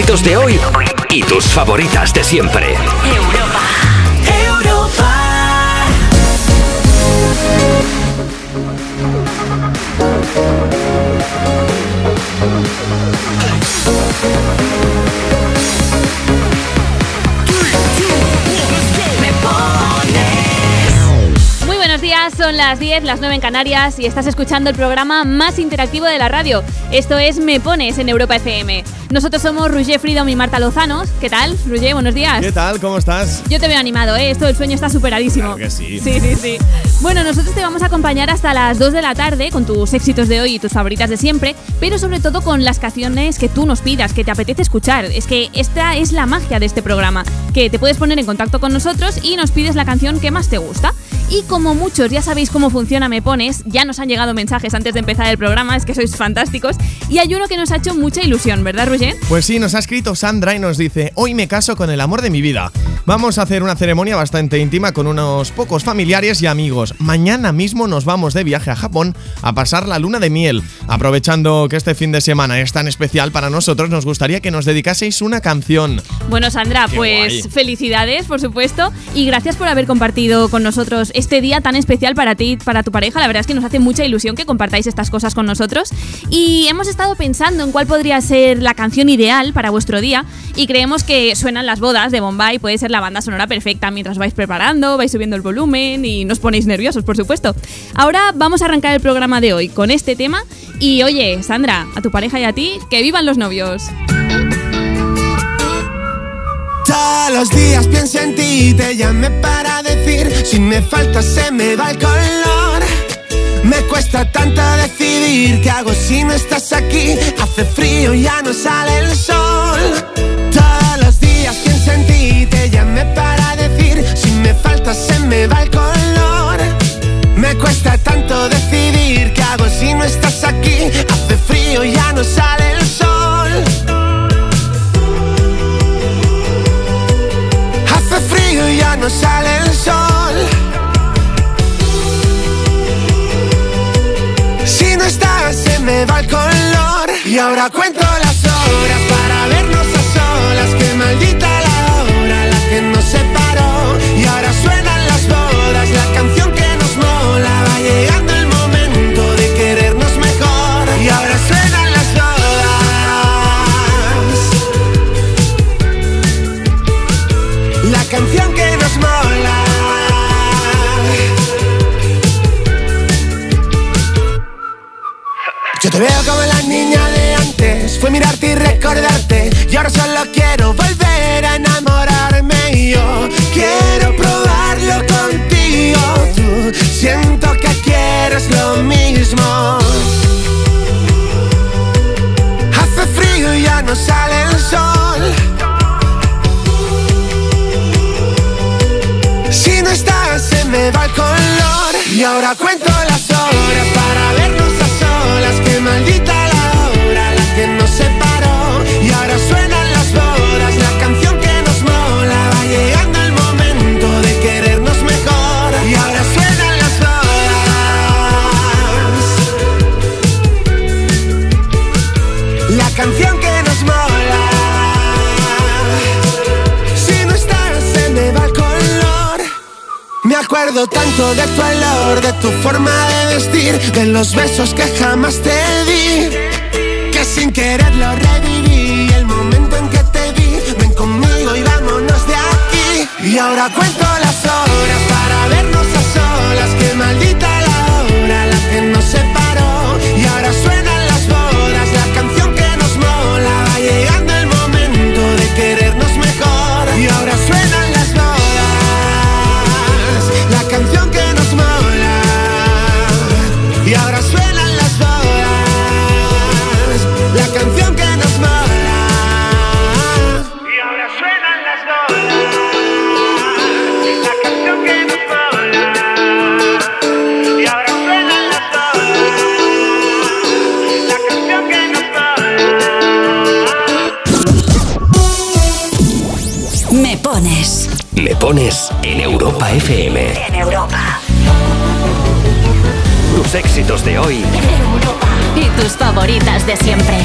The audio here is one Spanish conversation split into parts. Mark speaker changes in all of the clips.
Speaker 1: de hoy y tus favoritas de siempre.
Speaker 2: Las 10, las 9 en Canarias y estás escuchando el programa más interactivo de la radio. Esto es Me Pones en Europa FM. Nosotros somos Roger Freedom y Marta Lozanos. ¿Qué tal, Roger? Buenos días.
Speaker 3: ¿Qué tal? ¿Cómo estás?
Speaker 2: Yo te veo animado, ¿eh? Esto del sueño está superadísimo.
Speaker 3: Claro que sí.
Speaker 2: Sí, sí, sí. Bueno, nosotros te vamos a acompañar hasta las 2 de la tarde con tus éxitos de hoy y tus favoritas de siempre, pero sobre todo con las canciones que tú nos pidas, que te apetece escuchar. Es que esta es la magia de este programa, que te puedes poner en contacto con nosotros y nos pides la canción que más te gusta. Y como muchos ya sabéis cómo funciona Me Pones, ya nos han llegado mensajes antes de empezar el programa, es que sois fantásticos. Y hay uno que nos ha hecho mucha ilusión, ¿verdad, Roger?
Speaker 3: Pues sí, nos ha escrito Sandra y nos dice, hoy me caso con el amor de mi vida. Vamos a hacer una ceremonia bastante íntima con unos pocos familiares y amigos. Mañana mismo nos vamos de viaje a Japón a pasar la luna de miel. Aprovechando que este fin de semana es tan especial para nosotros, nos gustaría que nos dedicaseis una canción.
Speaker 2: Bueno, Sandra,
Speaker 3: Qué
Speaker 2: pues
Speaker 3: guay.
Speaker 2: felicidades, por supuesto, y gracias por haber compartido con nosotros este día tan especial para ti para tu pareja. La verdad es que nos hace mucha ilusión que compartáis estas cosas con nosotros. Y hemos estado pensando en cuál podría ser la canción ideal para vuestro día y creemos que suenan las bodas de Bombay, puede ser la banda sonora perfecta mientras vais preparando, vais subiendo el volumen y no os ponéis nerviosos, por supuesto. Ahora vamos a arrancar el programa de hoy con este tema y oye, Sandra, a tu pareja y a ti, que vivan los novios.
Speaker 4: Todos los días pienso en ti, te llamé para decir Si me falta se me va el color Me cuesta tanto decidir ¿Qué hago si no estás aquí? Hace frío y ya no sale el sol Todos los días pienso en ti, te llamé para decir Si me falta se me va el color Me cuesta tanto decidir ¿Qué hago si no estás aquí? Hace frío y ya no sale no sale el sol. Si no estás, se me va el color. Y ahora cuento recordarte. Y ahora solo quiero volver a enamorarme. Y yo quiero probarlo contigo. Tú siento que quieres lo mismo. Hace frío y ya no sale el sol. Si no estás, se me va el color. Y ahora cuento las horas para vernos a solas. Que maldita la tanto de tu olor, de tu forma de vestir, de los besos que jamás te di. Que sin querer lo reviví. El momento en que te vi, ven conmigo y vámonos de aquí. Y ahora cuento las horas
Speaker 5: pones
Speaker 1: en Europa FM.
Speaker 5: en Europa.
Speaker 1: Tus éxitos de hoy
Speaker 5: Y tus favoritas de siempre.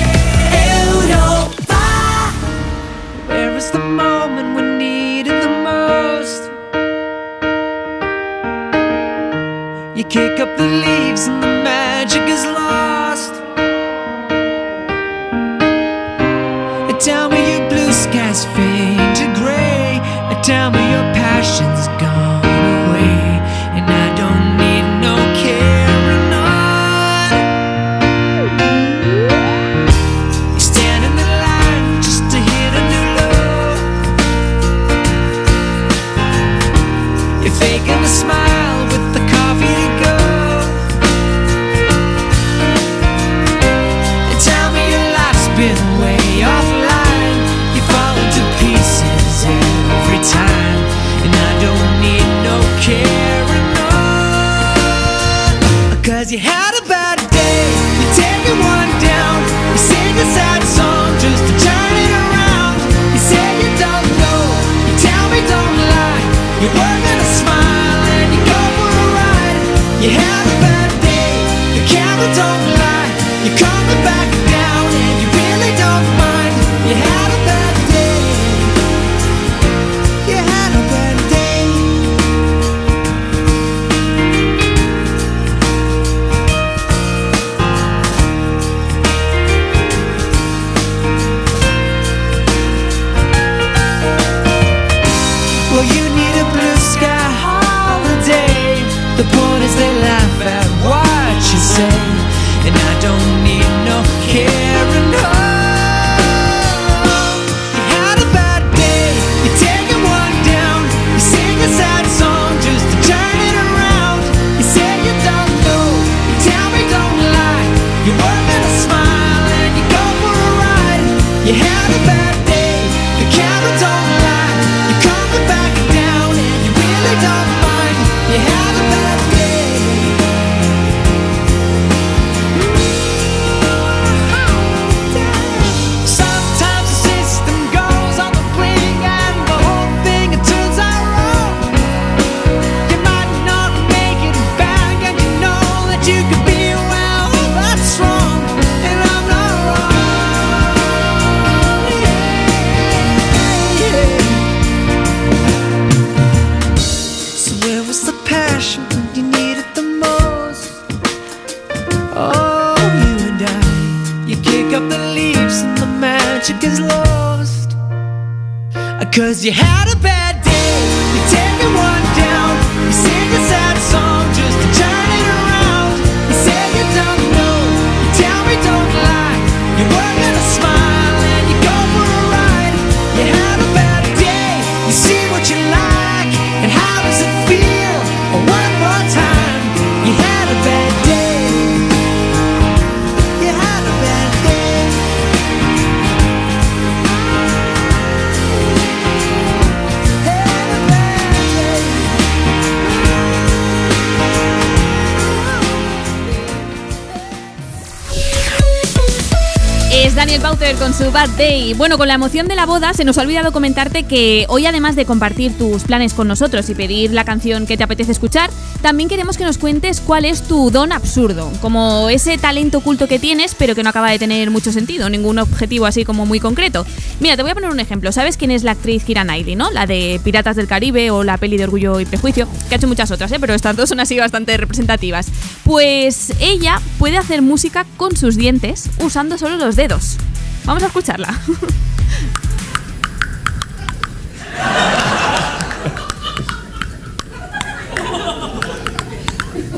Speaker 6: Bad Day.
Speaker 2: Bueno, con la emoción de la boda se nos ha olvidado comentarte que hoy además de compartir tus planes con nosotros y pedir la canción que te apetece escuchar, también queremos que nos cuentes cuál es tu don absurdo, como ese talento oculto que tienes pero que no acaba de tener mucho sentido, ningún objetivo así como muy concreto. Mira, te voy a poner un ejemplo. ¿Sabes quién es la actriz Kira Knightley, no? La de Piratas del Caribe o la peli de Orgullo y Prejuicio, que ha hecho muchas otras, ¿eh? pero estas dos son así bastante representativas. Pues ella puede hacer música con sus dientes usando solo los dedos. Vamos a escucharla.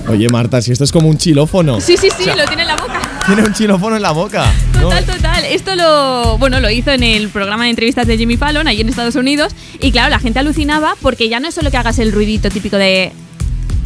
Speaker 3: Oye, Marta, si esto es como un chilófono.
Speaker 2: Sí, sí, sí, lo tiene en la boca.
Speaker 3: Tiene un chilófono en la boca. No,
Speaker 2: Total, total. Esto lo, bueno, lo hizo en el programa de entrevistas de Jimmy Fallon, ahí en Estados Unidos. Y claro, la gente alucinaba porque ya no es solo que hagas el ruidito típico de.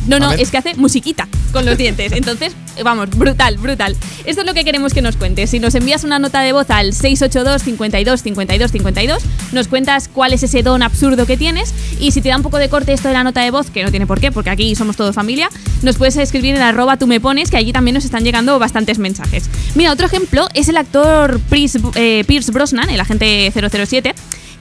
Speaker 2: No, no, es que hace musiquita con los dientes. Entonces, vamos, brutal, brutal. Esto es lo que queremos que nos cuentes. Si nos envías una nota de voz al 682 52 52 52, nos cuentas cuál es ese don absurdo que tienes. Y si te da un poco de corte esto de la nota de voz, que no tiene por qué, porque aquí somos todos familia, nos puedes escribir en arroba tú me pones, que allí también nos están llegando bastantes mensajes. Mira, otro ejemplo es el actor Pierce, eh, Pierce Brosnan, el agente 007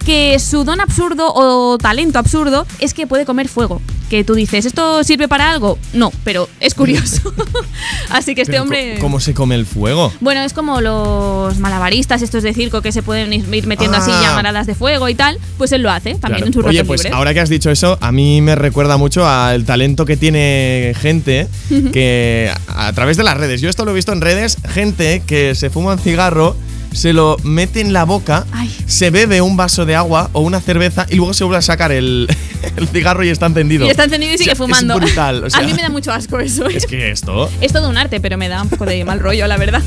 Speaker 2: que su don absurdo o talento absurdo es que puede comer fuego. que tú dices, ¿esto sirve para algo? No, pero es curioso. Así que este
Speaker 3: Pero,
Speaker 2: hombre...
Speaker 3: ¿cómo- ¿Cómo se come el fuego?
Speaker 2: Bueno, es como los malabaristas estos de circo que se pueden ir metiendo así
Speaker 3: Ah.
Speaker 2: llamaradas de fuego y tal, pues él lo hace también
Speaker 3: Claro.
Speaker 2: en sus
Speaker 3: Oye, pues
Speaker 2: libres.
Speaker 3: ahora que has dicho eso, a mí me recuerda mucho al talento que tiene gente que a través de las redes, yo esto lo he visto en redes, gente que se fuma un cigarro, se lo mete en la boca,
Speaker 2: Ay.
Speaker 3: se bebe un vaso de agua o una cerveza y luego se vuelve a sacar el, el cigarro y está encendido.
Speaker 2: Y está encendido y
Speaker 3: O sea,
Speaker 2: sigue fumando.
Speaker 3: Es brutal. o sea,
Speaker 2: a mí me da mucho asco eso. ¿eh?
Speaker 3: Es que esto.
Speaker 2: Es todo un arte, pero me da un poco de mal rollo, la verdad.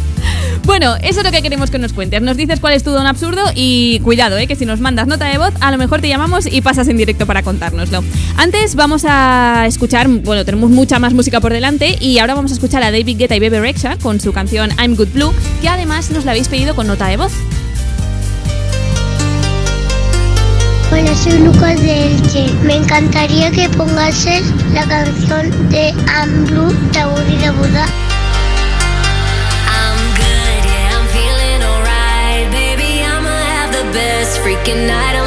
Speaker 2: Bueno, eso es lo que queremos que nos cuentes. Nos dices cuál es tu don absurdo y cuidado, ¿eh? que si nos mandas nota de voz, a lo mejor te llamamos y pasas en directo para contárnoslo. Antes vamos a escuchar, bueno, tenemos mucha más música por delante y ahora vamos a escuchar a David Guetta y Bebe Rexha con su canción I'm Good Blue, que además nos la habéis pedido con nota de voz.
Speaker 7: Hola, soy Lucas de Elche. Me encantaría que pongases la canción de I'm Blue de Aburrida Buda.
Speaker 8: I'm good, yeah, I'm feeling alright. Baby, I'ma have the best freaking night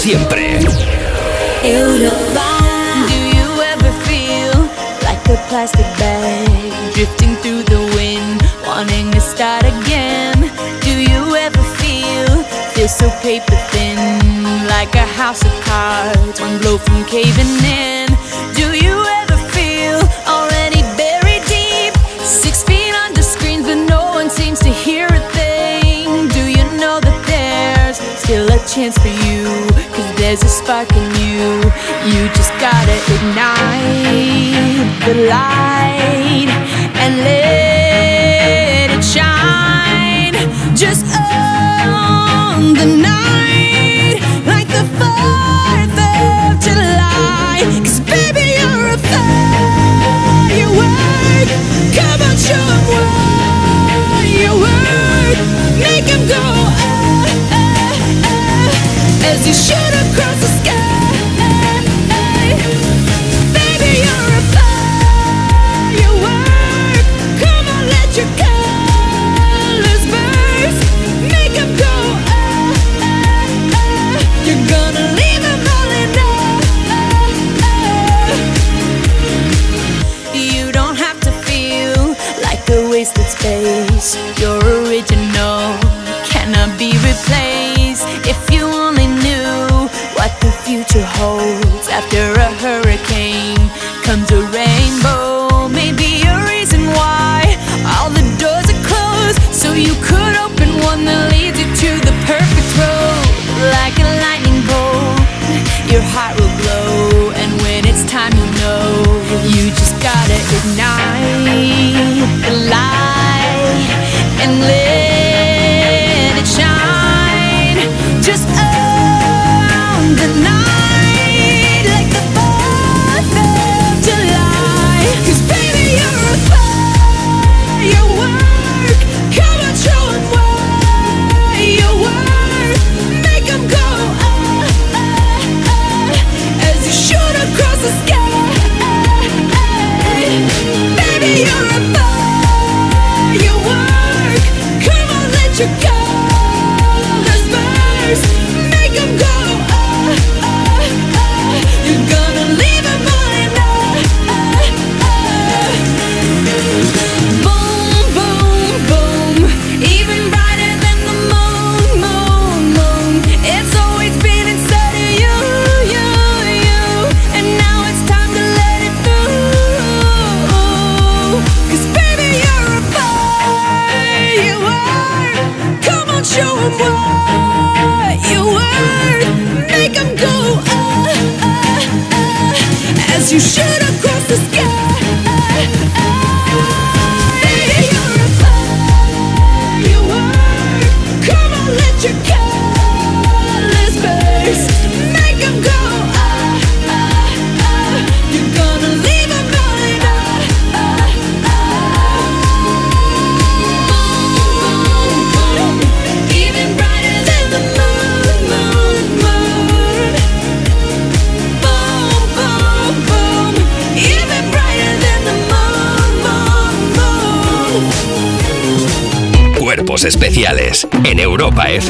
Speaker 1: siempre.
Speaker 9: Europa.
Speaker 10: Do you ever feel like a plastic bag drifting through the wind, wanting to start again? Do you ever feel feel so paper thin, like a house of cards, one blow from caving in? Do you ever feel already buried deep, six feet under screens, but no one seems to hear a thing? Do you know that there's still a chance for you? There's a spark in you. You just gotta ignite the light and let it shine. Just on the night, like the 4th of July. Cause baby, you're a firework. Come on, show 'em what you work. Make 'em go, ah, ah, ah, as you across the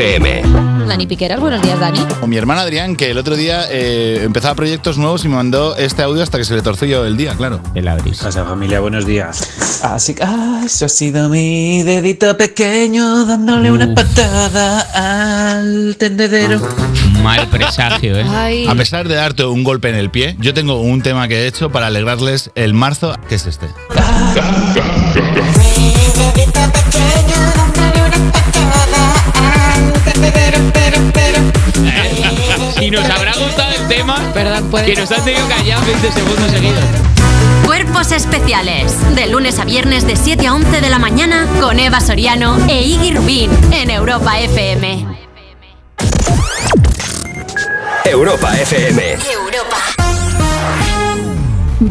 Speaker 1: FM.
Speaker 11: Dani Piqueras, buenos días, Dani.
Speaker 12: O mi hermana Adrián, que el otro día eh, empezaba proyectos nuevos y me mandó este audio hasta que se le torció el día, claro.
Speaker 13: El Adri. Casa familia, buenos días. Así que ah, eso ha sido mi dedito pequeño dándole una patada al tendedero.
Speaker 14: Mal presagio, ¿eh?
Speaker 11: Ay.
Speaker 12: A pesar de darte un golpe en el pie, yo tengo un tema que he hecho para alegrarles el marzo, que es este.
Speaker 14: Si nos habrá gustado el tema, que nos han tenido callados 20 segundos seguidos.
Speaker 15: Cuerpos especiales. De lunes a viernes de 7 a 11 de la mañana con Eva Soriano e Iggy Rubín en Europa FM.
Speaker 1: Europa FM.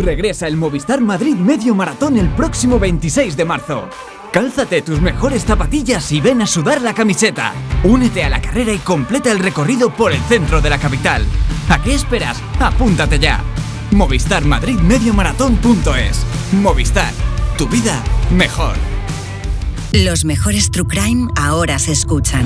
Speaker 16: Regresa el Movistar Madrid Medio Maratón el próximo 26 de marzo. Cálzate tus mejores zapatillas y ven a sudar la camiseta. Únete a la carrera y completa el recorrido por el centro de la capital. ¿A qué esperas? Apúntate ya. Movistar Madrid Medio Maratón.es. Movistar, tu vida mejor.
Speaker 17: Los mejores True Crime ahora se escuchan.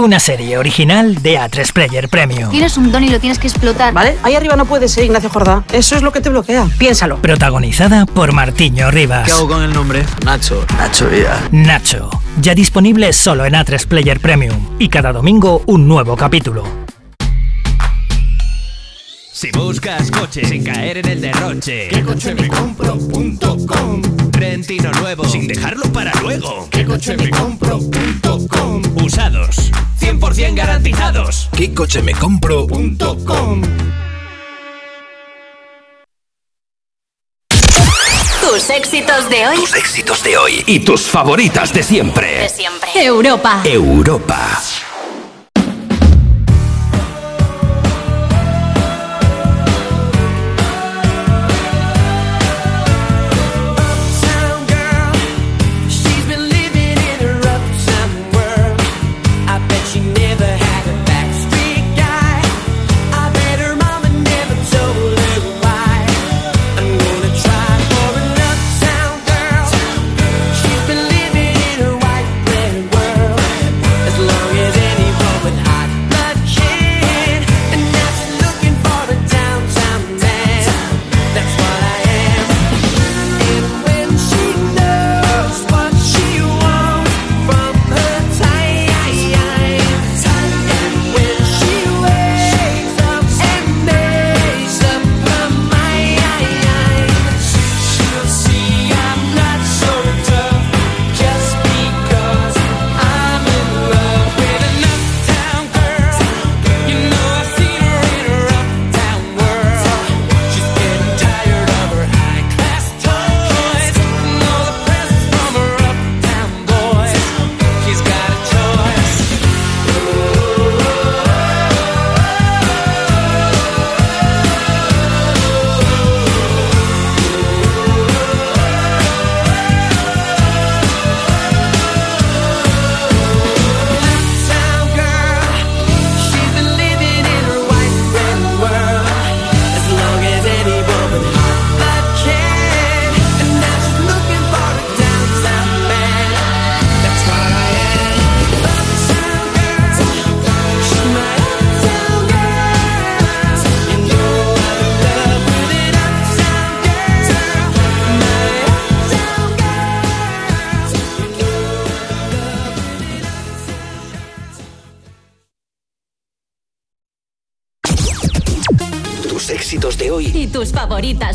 Speaker 18: Una serie original de A3 Player Premium.
Speaker 19: Tienes un don y lo tienes que explotar.
Speaker 20: ¿Vale? Ahí arriba no puedes ser Ignacio Jordá. Eso es lo que te bloquea. Piénsalo.
Speaker 18: Protagonizada por Martiño Rivas.
Speaker 13: ¿Qué hago con el nombre? Nacho. Nacho ya.
Speaker 18: Nacho. Ya disponible solo en A3 Player Premium. Y cada domingo un nuevo capítulo.
Speaker 1: Si buscas coche sin caer en el derroche,
Speaker 21: ¿qué coche me compro.com?
Speaker 1: Rentino nuevo sin dejarlo para luego,
Speaker 21: ¿qué coche me compro.com?
Speaker 1: Usados, 100% garantizados,
Speaker 22: ¿qué coche me
Speaker 21: compro.com?
Speaker 5: Tus éxitos de hoy.
Speaker 23: Tus éxitos de hoy. Y tus favoritas de siempre.
Speaker 5: De siempre. Europa.
Speaker 23: Europa.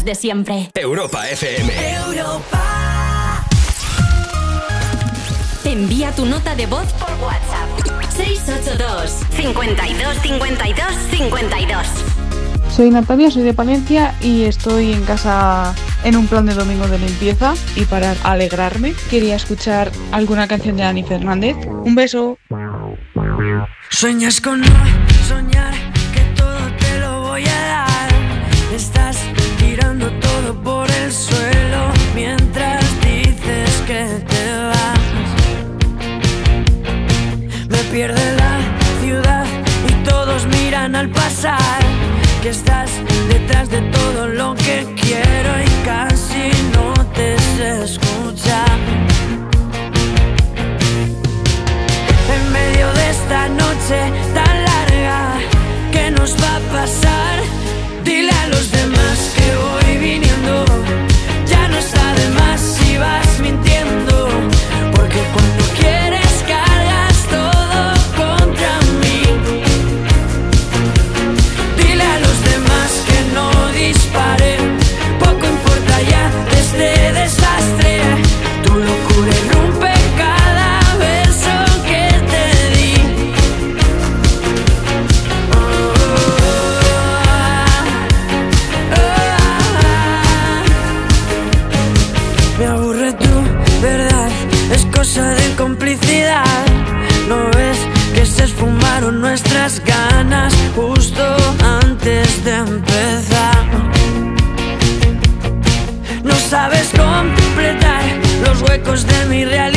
Speaker 23: de
Speaker 5: siempre.
Speaker 23: Europa FM. Europa.
Speaker 5: Te envía tu nota de voz por WhatsApp. 682 52 52 52.
Speaker 24: Soy Natalia, soy de Palencia y estoy en casa en un plan de domingo de limpieza y para alegrarme quería escuchar alguna canción de Dani Fernández. Un beso.
Speaker 25: Sueñas con que estás detrás de todo lo que quiero y casi no te se escucha. En medio de esta noche tan larga ¿qué nos va a pasar. de mi realidad.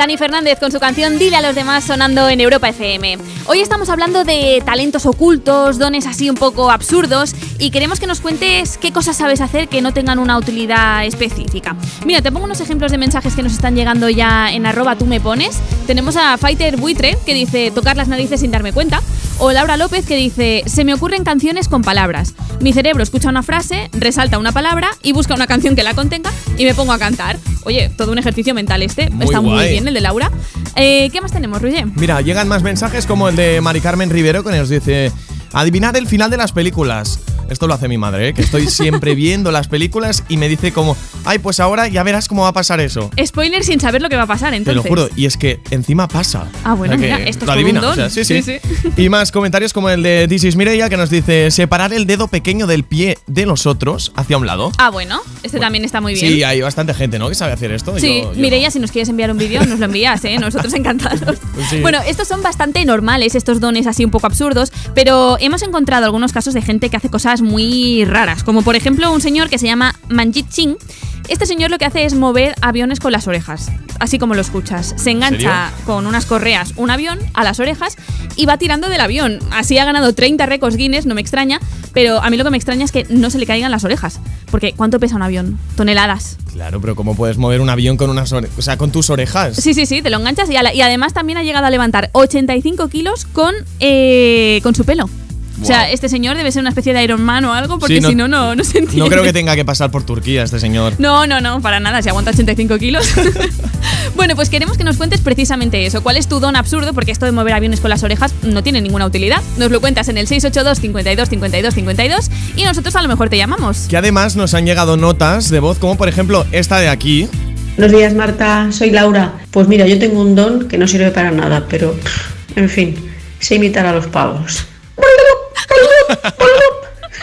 Speaker 2: Dani Fernández con su canción Dile a los demás sonando en Europa FM. Hoy estamos hablando de talentos ocultos, dones así un poco absurdos y queremos que nos cuentes qué cosas sabes hacer que no tengan una utilidad específica. Mira, te pongo unos ejemplos de mensajes que nos están llegando ya en arroba tú me pones. Tenemos a Fighter Buitre que dice tocar las narices sin darme cuenta. O Laura López que dice se me ocurren canciones con palabras. Mi cerebro escucha una frase, resalta una palabra y busca una canción que la contenga y me pongo a cantar. Oye, todo un ejercicio mental este.
Speaker 3: Muy
Speaker 2: Está muy bien el de Laura. Eh, ¿Qué más tenemos, Roger?
Speaker 3: Mira, llegan más mensajes como el de Mari Carmen Rivero que nos dice: Adivinar el final de las películas. Esto lo hace mi madre, ¿eh? que estoy siempre viendo las películas y me dice como, ay, pues ahora ya verás cómo va a pasar eso.
Speaker 2: Spoiler sin saber lo que va a pasar,
Speaker 3: Te
Speaker 2: entonces.
Speaker 3: lo juro, y es que encima pasa.
Speaker 2: Ah, bueno,
Speaker 3: O sea que
Speaker 2: mira, esto es
Speaker 3: adivina,
Speaker 2: un don.
Speaker 3: o sea, sí, sí.
Speaker 2: Sí,
Speaker 3: Y más comentarios como el de This is Mireia que nos dice separar el dedo pequeño del pie de los otros hacia un lado.
Speaker 2: Ah, bueno, este también está muy bien.
Speaker 3: Sí, hay bastante gente, ¿no? Que sabe hacer esto.
Speaker 2: Sí,
Speaker 3: Yo- yo
Speaker 2: Mireia, si nos quieres enviar un vídeo, nos lo envías, ¿eh? Nosotros encantados.
Speaker 3: Sí.
Speaker 2: Bueno, estos son bastante normales, estos dones así un poco absurdos, pero hemos encontrado algunos casos de gente que hace cosas muy raras, como por ejemplo un señor que se llama Manjit Singh. Este señor lo que hace es mover aviones con las orejas, así como lo escuchas. Se engancha con unas correas un avión a las orejas y va tirando del avión. Así ha ganado 30 récords Guinness, no me extraña, pero a mí lo que me extraña es que no se le caigan las orejas. Porque ¿cuánto pesa un avión? Toneladas.
Speaker 3: Claro, pero ¿cómo puedes mover un avión con unas o sea, con tus orejas?
Speaker 2: Sí, sí, sí, te lo enganchas y además también ha llegado a levantar 85 kilos con, eh, con su pelo. O sea, este señor debe ser una especie de Iron Man o algo, porque
Speaker 3: Sí, no-
Speaker 2: si no, no, no se entiende.
Speaker 3: No creo que tenga que pasar por Turquía este señor.
Speaker 2: No, no, no, para nada, si aguanta 85 kilos. bueno, pues queremos que nos cuentes precisamente eso. ¿Cuál es tu don absurdo? Porque esto de mover aviones con las orejas no tiene ninguna utilidad. Nos lo cuentas en el 682 52 52 52 y nosotros a lo mejor te llamamos.
Speaker 3: Que además nos han llegado notas de voz, como por ejemplo esta de aquí.
Speaker 26: Buenos días, Marta. Soy Laura. Pues mira, yo tengo un don que no sirve para nada, pero en fin, sé imitar a los pavos.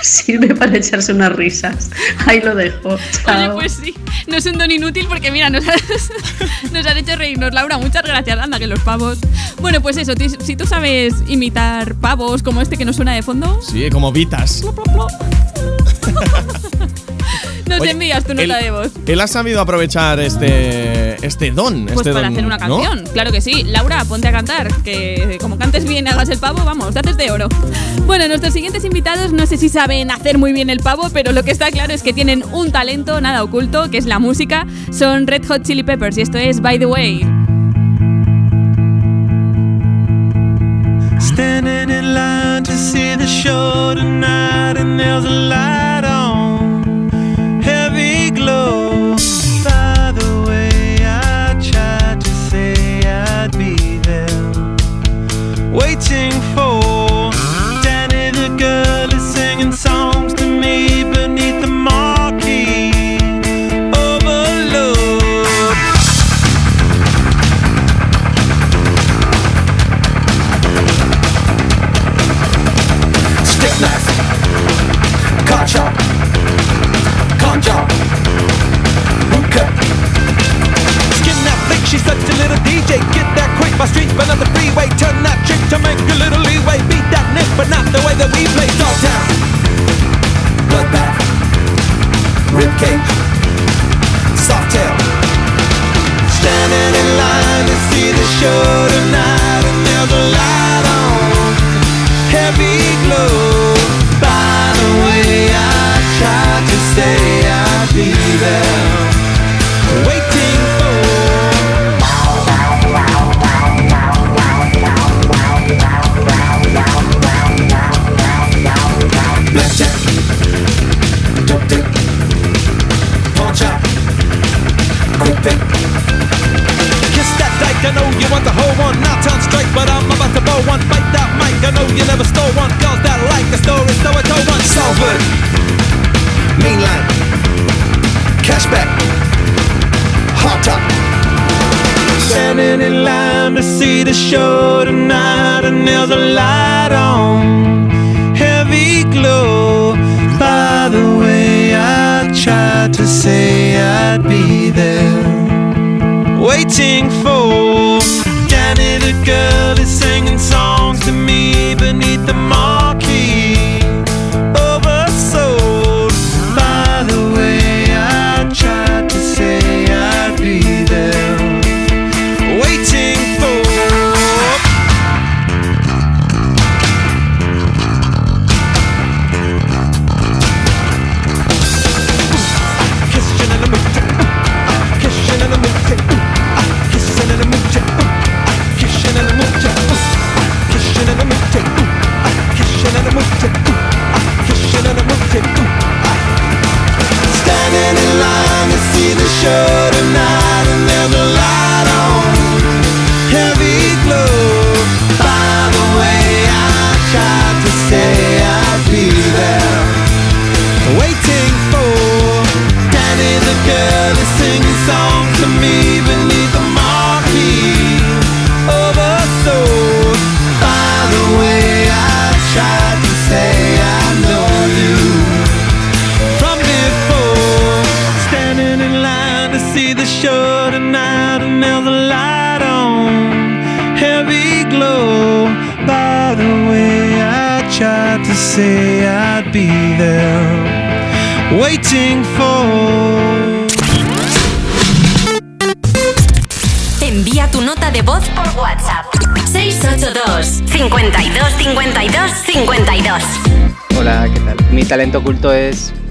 Speaker 26: Sirve para echarse unas risas. Ahí lo dejo.
Speaker 2: Oye, pues sí, no es un don inútil porque mira, nos has, nos has hecho reírnos, Laura. Muchas gracias, anda, que los pavos. Bueno, pues eso, si tú sabes imitar pavos como este que nos suena de fondo,
Speaker 3: Sí, como Vitas.
Speaker 2: nos
Speaker 3: Oye,
Speaker 2: envías tu nota
Speaker 3: el-
Speaker 2: de voz.
Speaker 3: Él ha sabido aprovechar este, este don.
Speaker 2: Pues
Speaker 3: este
Speaker 2: para
Speaker 3: don,
Speaker 2: hacer una
Speaker 3: ¿no?
Speaker 2: canción, claro que sí. Laura, ponte a cantar, que como cantes bien y hagas el pavo, vamos, te haces de oro. Bueno, nuestros siguientes invitados no sé si saben hacer muy bien el pavo, pero lo que está claro es que tienen un talento nada oculto, que es la música. Son Red Hot Chili Peppers y esto es By the Way.
Speaker 27: Standing in line to see the show tonight, and there's a light waiting for Danny the girl is singing songs to me beneath the marquee. Overload.
Speaker 28: Stick knife, car chop, con job, hookah.
Speaker 27: Skin that flick, she's such a little DJ. Get that quick, my street, but on the freeway. Turn that to make a little leeway. Beat that nick, but not the way that we play. Dogtown,
Speaker 28: bloodbath, ribcage, soft tail.
Speaker 27: standing in line to see the show tonight, and there's a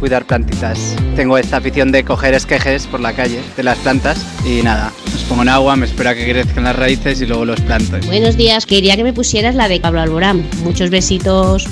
Speaker 29: cuidar plantitas. Tengo esta afición de coger esquejes por la calle de las plantas y nada, los pongo en agua, me espera que crezcan las raíces y luego los planto.
Speaker 30: Buenos días, quería que me pusieras la de Pablo Alborán. Muchos besitos.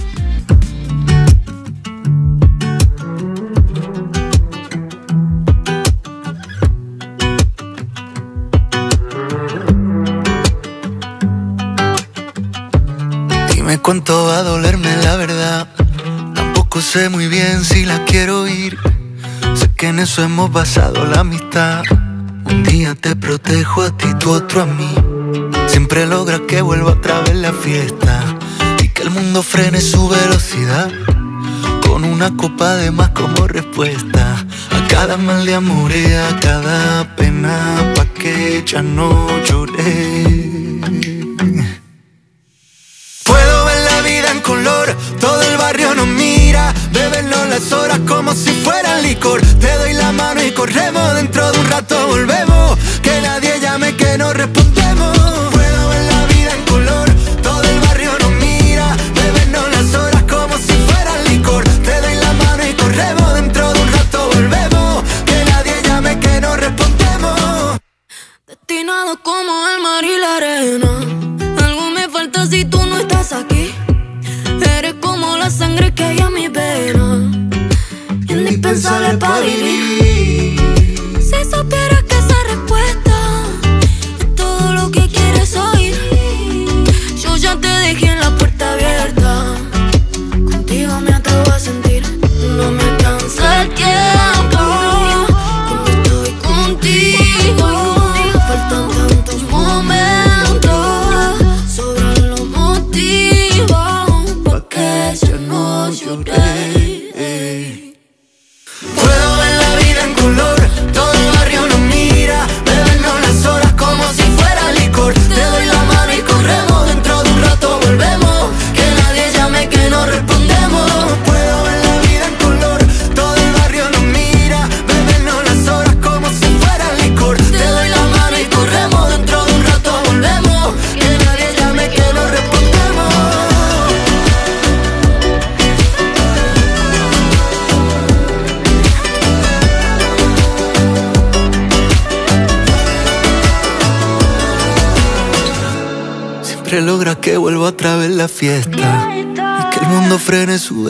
Speaker 31: eso hemos basado la amistad. Un día te protejo a ti, tu otro a mí. Siempre logra que vuelva otra vez la fiesta y que el mundo frene su velocidad. Con una copa de más como respuesta a cada mal de amor y a cada pena, pa' que ya no lloré. Puedo ver la vida en color, todo el barrio nos mira las horas como si fueran licor. Te doy la mano y corremos, dentro de un rato volvemos. Que nadie llame, que no responda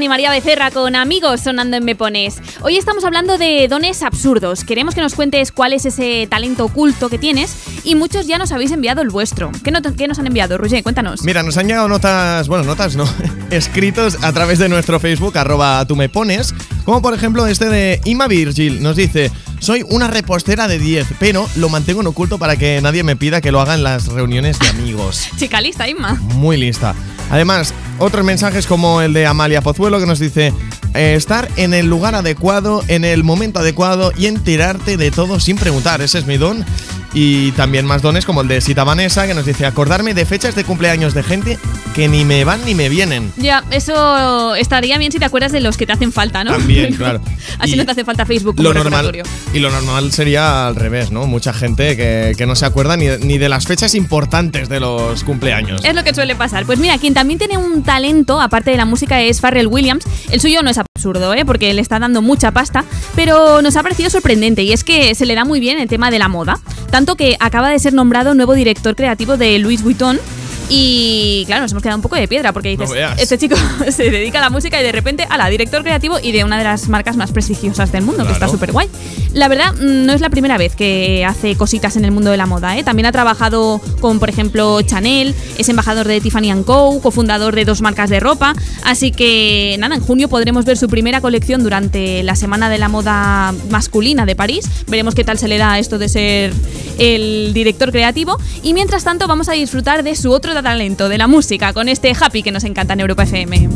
Speaker 32: Y
Speaker 2: María Becerra con amigos sonando en Me Pones. Hoy estamos hablando de dones absurdos. Queremos que nos cuentes cuál es ese talento oculto que tienes y muchos ya nos habéis enviado el vuestro. ¿Qué, qué nos han enviado, Roger? Cuéntanos.
Speaker 3: Mira, nos han llegado notas, bueno, notas no, escritos a través de nuestro Facebook, arroba tú me pones, como por ejemplo este de Ima Virgil, nos dice, soy una repostera de 10, pero lo mantengo en oculto para que nadie me pida que lo haga en las reuniones de amigos.
Speaker 2: Chica lista, Inma.
Speaker 3: Muy lista. Además, otros mensajes como el de Amalia Pozuelo que nos dice eh, estar en el lugar adecuado, en el momento adecuado y enterarte de todo sin preguntar. Ese es mi don. Y también más dones como el de Sita Vanessa que nos dice acordarme de fechas de cumpleaños de gente que ni me van ni me vienen.
Speaker 2: Ya, eso estaría bien si te acuerdas de los que te hacen falta, ¿no?
Speaker 3: También, claro.
Speaker 2: Así
Speaker 3: Y
Speaker 2: no te hace falta Facebook como
Speaker 3: Lo normal, y lo normal sería al revés, ¿no? Mucha gente que, que no se acuerda ni, ni de las fechas importantes de los cumpleaños.
Speaker 2: Es lo que suele pasar. Pues mira, quien también tiene un talento, aparte de la música, es Farrell Williams. El suyo no es absurdo, ¿eh? porque le está dando mucha pasta, pero nos ha parecido sorprendente y es que se le da muy bien el tema de la moda. Tanto que acaba de ser nombrado nuevo director creativo de Louis Vuitton. Y claro, nos hemos quedado un poco de piedra porque dices,
Speaker 3: No
Speaker 2: este chico se dedica a la música y de repente, a la director creativo y de una de las marcas más prestigiosas del mundo, que está súper guay. La verdad, mm, no es la primera vez que hace cositas en el mundo de la moda. ¿eh? También ha trabajado con, por ejemplo, Chanel, es embajador de Tiffany Co., cofundador de dos marcas de ropa. Así que, nada, en junio podremos ver su primera colección durante la Semana de la Moda Masculina de París. Veremos qué tal se le da esto de ser el director creativo. Y mientras tanto, vamos a disfrutar de su otro talento, de la música, con este Happy que nos encanta en Europa FM.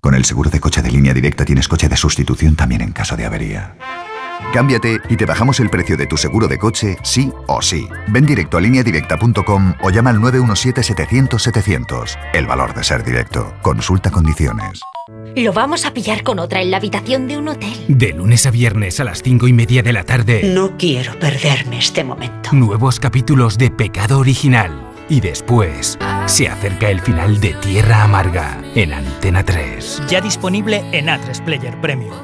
Speaker 33: Con el seguro de coche de línea directa tienes coche de sustitución también en caso de avería. Cámbiate y te bajamos el precio de tu seguro de coche, sí o sí. Ven directo a lineadirecta.com o llama al 917-700-700. El valor de ser directo. Consulta condiciones.
Speaker 5: Lo vamos a pillar con otra en la habitación de un hotel.
Speaker 16: De lunes a viernes a las cinco y media de la tarde.
Speaker 5: No quiero perderme este momento.
Speaker 16: Nuevos capítulos de Pecado Original. Y después se acerca el final de Tierra Amarga en Antena 3.
Speaker 18: Ya disponible en A3 Player Premium.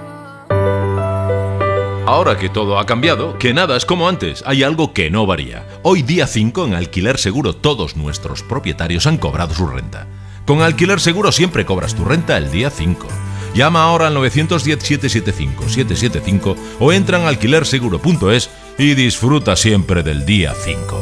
Speaker 34: Ahora que todo ha cambiado, que nada es como antes, hay algo que no varía. Hoy día 5 en Alquiler Seguro todos nuestros propietarios han cobrado su renta. Con Alquiler Seguro siempre cobras tu renta el día 5. Llama ahora al 910-775-775 o entra en alquilerseguro.es y disfruta siempre del día 5.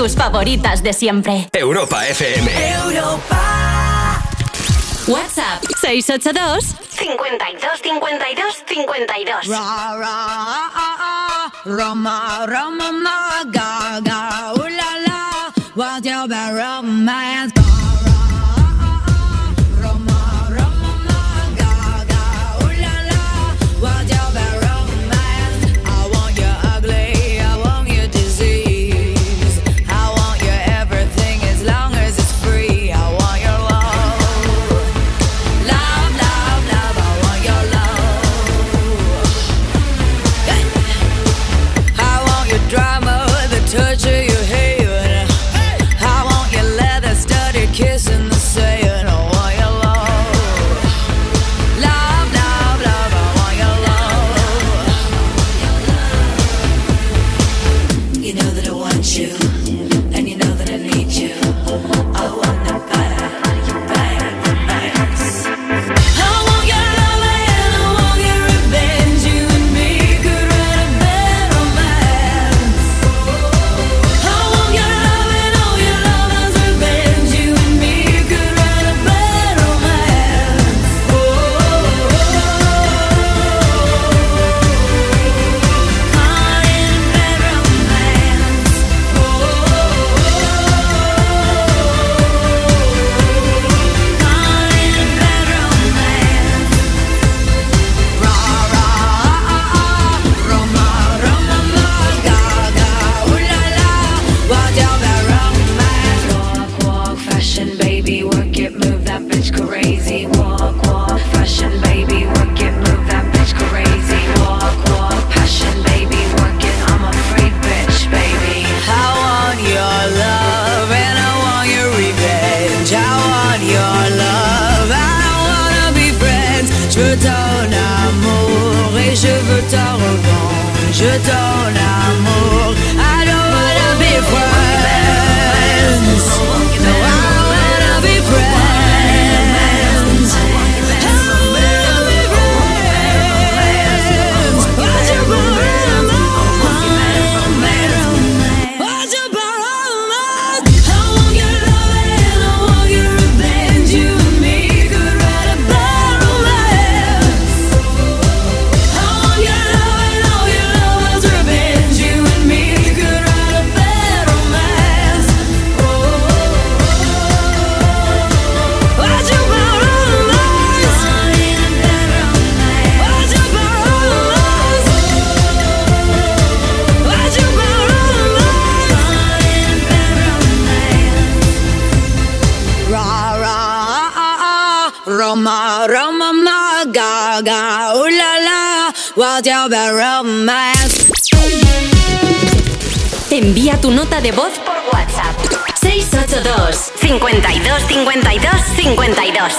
Speaker 8: Tus
Speaker 5: favoritas de siempre.
Speaker 8: Europa FM.
Speaker 5: Europa. WhatsApp 682 52 52 52.
Speaker 25: Roma, Roma, ma, ga, ga, ooh la la, what's your romance?
Speaker 5: Envía tu nota de voz por WhatsApp. 682 52 52 52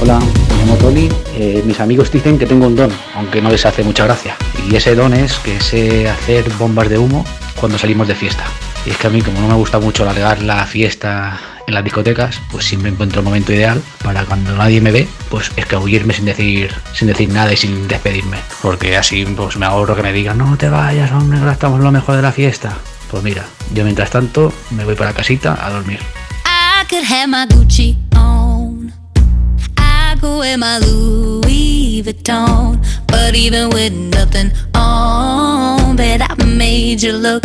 Speaker 13: Hola, me llamo Tony. Eh, mis amigos dicen que tengo un don, aunque no les hace mucha gracia. Y ese don es que sé hacer bombas de humo cuando salimos de fiesta. Y es que a mí, como no me gusta mucho alargar la fiesta en las discotecas, pues siempre encuentro el momento ideal para cuando nadie me ve, pues escabullirme sin decir, sin decir nada y sin despedirme. Porque así pues me ahorro que me digan, no te vayas, hombre, que estamos lo mejor de la fiesta. Pues mira, yo mientras tanto me voy para casita a dormir.
Speaker 8: But even with nothing on, bet I made you look.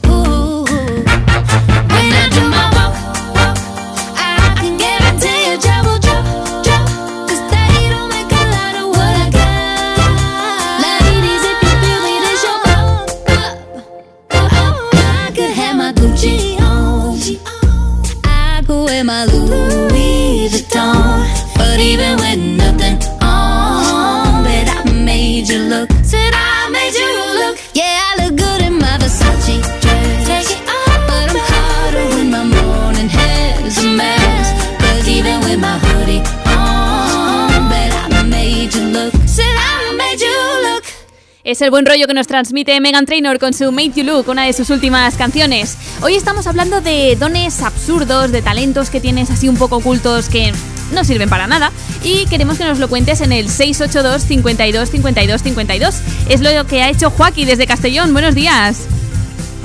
Speaker 2: Es el buen rollo que nos transmite Megan Trainor con su Made You Look, una de sus últimas canciones. Hoy estamos hablando de dones absurdos, de talentos que tienes así un poco ocultos que no sirven para nada y queremos que nos lo cuentes en el 682 52 52 52. Es lo que ha hecho Joaquín desde Castellón. Buenos días.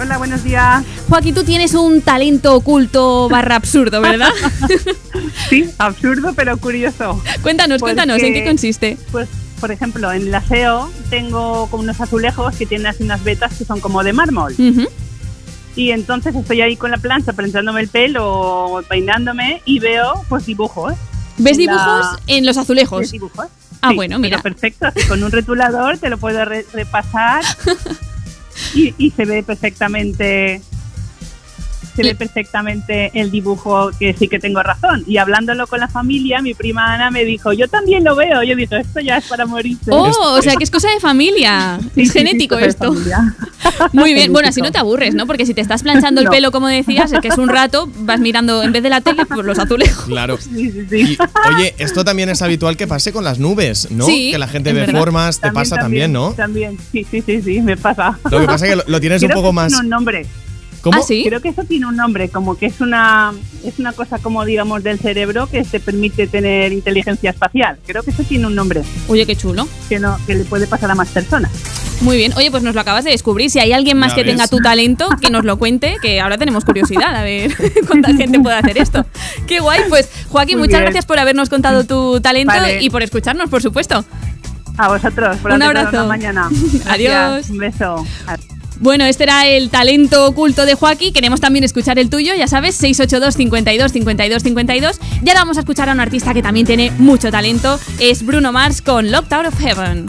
Speaker 35: Hola, buenos días.
Speaker 2: Joaquín, tú tienes un talento oculto barra absurdo, ¿verdad?
Speaker 35: Sí, absurdo pero curioso.
Speaker 2: cuéntanos, cuéntanos, ¿en qué consiste?
Speaker 35: Pues, por ejemplo, en el aseo tengo como unos azulejos que tienen así unas vetas que son como de mármol. Y entonces estoy ahí con la plancha planzándome el pelo, peinándome y veo pues dibujos.
Speaker 2: ¿Ves
Speaker 35: la-
Speaker 2: dibujos en los azulejos?
Speaker 35: ¿Ves dibujos?
Speaker 2: Ah,
Speaker 35: Sí,
Speaker 2: bueno, mira.
Speaker 35: perfecto, con un retulador te lo puedo re- repasar y, y se ve perfectamente se ve perfectamente el dibujo que sí que tengo razón. Y hablándolo con la familia, mi prima Ana me dijo, yo también lo veo. Yo digo, esto ya es para morirse.
Speaker 36: Oh, o sea que es cosa de familia.
Speaker 35: Sí,
Speaker 36: es
Speaker 35: sí,
Speaker 36: genético esto. Muy bien, bueno, así no te aburres, ¿no? Porque si te estás planchando el
Speaker 35: No.
Speaker 36: pelo, como decías, es que es un rato, vas mirando en vez de la tele, por los azulejos.
Speaker 3: Claro.
Speaker 35: Sí, sí, sí.
Speaker 3: Y, oye, esto también es habitual que pase con las nubes, ¿no?
Speaker 36: Sí,
Speaker 3: que la gente ve
Speaker 36: verdad.
Speaker 3: formas, te pasa también, ¿no?
Speaker 35: También, sí, sí, sí, sí, me pasa.
Speaker 3: Lo que pasa es que lo, lo tienes un poco
Speaker 35: que
Speaker 3: más.
Speaker 35: Un nombre.
Speaker 3: ¿Cómo?
Speaker 36: ¿Ah, sí?
Speaker 35: Creo que eso tiene un nombre, como que es una es una cosa como digamos del cerebro que te permite tener inteligencia espacial. Creo que eso tiene un nombre
Speaker 36: Oye, qué chulo.
Speaker 35: que no que le puede pasar a más personas.
Speaker 36: Muy bien. Oye, pues nos lo acabas de descubrir. Si hay alguien más que
Speaker 3: ves.
Speaker 36: tenga tu talento, que nos lo cuente, que ahora tenemos curiosidad a ver cuánta gente puede hacer esto. Qué guay. Pues, Joaquín,
Speaker 35: Muy
Speaker 36: muchas
Speaker 35: bien.
Speaker 36: gracias por habernos contado tu talento
Speaker 35: Vale.
Speaker 36: y por escucharnos, por supuesto.
Speaker 35: A vosotros, por
Speaker 36: Un abrazo.
Speaker 35: una mañana.
Speaker 36: Adiós.
Speaker 35: Un beso.
Speaker 36: Bueno, este era el talento oculto de Joaquín. Queremos también escuchar el tuyo, ya sabes, 682 52 52 52. Y ahora vamos a escuchar a un artista que también tiene mucho talento. Es Bruno Mars con Locked Out of Heaven.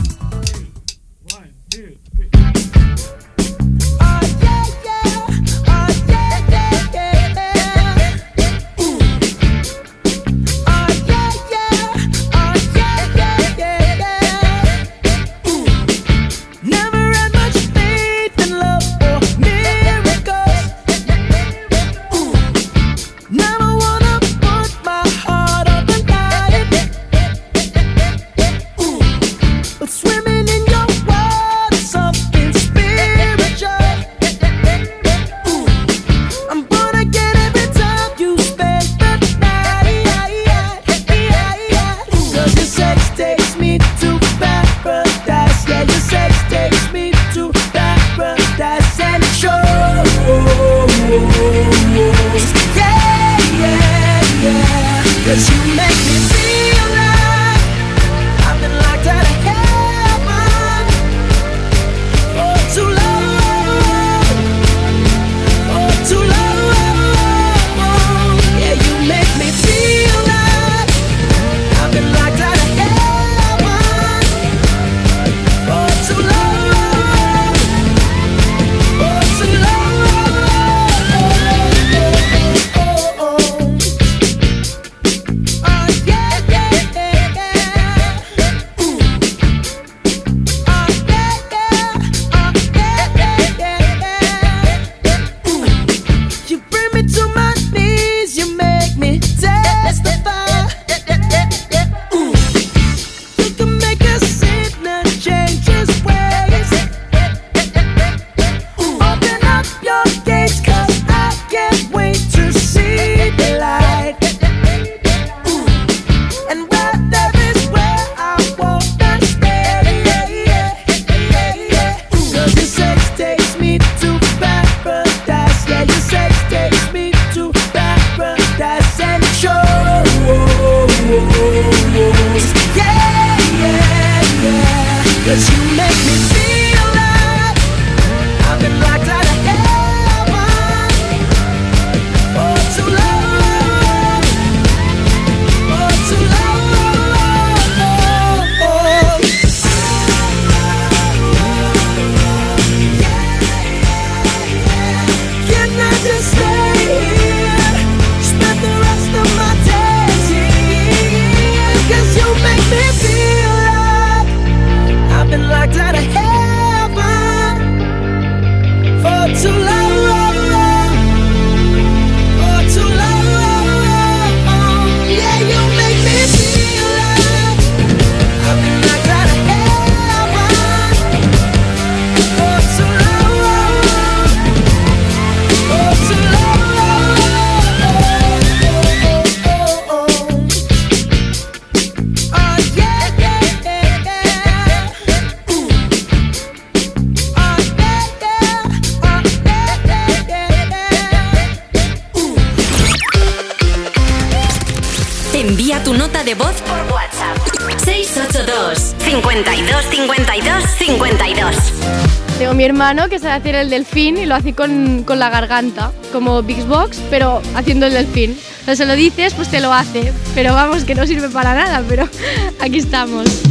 Speaker 37: Y lo hace con, con la garganta, como Big Box, pero haciendo el delfín. O se lo dices, pues te lo hace. Pero vamos, que no sirve para nada, pero aquí estamos.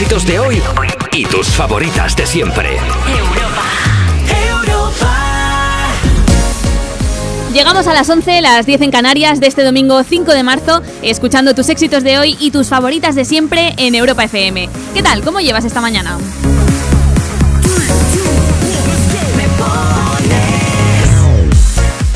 Speaker 1: Éxitos de hoy y tus favoritas de siempre.
Speaker 2: Llegamos a las 11, las 10 en Canarias de este domingo 5 de marzo, escuchando tus éxitos de hoy y tus favoritas de siempre en Europa FM. ¿Qué tal? ¿Cómo llevas esta mañana?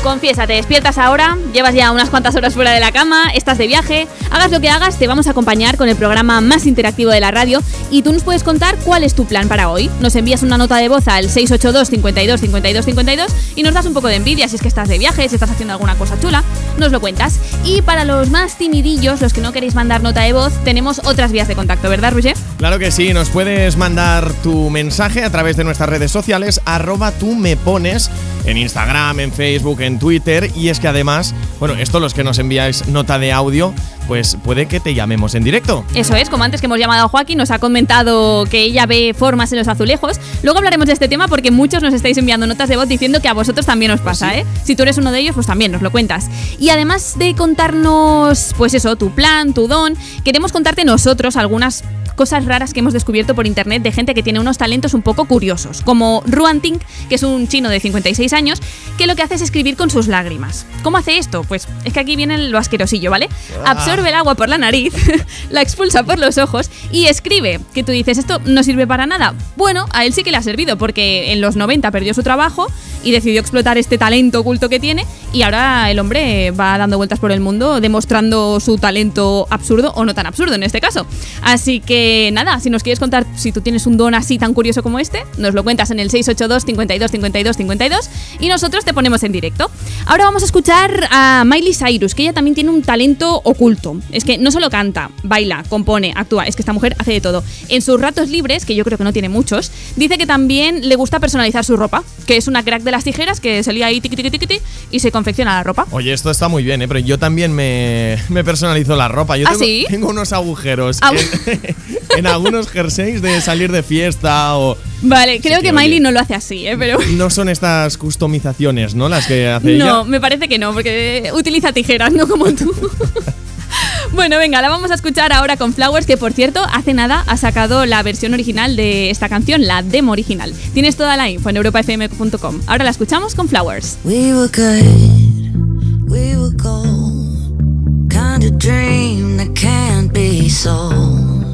Speaker 2: Confiesa, te despiertas ahora, llevas ya unas cuantas horas fuera de la cama, estás de viaje, hagas lo que hagas, te vamos a acompañar con el programa más interactivo de la radio y tú nos puedes contar cuál es tu plan para hoy. Nos envías una nota de voz al 682 52 52 52 y nos das un poco de envidia si es que estás de viaje, si estás haciendo alguna cosa chula, nos lo cuentas. Y para los más timidillos, los que no queréis mandar nota de voz, tenemos otras vías de contacto, ¿verdad, Roger?
Speaker 38: Claro que sí, nos puedes mandar tu mensaje a través de nuestras redes sociales, arroba tú me pones, en Instagram, en Facebook, en Twitter. Y es que además, bueno, esto los que nos enviáis nota de audio, pues puede que te llamemos en directo.
Speaker 2: Eso es, como antes que hemos llamado a Joaquín, nos ha comentado que ella ve formas en los azulejos. Luego hablaremos de este tema porque muchos nos estáis enviando notas de voz diciendo que a vosotros también os pasa, ¿eh? Si tú eres uno de ellos, pues también nos lo cuentas. Y además de contarnos, pues eso, tu plan, tu don, queremos contarte nosotros algunas cosas raras que hemos descubierto por internet de gente que tiene unos talentos un poco curiosos, como Ruan Ting, que es un chino de 56 años, que lo que hace es escribir con sus lágrimas. ¿Cómo hace esto? Pues es que aquí viene lo asquerosillo, ¿vale? Absorbe el agua por la nariz, la expulsa por los ojos y escribe. Que tú dices, esto no sirve para nada. Bueno, a él sí que le ha servido porque en los 90 perdió su trabajo y decidió explotar este talento oculto que tiene y ahora el hombre va dando vueltas por el mundo demostrando su talento absurdo o no tan absurdo en este caso. Así que nada, si nos quieres contar si tú tienes un don así tan curioso como este, nos lo cuentas en el 682 52 52 52 y nosotros te ponemos en directo. Ahora vamos a escuchar a Miley Cyrus, que ella también tiene un talento oculto. Es que no solo canta, baila, compone, actúa, es que esta mujer hace de todo. En sus ratos libres, que yo creo que no tiene muchos, dice que también le gusta personalizar su ropa, que es una crack de las tijeras que se lía ahí tiqui, tiqui, tiqui, y se confecciona la ropa.
Speaker 38: Oye, esto está muy bien, ¿eh? pero yo también me, me personalizo la ropa. Yo
Speaker 2: ¿Ah,
Speaker 38: tengo,
Speaker 2: sí?
Speaker 38: tengo unos agujeros en, en algunos jerseys de salir de fiesta o...
Speaker 2: Vale, creo
Speaker 38: que,
Speaker 2: que Miley
Speaker 38: oye.
Speaker 2: no lo hace así, ¿eh? pero...
Speaker 38: No son estas customizaciones, ¿no? Las que hace
Speaker 2: No,
Speaker 38: ella.
Speaker 2: me parece que no, porque utiliza tijeras, no como tú. bueno, venga, la vamos a escuchar ahora con Flowers, que por cierto, hace nada ha sacado la versión original de esta canción, la demo original. Tienes toda la info en europafm.com. Ahora la escuchamos con Flowers.
Speaker 39: We were good, we were gold. Kind of dream that can't be sold.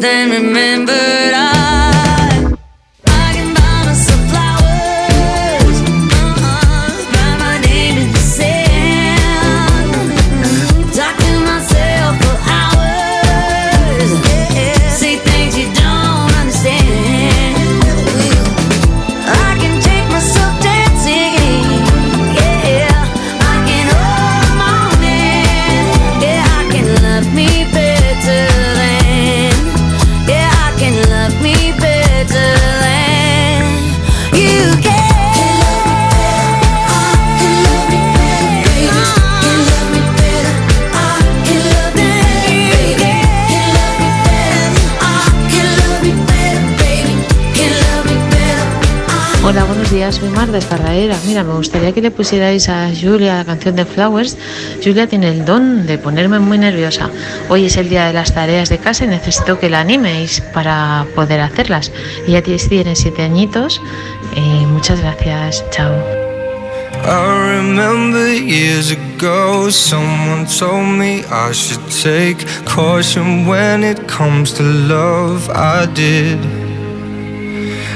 Speaker 39: then remember
Speaker 40: Hola, soy Mar de Esparraera. Mira, me gustaría que le pusierais a Julia la canción de Flowers. Julia tiene el don de ponerme muy nerviosa. Hoy es el día de las tareas de casa y necesito que la animéis para poder hacerlas. Ella tiene siete añitos. Muchas gracias, chao.
Speaker 41: I remember years ago, someone told me I should take caution when it comes to love. I did.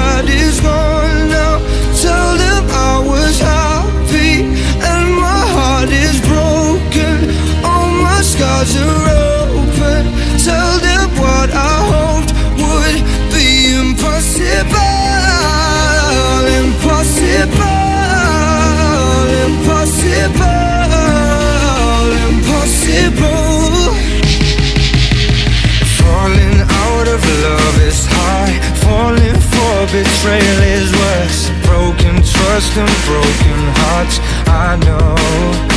Speaker 41: All is gone now. Tell them I was happy and my heart is broken. All my scars are open. Tell them what I hoped would be impossible. Impossible. Impossible. Impossible. Falling out of love is hard. Falling betrayal is worse. Broken trust and broken hearts. I know,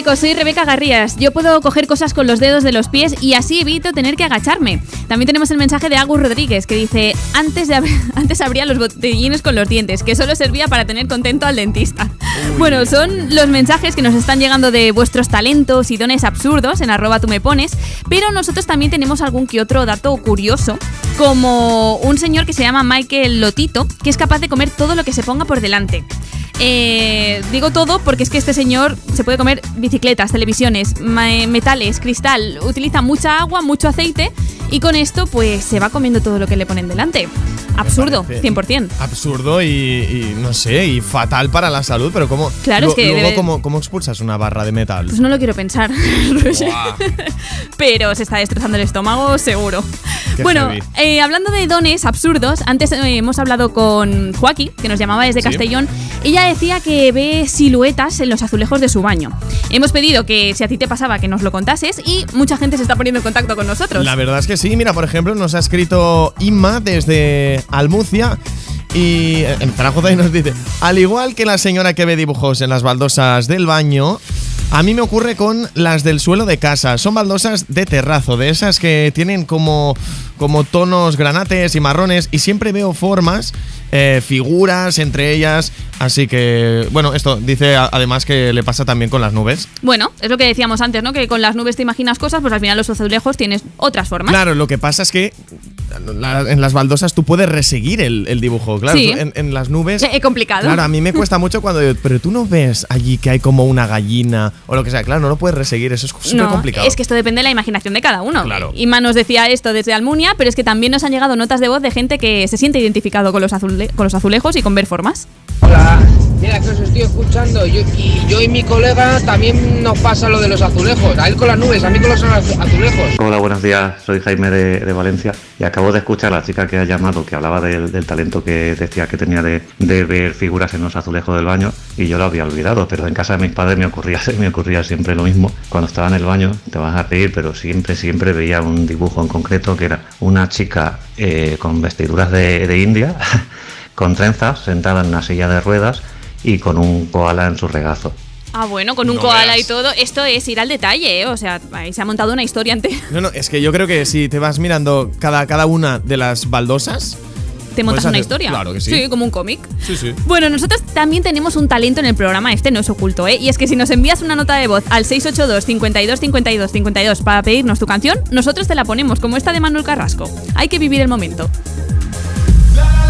Speaker 2: chicos, soy Rebeca Garrías. Yo puedo coger cosas con los dedos de los pies y así evito tener que agacharme. También tenemos el mensaje de Agus Rodríguez que dice, antes, de antes abría los botellines con los dientes, que solo servía para tener contento al dentista. Bueno, son los mensajes que nos están llegando de vuestros talentos y dones absurdos en arroba tú me pones, pero nosotros también tenemos algún que otro dato curioso, como un señor que se llama Michael Lotito, que es capaz de comer todo lo que se ponga por delante. Eh, digo todo porque es que este señor se puede comer bicicletas, televisiones, metales, cristal, utiliza mucha agua, mucho aceite y con esto pues se va comiendo todo lo que le ponen delante. Absurdo,
Speaker 3: parece
Speaker 2: 100%.
Speaker 3: Absurdo y, y no sé, y fatal para la salud, pero ¿cómo,
Speaker 2: Claro, es que
Speaker 3: luego,
Speaker 2: debe-
Speaker 3: ¿cómo, cómo expulsas una barra de metal?
Speaker 2: Pues no lo quiero pensar. Pero se está destrozando el estómago, seguro.
Speaker 3: Qué
Speaker 2: bueno, eh, hablando de dones absurdos, antes eh, hemos hablado con Joaquín, que nos llamaba desde
Speaker 3: Sí.
Speaker 2: Castellón. Ella decía que ve siluetas en los azulejos de su baño. Hemos pedido que si a ti te pasaba que nos lo contases y mucha gente se está poniendo en contacto con nosotros.
Speaker 3: La verdad es que sí, mira, por ejemplo, nos ha escrito Inma desde Almucia y eh, en Zaragoza nos dice, al igual que la señora que ve dibujos en las baldosas del baño, a mí me ocurre con las del suelo de casa. Son baldosas de terrazo, de esas que tienen como, como tonos granates y marrones y siempre veo formas, eh, figuras entre ellas. Así que, bueno, esto dice a- además que le pasa también con las nubes.
Speaker 2: Bueno, es lo que decíamos antes, ¿no? Que con las nubes te imaginas cosas, pues al final los azulejos tienes otras formas.
Speaker 3: Claro, lo que pasa es que la- en las baldosas tú puedes reseguir el, el dibujo. Claro,
Speaker 2: Sí.
Speaker 3: en, en las nubes.
Speaker 2: Es complicado.
Speaker 3: Claro, a mí me cuesta mucho cuando pero tú no ves allí que hay como una gallina o lo que sea. Claro, no lo puedes reseguir, eso es súper
Speaker 2: No,
Speaker 3: complicado.
Speaker 2: es que esto depende de la imaginación de cada uno.
Speaker 3: Claro.
Speaker 2: Inma nos decía esto desde Almunia, pero es que también nos han llegado notas de voz de gente que se siente identificado con los, azule- con los azulejos y con ver formas.
Speaker 42: Hola, mira que os estoy escuchando yo- y yo y mi colega también nos pasa lo de los azulejos, a él con las nubes, a mí con los azu- azulejos.
Speaker 43: Hola, buenos días. Soy Jaime de, de Valencia y acabo de escuchar a la chica que ha llamado que hablaba del, del talento que decía que tenía de, de ver figuras en los azulejos del baño y yo lo había olvidado, pero en casa de mis padres me ocurría, me ocurría siempre lo mismo. Cuando estaba en el baño, te vas a reír, pero siempre, siempre veía un dibujo en concreto que era una chica eh, con vestiduras de, de India, con trenzas, sentada en una silla de ruedas y con un koala en su regazo.
Speaker 2: Ah, bueno, con un
Speaker 3: No
Speaker 2: koala
Speaker 3: veas.
Speaker 2: y todo. Esto es ir al detalle, ¿eh? O sea, ahí se ha montado una historia entera.
Speaker 3: No, no, es que yo creo que si te vas mirando cada, cada una de las baldosas.
Speaker 2: Te montas
Speaker 3: puedes
Speaker 2: una historia.
Speaker 3: Claro que sí.
Speaker 2: como un cómic.
Speaker 3: Sí, sí.
Speaker 2: Bueno, nosotros también tenemos un talento en el programa, este no es oculto, ¿eh? Y es que si nos envías una nota de voz al 682 52 52 52 para pedirnos tu canción, nosotros te la ponemos, como esta de Manuel Carrasco. Hay que vivir el momento.
Speaker 44: Ahora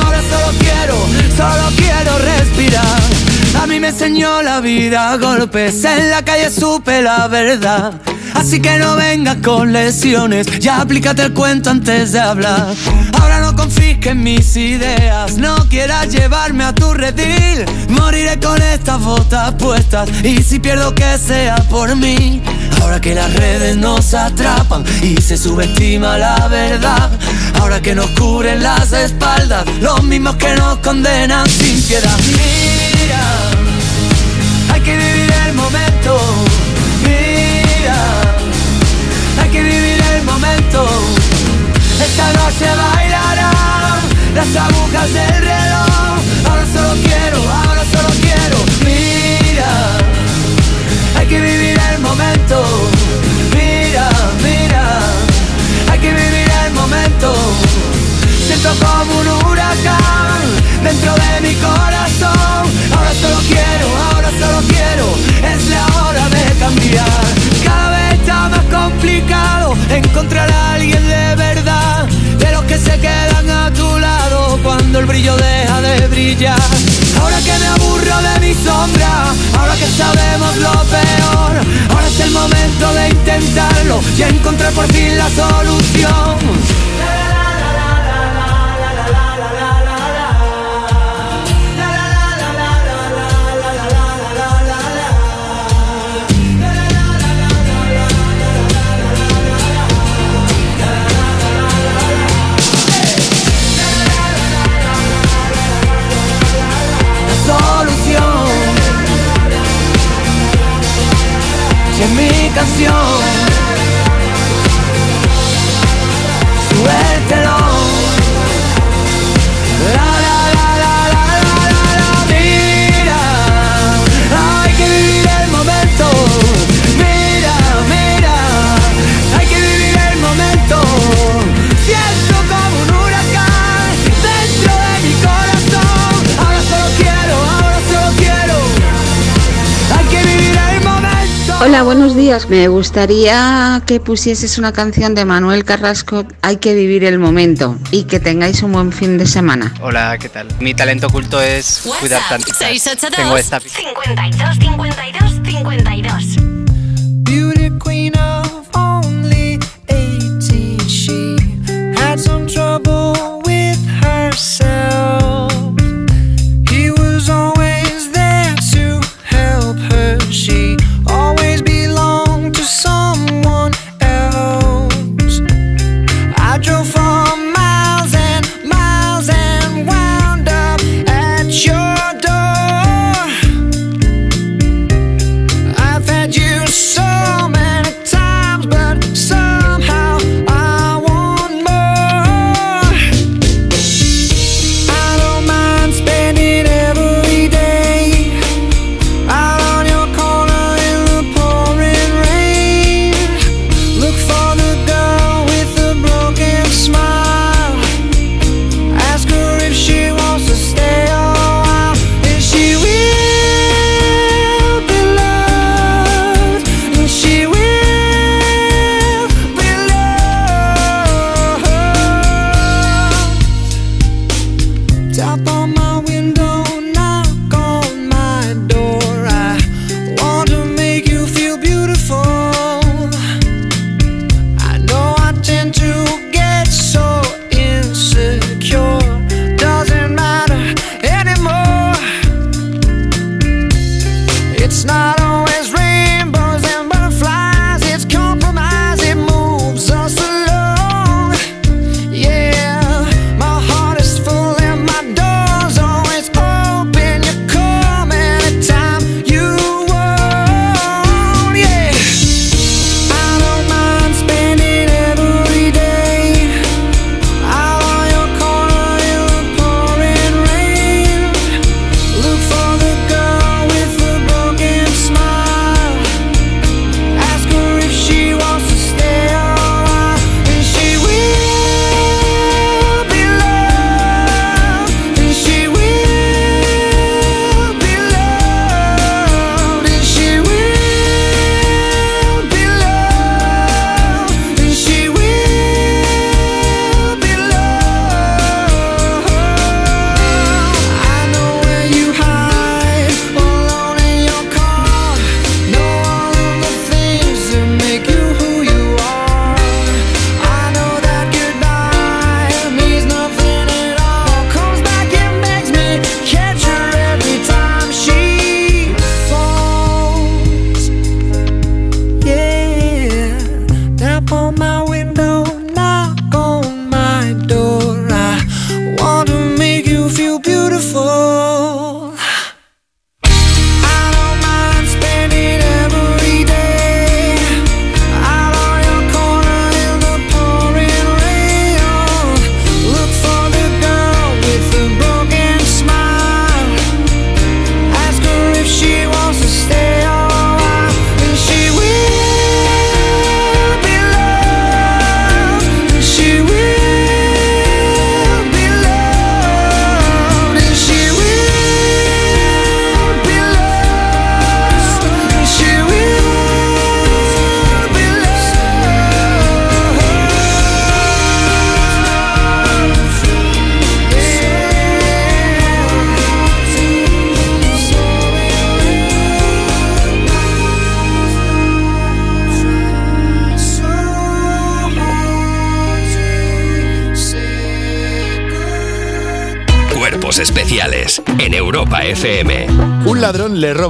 Speaker 44: solo quiero, solo quiero respirar. A mí me enseñó la vida golpes, en la calle supe la verdad. Así que no vengas con lesiones, ya aplícate el cuento antes de hablar. Ahora no confisques mis ideas, no quieras llevarme a tu redil. Moriré con estas botas puestas y si pierdo que sea por mí. Ahora que las redes nos atrapan y se subestima la verdad. Ahora que nos cubren las espaldas, los mismos que nos condenan sin piedad. Mira, hay que vivir el momento. y vivir el momento. Esta noche bailarán las agujas del reloj.
Speaker 45: Ahora solo quiero, ahora solo quiero. Mira, hay que vivir el momento. Mira, mira, hay que vivir el momento. Siento como un huracán dentro de mi corazón. Ahora solo quiero, ahora solo quiero. Es la hora de cambiar está más complicado encontrar a alguien de verdad, de los que se quedan a tu lado cuando el brillo deja de brillar. Ahora que me aburro de mi sombra, ahora que sabemos lo peor,
Speaker 44: ahora es el momento Me gustaría que pusieses una canción de Manuel Carrasco, Hay que vivir el momento, y que tengáis un buen fin de semana.
Speaker 5: Hola, ¿qué tal? Mi talento oculto es cuidar tanto. Tengo esta
Speaker 41: 52, 52.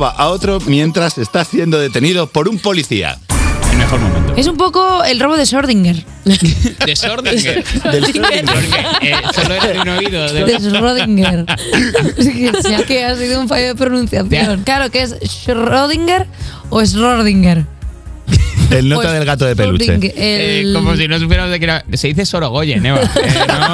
Speaker 12: A otro mientras está siendo detenido por un policía.
Speaker 5: El mejor momento.
Speaker 44: Es un poco el robo de Schrödinger.
Speaker 5: De Schrödinger.
Speaker 12: Del
Speaker 5: Porque eh, solo era de un oído.
Speaker 44: De Schrödinger. Es que, que ha sido un fallo de pronunciación. Claro, que es Schrödinger o Schrödinger.
Speaker 12: El nota
Speaker 44: Pues,
Speaker 12: del gato de peluche.
Speaker 44: Schrödinger,
Speaker 5: Eh,
Speaker 44: el-
Speaker 5: como si no supiéramos de qué era. Se dice Sorogoyen, Eva. Eh, no.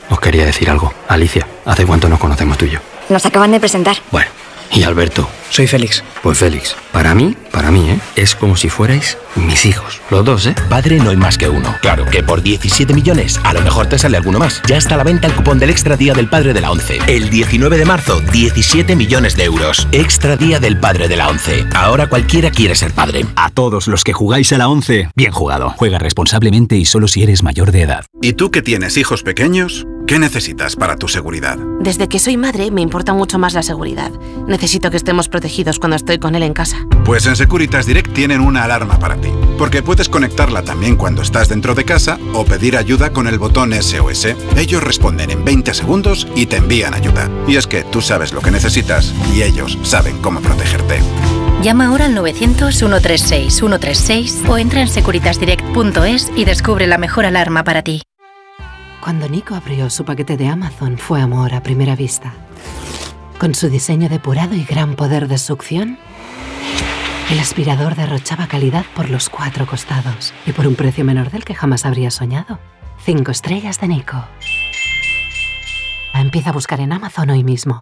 Speaker 46: os quería decir algo. Alicia, ¿hace cuánto nos conocemos tú y yo?
Speaker 47: Nos acaban de presentar.
Speaker 46: Bueno, y Alberto.
Speaker 48: Soy Félix.
Speaker 46: Pues Félix, para mí, para mí, ¿eh? Es como si fuerais mis hijos. Los dos, ¿eh?
Speaker 49: Padre no hay más que uno. Claro que por 17 millones a lo mejor te sale alguno más. Ya está a la venta el cupón del Extra Día del Padre de la ONCE. El 19 de marzo, 17 millones de euros. Extra Día del Padre de la ONCE. Ahora cualquiera quiere ser padre.
Speaker 50: A todos los que jugáis a la 11, bien jugado. Juega responsablemente y solo si eres mayor de edad.
Speaker 51: ¿Y tú que tienes hijos pequeños? ¿Qué necesitas para tu seguridad?
Speaker 52: Desde que soy madre me importa mucho más la seguridad. Necesito que estemos protegidos cuando estoy con él en casa.
Speaker 51: Pues en Securitas Direct tienen una alarma para ti, porque puedes conectarla también cuando estás dentro de casa o pedir ayuda con el botón SOS. Ellos responden en 20 segundos y te envían ayuda. Y es que tú sabes lo que necesitas y ellos saben cómo protegerte.
Speaker 17: Llama ahora al 900-136-136 o entra en securitasdirect.es y descubre la mejor alarma para ti.
Speaker 53: Cuando Nico abrió su paquete de Amazon fue amor a primera vista. Con su diseño depurado y gran poder de succión, el aspirador derrochaba calidad por los cuatro costados y por un precio menor del que jamás habría soñado. Cinco estrellas de Nico. Empieza a buscar en Amazon hoy mismo.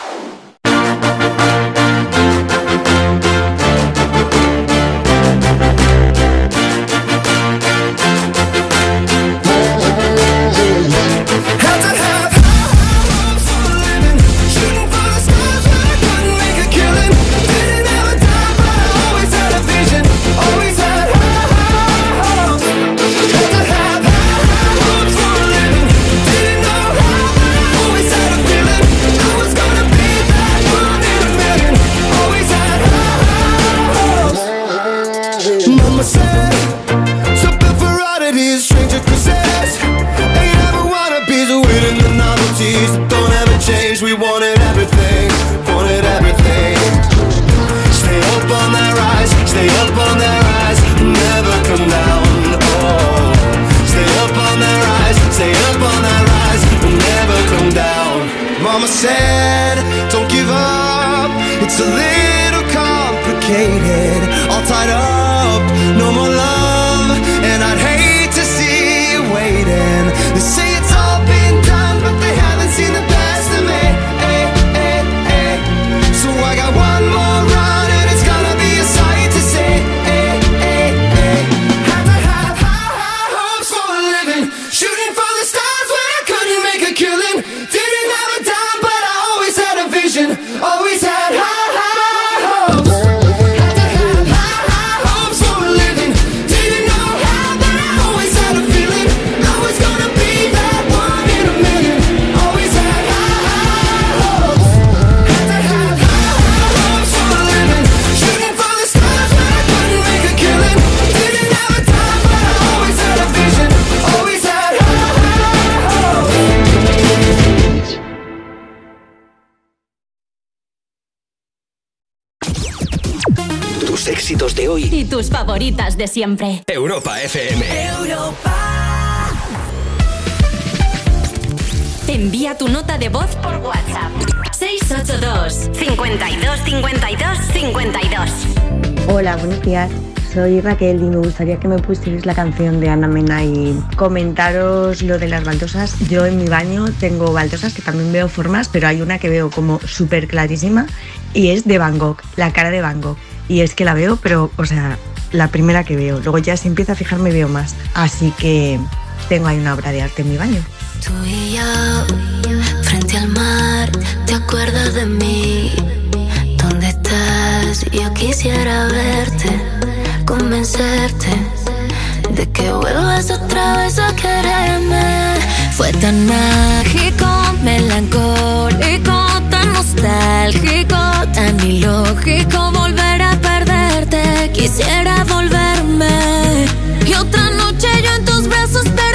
Speaker 41: De
Speaker 15: siempre.
Speaker 41: Europa FM.
Speaker 5: Envía tu nota de voz por WhatsApp. 682 52 52 52
Speaker 54: Hola, buenos días. Soy Raquel y me gustaría que me pusierais la canción de Ana Mena y comentaros lo de las baldosas. Yo en mi baño tengo baldosas que también veo formas, pero hay una que veo como súper clarísima y es de Van Gogh, la cara de Van Gogh. Y es que la veo, pero, o sea, la primera que veo. Luego ya si empiezo a fijarme veo más. Así que tengo ahí una obra de arte en mi baño.
Speaker 55: Tú y yo, frente al mar, ¿te acuerdas de mí? ¿Dónde estás? Yo quisiera verte, convencerte de que vuelvas otra vez a quererme. Fue tan mágico, melancólico, tan nostálgico, tan ilógico volver a. Quisiera volverme y otra noche yo en tus brazos perderme.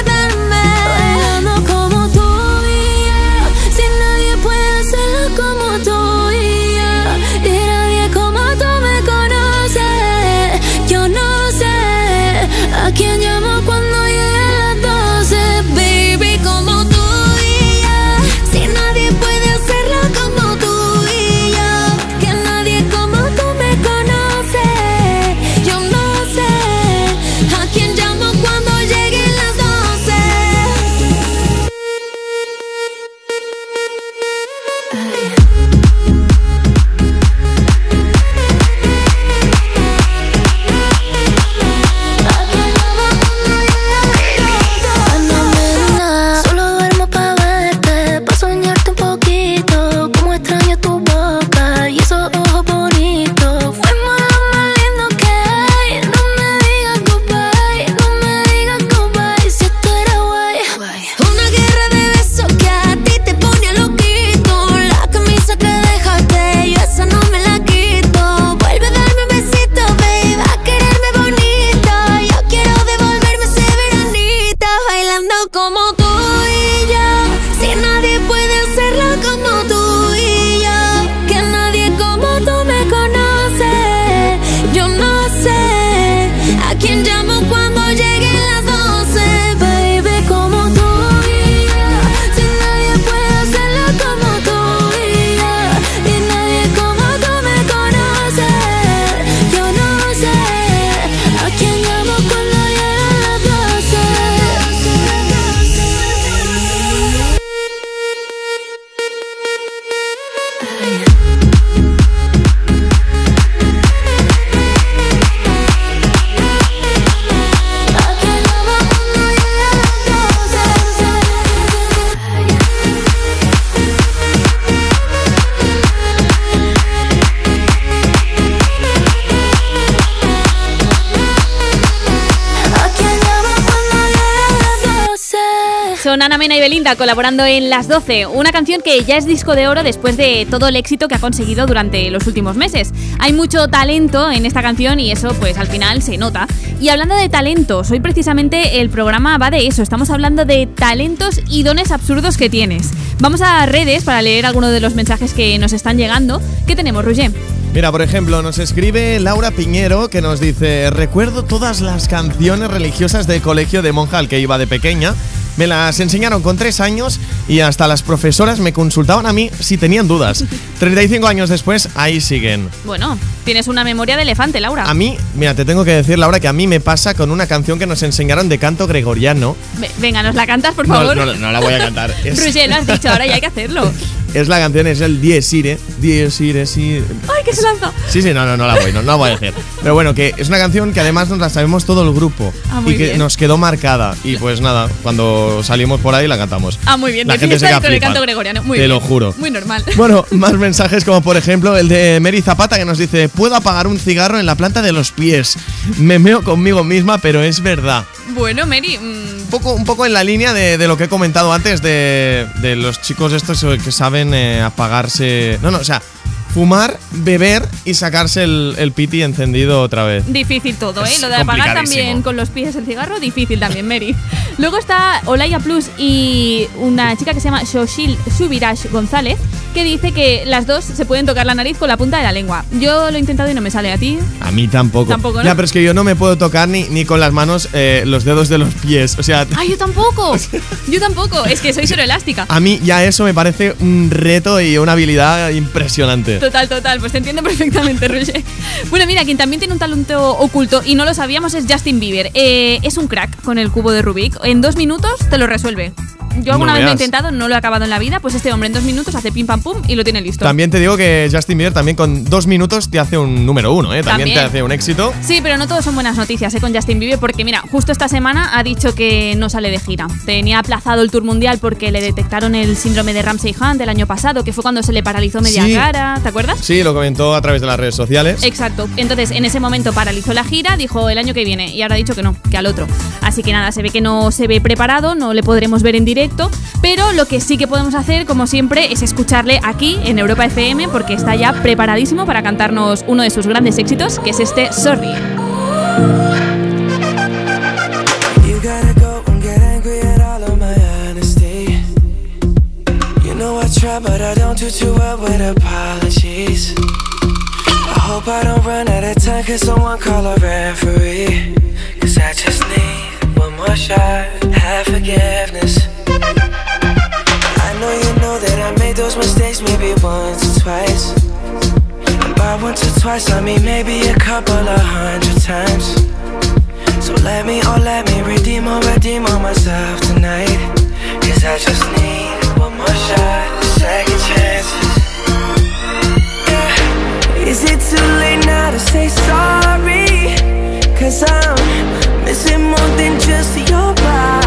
Speaker 55: 12?
Speaker 2: Son Ana Mena y Belinda colaborando en Las 12, una canción que ya es disco de oro después de todo el éxito que ha conseguido durante los últimos meses. Hay mucho talento en esta canción y eso pues al final se nota. Y hablando de talentos, hoy precisamente el programa va de eso, estamos hablando de talentos y dones absurdos que tienes. Vamos a redes para leer algunos de los mensajes que nos están llegando. ¿Qué tenemos, Roger?
Speaker 3: Mira, por ejemplo, nos escribe Laura Piñero que nos dice, recuerdo todas las canciones religiosas del colegio de monja al que iba de pequeña. Me las enseñaron con tres años y hasta las profesoras me consultaban a mí si tenían dudas. 35 años después, ahí siguen.
Speaker 2: Bueno, tienes una memoria de elefante, Laura.
Speaker 3: A mí, mira, te tengo que decir, Laura, que a mí me pasa con una canción que nos enseñaron de canto gregoriano.
Speaker 2: Ve- Venga, nos la cantas, por favor.
Speaker 3: no, no la voy a cantar. Es,
Speaker 2: lo has dicho, ahora ya hay que hacerlo.
Speaker 3: es la canción, es el. Dies Irae, sí.
Speaker 2: ¡Ay, que se lanza!
Speaker 3: Sí, sí, no, no, no la voy, no, no la voy a decir. Pero bueno, que es una canción que además nos la sabemos todo el grupo.
Speaker 2: Ah, muy
Speaker 3: y que
Speaker 2: bien.
Speaker 3: nos quedó marcada. Y pues nada, cuando salimos por ahí la cantamos.
Speaker 2: Ah, muy bien,
Speaker 3: La
Speaker 2: de
Speaker 3: gente se queda
Speaker 2: con el
Speaker 3: flipada.
Speaker 2: canto gregoriano. Muy
Speaker 3: Te
Speaker 2: bien.
Speaker 3: lo juro.
Speaker 2: Muy normal.
Speaker 3: Bueno, más mensajes como por ejemplo el de Mary Zapata que nos dice, puedo apagar un cigarro en la planta de los pies. Me meo conmigo misma, pero es verdad.
Speaker 2: Bueno, Mary, mm,
Speaker 3: poco, un poco en la línea de, de lo que he comentado antes de, de los chicos estos que saben eh, apagarse... No, no, o sea, fumar, beber y sacarse el, el piti encendido otra vez.
Speaker 2: Difícil todo, ¿eh?
Speaker 3: Es
Speaker 2: Lo de apagar también con los pies el cigarro, difícil también, Mary. Luego está Olaya Plus y una chica que se llama Shoshil Subirash González, que dice que las dos se pueden tocar la nariz con la punta de la lengua. Yo lo he intentado y no me sale a ti.
Speaker 3: A mí tampoco.
Speaker 2: Tampoco, ¿no?
Speaker 3: Ya, pero es que yo no me puedo tocar ni, ni con las manos eh, los dedos de los pies. O sea,
Speaker 2: ¡Ay, yo tampoco! Yo tampoco. Es que soy cero elástica.
Speaker 3: a mí ya eso me parece un reto y una habilidad impresionante.
Speaker 2: Total, total, pues te entiendo perfectamente, Roger. Bueno, mira, quien también tiene un talento oculto y no lo sabíamos es Justin Bieber. Eh, es un crack con el cubo de Rubik. En dos minutos te lo resuelve. Yo alguna
Speaker 3: No
Speaker 2: vez lo he intentado, no lo he acabado en la vida, pues este hombre en dos minutos hace pim pam pum y lo tiene listo.
Speaker 3: También te digo que Justin Bieber también con dos minutos te hace un número uno, ¿eh? También, te hace un éxito.
Speaker 2: Sí, pero no todos son buenas noticias ¿eh? con Justin Bieber porque mira, justo esta semana ha dicho que no sale de gira. Tenía aplazado el tour mundial porque le detectaron el síndrome de Ramsay Hunt del año pasado, que fue cuando se le paralizó media
Speaker 3: Sí.
Speaker 2: cara, ¿te acuerdas?
Speaker 3: Sí, lo comentó a través de las redes sociales.
Speaker 2: Exacto. Entonces, en ese momento paralizó la gira, dijo el año que viene y ahora ha dicho que no, que al otro. Así que nada, se ve que no se ve preparado, no le podremos ver en directo, pero lo que sí que podemos hacer, como siempre, es escucharle aquí en Europa FM porque está ya preparadísimo para cantarnos uno de sus grandes éxitos, que es este Sorry.
Speaker 23: I hope I don't run out of time, cause someone call a more shot, have forgiveness. I know you know that I made those mistakes maybe once or twice. And by once or twice, I mean maybe a couple of hundred times. So let me, oh let me redeem or redeem on myself tonight Cause I just need one more shot, second chances yeah. Is it too late now to say sorry? Cause I'm missing more than just your body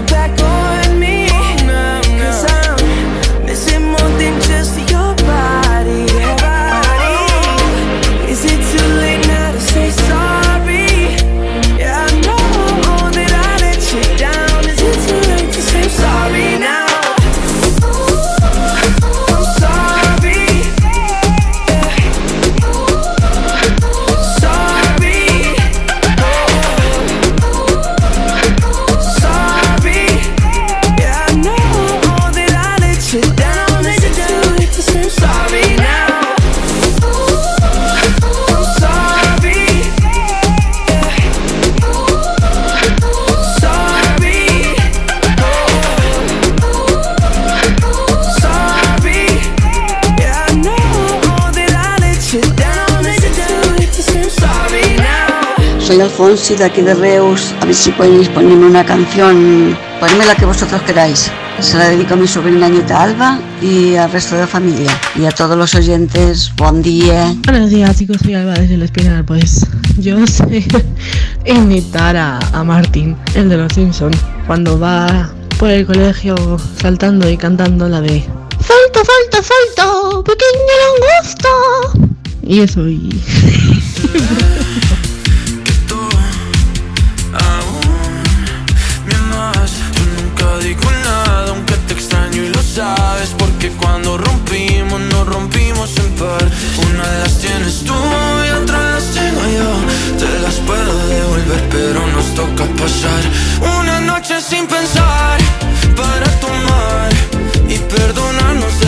Speaker 23: to get you back
Speaker 56: Soy Alfonsi de aquí de Reus. A ver si podéis ponerme una canción, ponedme la que vosotros queráis. Se la dedico a mi sobrina Anita Alba y al resto de la familia. Y a todos los oyentes, buen día.
Speaker 57: Buenos días chicos, soy Alba desde el Espinar. Pues yo sé imitar a, a Martin, el de los Simpsons, cuando va por el colegio saltando y cantando la de ¡Salta, salta, salta! ¡Pequeña langosta! Y eso, y... vivimos en par. Una las tienes tú y otra las tengo yo. Te las puedo devolver, pero nos toca pasar una noche sin pensar para tomar y perdonarnos desnudos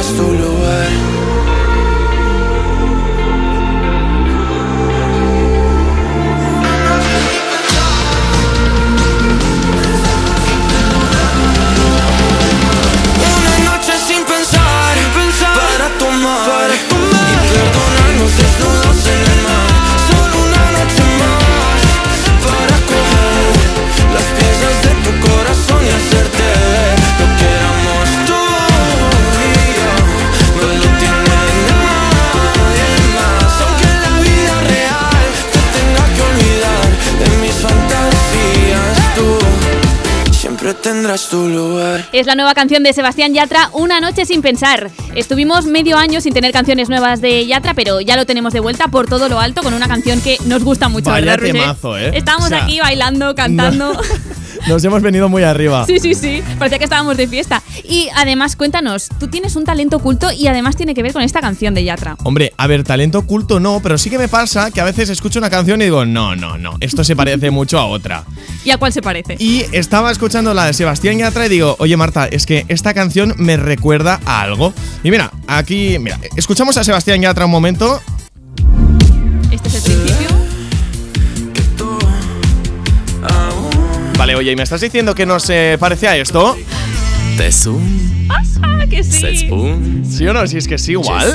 Speaker 57: tendrás tu lugar. Tu lugar.
Speaker 2: Es la nueva canción de Sebastián Yatra, Una noche sin pensar. Estuvimos medio año sin tener canciones nuevas de Yatra, pero ya lo tenemos de vuelta por todo lo alto con una canción que nos gusta mucho,
Speaker 3: Vaya
Speaker 2: ¿verdad,
Speaker 3: temazo, ¿eh?
Speaker 2: Estábamos
Speaker 3: O sea,
Speaker 2: aquí bailando, cantando.
Speaker 3: Nos hemos venido muy arriba.
Speaker 2: Sí, sí, sí. Parecía que estábamos de fiesta. Y además, cuéntanos, tú tienes un talento oculto y además tiene que ver con esta canción de Yatra.
Speaker 3: Hombre, a ver, talento oculto no, pero sí que me pasa que a veces escucho una canción y digo, no, no, no, esto se parece mucho a otra.
Speaker 2: ¿Y a cuál se parece?
Speaker 3: Y estaba escuchando la de Sebastián Yatra y digo, oye Marta, es que esta canción me recuerda a algo. Y mira, aquí, mira, escuchamos a Sebastián Yatra un momento. Vale, oye, ¿y me estás diciendo que no se parece a esto?
Speaker 2: Ah, que sí.
Speaker 3: ¿Sí o no? Si es que sí, igual.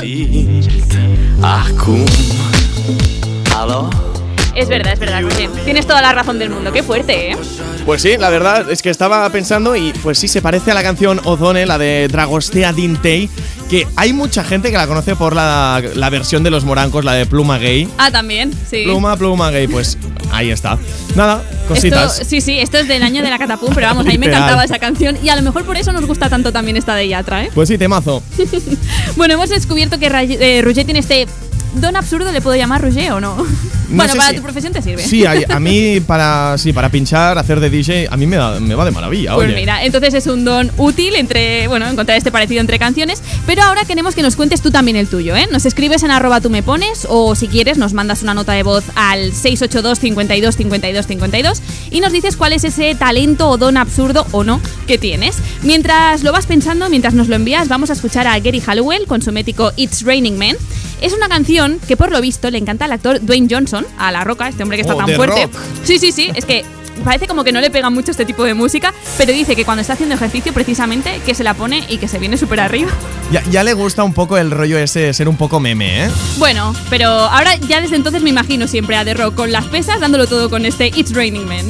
Speaker 2: Es verdad, es verdad. Tienes toda la razón del mundo. Qué fuerte, ¿eh?
Speaker 3: Pues sí, la verdad es que estaba pensando y pues sí, se parece a la canción Ozone, la de Dragostea Dintei, que hay mucha gente que la conoce por la, la versión de los morancos, la de Pluma Gay.
Speaker 2: Ah, también, sí.
Speaker 3: Pluma, Pluma Gay, pues ahí está. Nada, cositas.
Speaker 2: Esto, sí, sí, esto es del año de la catapum, pero vamos, a mí me encantaba esa canción y a lo mejor por eso nos gusta tanto también esta de Yatra, ¿eh?
Speaker 3: Pues sí, temazo.
Speaker 2: Bueno, hemos descubierto que Ray- eh, Roger tiene este don absurdo, ¿le puedo llamar Roger o no? Bueno, para
Speaker 3: si-
Speaker 2: tu profesión te sirve.
Speaker 3: Sí, a, a mí para, sí, para pinchar, hacer de DJ, a mí me, da- me va de maravilla,
Speaker 2: Pues
Speaker 3: oye.
Speaker 2: mira, entonces es un don útil entre, bueno, encontrar este parecido entre canciones, pero ahora queremos que nos cuentes tú también el tuyo, ¿eh? Nos escribes en arroba tú me pones o si quieres nos mandas una nota de voz al 682 52 52 52 y nos dices cuál es ese talento o don absurdo o no que tienes. Mientras lo vas pensando, mientras nos lo envías, vamos a escuchar a Gary Hallowell con su mético It's Raining Men. Es una canción que por lo visto le encanta al actor Dwayne Johnson, a La Roca, este hombre que está
Speaker 3: Oh,
Speaker 2: tan fuerte.
Speaker 3: rock.
Speaker 2: Sí, sí, sí, es que parece como que no le pega mucho este tipo de música, pero dice que cuando está haciendo ejercicio precisamente que se la pone y que se viene súper arriba.
Speaker 3: Ya, ya le gusta un poco el rollo ese de ser un poco meme, ¿eh?
Speaker 2: Bueno, pero ahora ya desde entonces me imagino siempre a The Rock con las pesas dándolo todo con este It's raining men.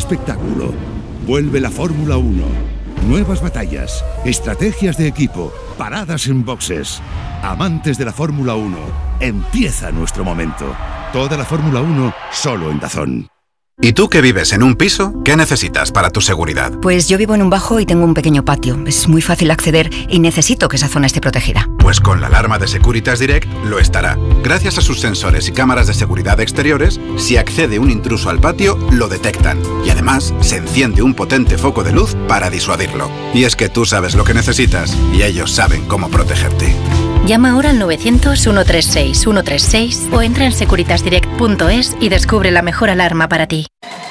Speaker 58: Espectáculo. Vuelve la Fórmula 1. Nuevas batallas, estrategias de equipo, paradas en boxes. Amantes de la Fórmula 1, empieza nuestro momento. Toda la Fórmula 1 solo en Dazón.
Speaker 51: ¿Y tú que vives en un piso? ¿Qué necesitas para tu seguridad?
Speaker 59: Pues yo vivo en un bajo y tengo un pequeño patio. Es muy fácil acceder y necesito que esa zona esté protegida.
Speaker 51: Pues con la alarma de Securitas Direct lo estará. Gracias a sus sensores y cámaras de seguridad exteriores, si accede un intruso al patio, lo detectan. Y además, se enciende un potente foco de luz para disuadirlo. Y es que tú sabes lo que necesitas y ellos saben cómo protegerte.
Speaker 17: Llama ahora al 900-136-136 o entra en securitasdirect.es y descubre la mejor alarma para ti.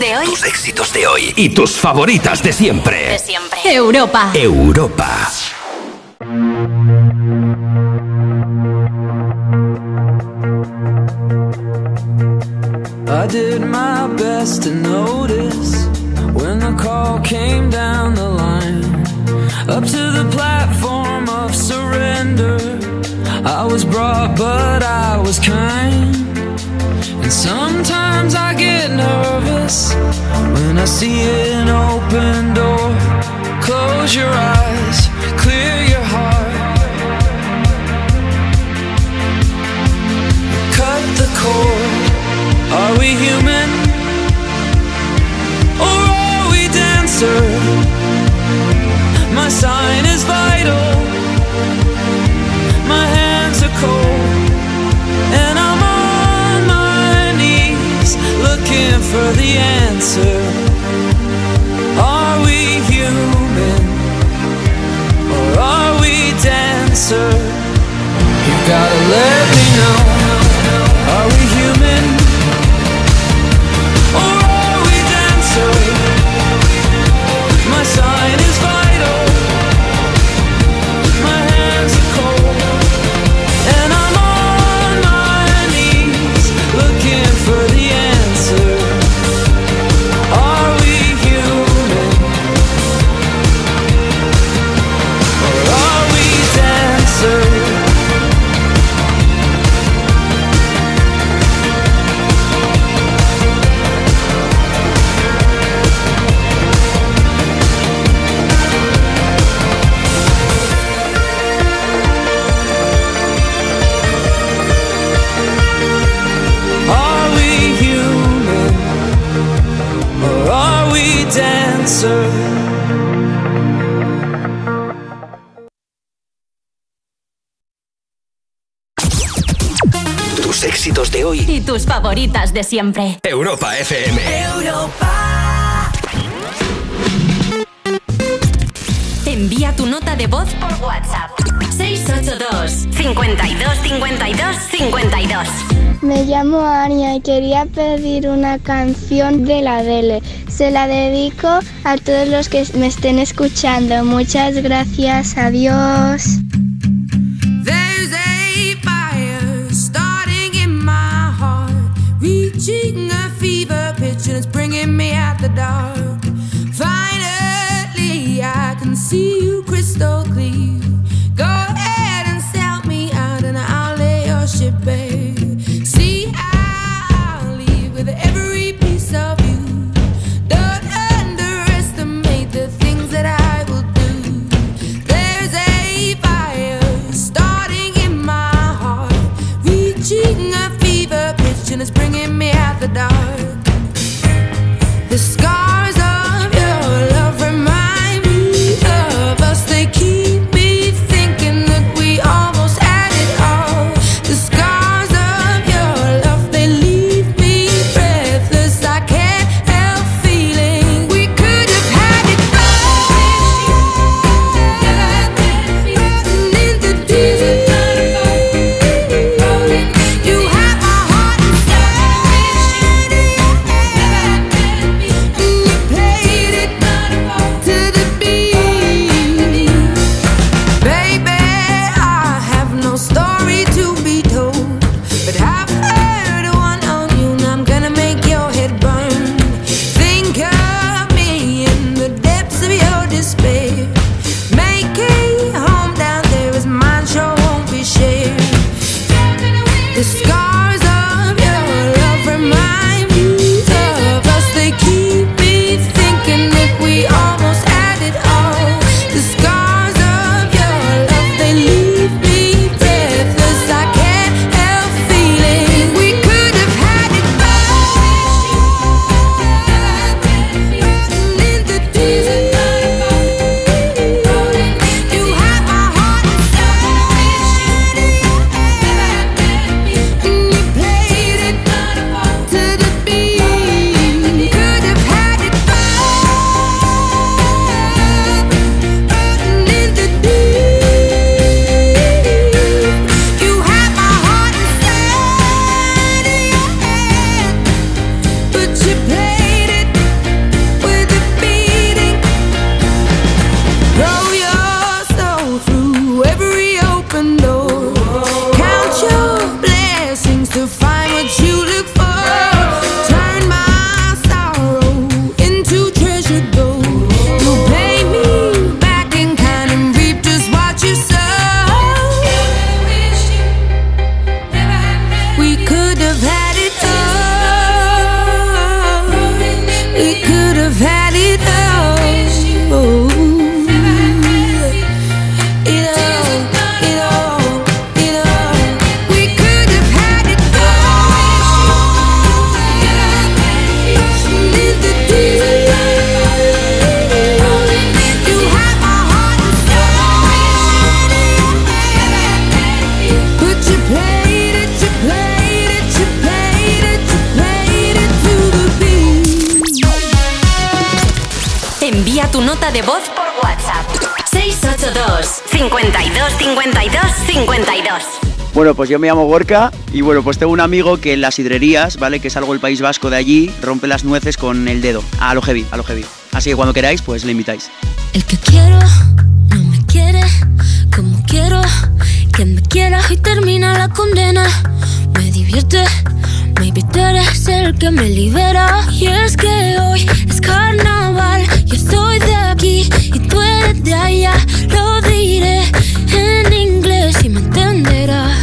Speaker 5: De hoy.
Speaker 1: Tus éxitos de hoy y tus favoritas de siempre.
Speaker 5: De siempre. Europa.
Speaker 1: Europa.
Speaker 25: I did my best to notice when the call came down the line. Up to the platform of surrender. I was brought, but I was kind. And sometimes I get nervous glass when I see an open door. Close your eyes, clear your heart.
Speaker 60: Cut the cord. Are we human? Or are we dancer? My sign is vital. My hands are cold, and I'm looking for the answer.
Speaker 1: de
Speaker 5: siempre.
Speaker 1: Europa FM. Europa.
Speaker 5: Envía tu nota de voz por WhatsApp. 682 52 52
Speaker 61: me llamo Ania y quería pedir una canción de la Dele. Se la dedico a todos los que me estén escuchando. Muchas gracias, adiós.
Speaker 60: out.
Speaker 62: Yo me llamo Gorka y bueno, pues tengo un amigo que en las hidrerías, ¿vale? Que es algo del País Vasco de allí, rompe las nueces con el dedo. A lo heavy, a lo heavy. Así que cuando queráis, pues le invitáis.
Speaker 55: El que quiero no me quiere como quiero que me quiera y termina la condena. Me divierte, maybe tú eres el que me libera. Y es que hoy es carnaval, yo estoy de aquí y tú eres de allá. Lo diré en inglés y me entenderás.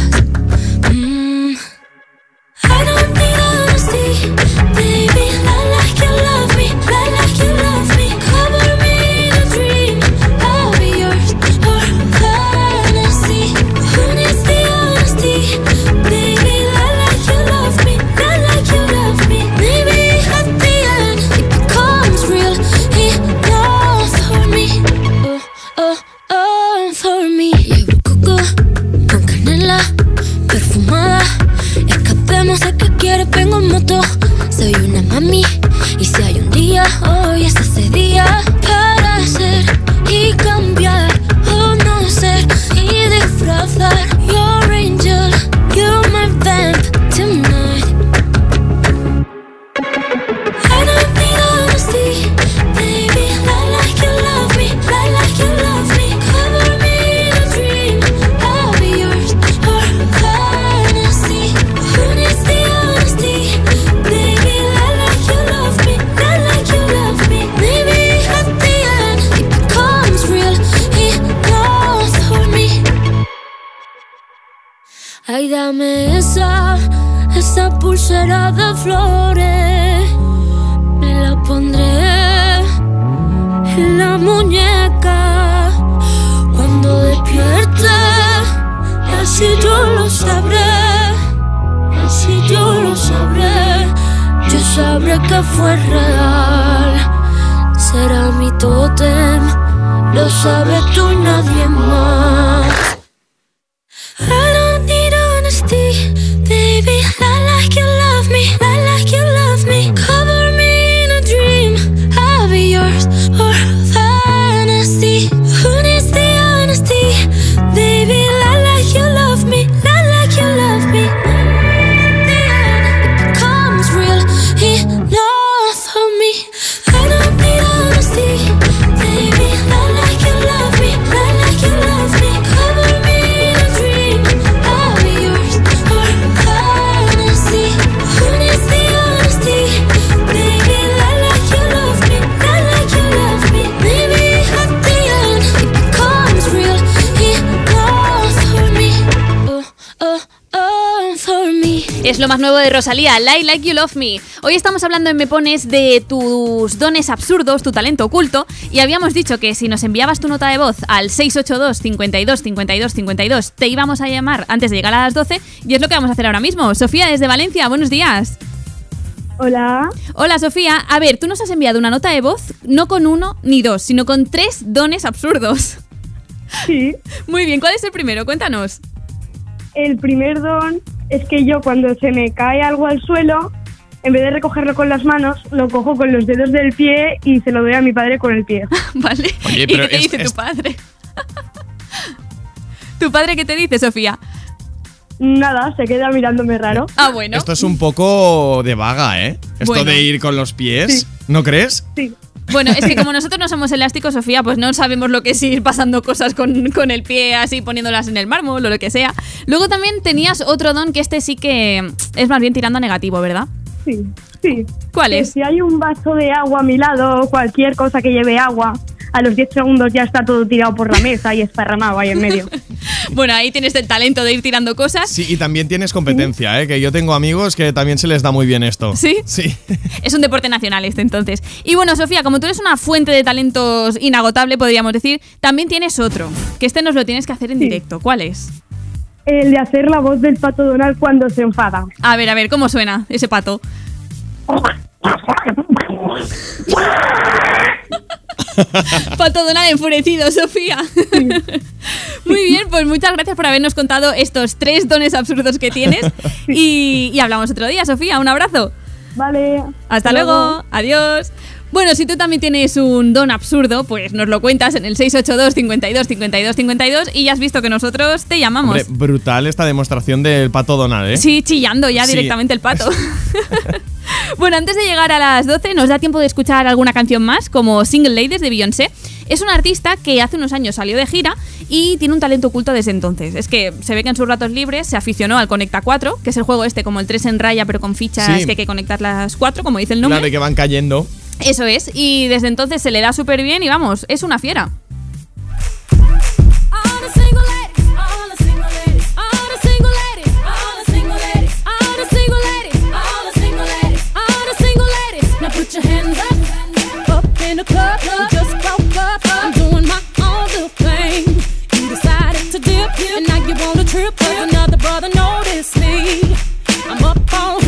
Speaker 55: Más
Speaker 2: nuevo de Rosalía, Lie Like You Love Me. Hoy estamos hablando en Me Pones de tus dones absurdos, tu talento oculto, y habíamos dicho que si nos enviabas tu nota de voz al 682 52 52 52 te íbamos a llamar antes de llegar a las 12, y es lo que vamos a hacer ahora mismo. Sofía desde Valencia, buenos días.
Speaker 63: Hola.
Speaker 2: Hola Sofía, a ver, tú nos has enviado una nota de voz no con uno ni dos, sino con tres dones absurdos.
Speaker 63: Sí.
Speaker 2: Muy bien, ¿cuál es el primero? Cuéntanos.
Speaker 63: El primer don es que yo cuando se me cae algo al suelo, en vez de recogerlo con las manos, lo cojo con los dedos del pie y se lo doy a mi padre con el pie.
Speaker 2: vale.
Speaker 3: Oye,
Speaker 2: ¿Y
Speaker 3: pero
Speaker 2: qué te dice
Speaker 3: es-
Speaker 2: tu padre? ¿Tu padre qué te dice, Sofía?
Speaker 63: Nada, se queda mirándome raro.
Speaker 2: Ah, bueno.
Speaker 3: Esto es un poco de vaga, ¿eh? Esto
Speaker 2: Bueno.
Speaker 3: de ir con los pies,
Speaker 63: Sí.
Speaker 3: ¿no crees?
Speaker 63: Sí.
Speaker 2: Bueno, es que como nosotros no somos elásticos, Sofía, pues no sabemos lo que es ir pasando cosas con, con el pie así, poniéndolas en el mármol o lo que sea. Luego también tenías otro don que este sí que es más bien tirando a negativo, ¿verdad?
Speaker 63: Sí, sí.
Speaker 2: ¿Cuál
Speaker 63: Que
Speaker 2: es?
Speaker 63: Si hay un vaso de agua a mi lado o cualquier cosa que lleve agua, a los 10 segundos ya está todo tirado por la mesa y esparramado ahí en medio.
Speaker 2: Bueno, ahí tienes el talento de ir tirando cosas.
Speaker 3: Sí, y también tienes competencia, ¿eh? Que yo tengo amigos que también se les da muy bien esto.
Speaker 2: ¿Sí?
Speaker 3: Sí.
Speaker 2: Es un deporte nacional este entonces. Y bueno, Sofía, como tú eres una fuente de talentos inagotable, podríamos decir, también tienes otro, que este nos lo tienes que hacer en directo. ¿Cuál es?
Speaker 63: El de hacer la voz del pato Donald cuando se enfada.
Speaker 2: A ver, a ver, ¿cómo suena ese pato? Pato Donald enfurecido, Sofía. Muy bien, pues muchas gracias por habernos contado estos tres dones absurdos que tienes. Y, y hablamos otro día, Sofía. Un abrazo.
Speaker 63: Vale.
Speaker 2: Hasta luego. Adiós. Bueno, si tú también tienes un don absurdo, pues nos lo cuentas en el 682 52 52 52 y ya has visto que nosotros te llamamos.
Speaker 3: Hombre, brutal esta demostración del pato Donald, ¿eh?
Speaker 2: Sí, chillando ya
Speaker 3: Sí.
Speaker 2: directamente el pato. bueno, antes de llegar a las 12 nos da tiempo de escuchar alguna canción más, como Single Ladies de Beyoncé. Es una artista que hace unos años salió de gira y tiene un talento oculto desde entonces. Es que se ve que en sus ratos libres se aficionó al Conecta 4, que es el juego este como el 3 en raya pero con fichas
Speaker 3: Sí.
Speaker 2: que hay que conectar las 4, como dice el nombre.
Speaker 3: Claro, que van cayendo.
Speaker 2: Eso es, y desde entonces se le da súper bien y vamos, es una fiera.
Speaker 64: and trip, another brother noticed me. I'm up on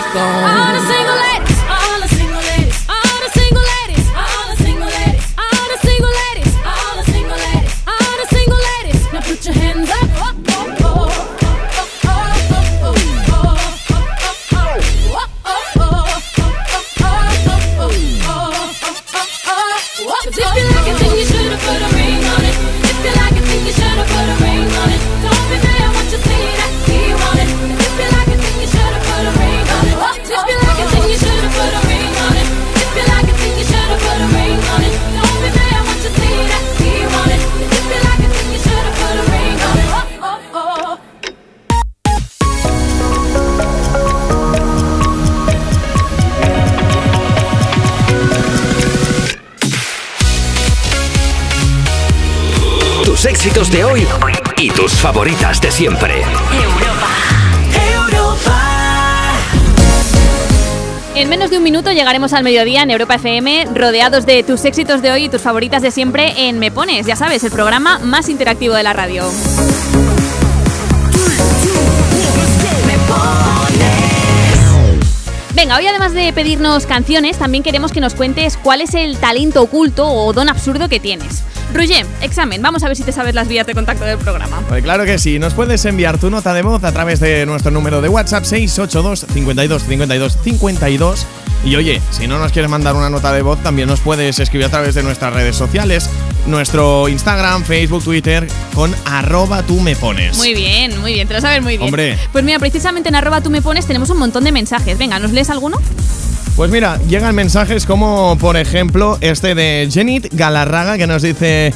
Speaker 64: be gone.
Speaker 1: Éxitos de hoy y tus favoritas de siempre.
Speaker 2: En menos de un minuto llegaremos al mediodía en Europa FM, rodeados de tus éxitos de hoy y tus favoritas de siempre en Me Pones, ya sabes, el programa más interactivo de la radio. Venga, hoy además de pedirnos canciones, también queremos que nos cuentes cuál es el talento oculto o don absurdo que tienes. Roger, examen, vamos a ver si te sabes las vías de contacto del programa.
Speaker 3: Pues claro que sí, nos puedes enviar tu nota de voz a través de nuestro número de WhatsApp 682 52 52 52 y oye, si no nos quieres mandar una nota de voz, también nos puedes escribir a través de nuestras redes sociales, nuestro Instagram, Facebook, Twitter, con arroba tú me pones.
Speaker 2: Muy bien, muy bien, te lo sabes muy bien.
Speaker 3: Hombre.
Speaker 2: Pues mira, precisamente en arroba tú me pones tenemos un montón de mensajes. Venga, ¿nos lees alguno?
Speaker 3: Pues mira, llegan mensajes como, por ejemplo, este de Jenit Galarraga que nos dice: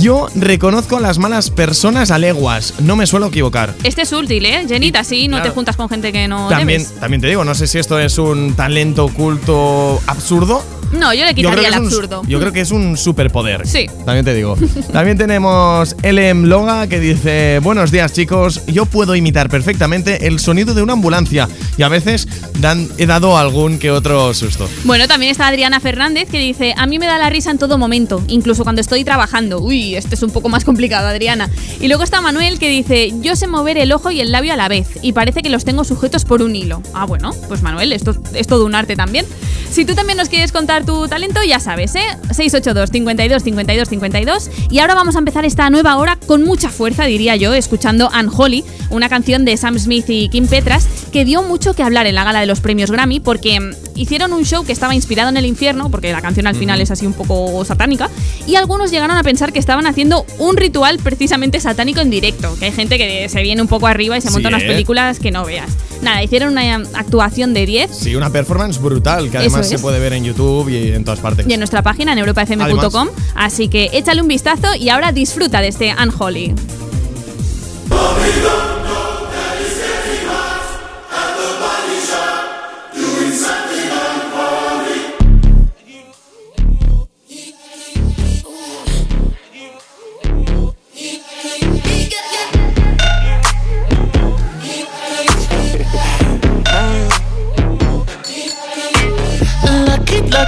Speaker 3: Yo reconozco a las malas personas a leguas, no me suelo equivocar.
Speaker 2: Este es útil, ¿eh? Jenita, así no
Speaker 3: claro.
Speaker 2: te juntas con gente que no
Speaker 3: También,
Speaker 2: debes.
Speaker 3: también te digo, no sé si esto es un talento oculto absurdo.
Speaker 2: No, yo le
Speaker 3: Yo
Speaker 2: quitaría
Speaker 3: que
Speaker 2: el
Speaker 3: un-
Speaker 2: absurdo.
Speaker 3: yo creo que es un superpoder.
Speaker 2: Sí.
Speaker 3: También te digo. También tenemos LM Loga que dice: Buenos días, chicos. Yo puedo imitar perfectamente el sonido de una ambulancia y a veces dan- he dado algún que otro susto.
Speaker 2: Bueno, también está Adriana Fernández que dice, a mí me da la risa en todo momento, incluso cuando estoy trabajando. Uy, este es un poco más complicado, Adriana. Y luego está Manuel que dice, yo sé mover el ojo y el labio a la vez y parece que los tengo sujetos por un hilo. Ah, bueno, pues Manuel, esto es todo un arte también. Si tú también nos quieres contar tu talento, ya sabes, ¿eh? 682 52 52 52 y ahora vamos a empezar esta nueva hora con mucha fuerza, diría yo, escuchando Unholy, una canción de Sam Smith y Kim Petras que dio mucho que hablar en la gala de los premios Grammy porque mm, hicieron un show que estaba inspirado en el infierno, porque la canción al final es así un poco satánica, y algunos llegaron a pensar que estaban haciendo un ritual precisamente satánico en directo, que hay gente que se viene un poco arriba y se
Speaker 3: Sí,
Speaker 2: monta unas
Speaker 3: ¿eh?
Speaker 2: películas que no veas. Nada, hicieron una mm, actuación de 10
Speaker 3: Sí, una performance brutal que además se puede ver en YouTube y en todas partes.
Speaker 2: y en nuestra página en europafm.com, así que échale un vistazo y ahora disfruta de este Unholy.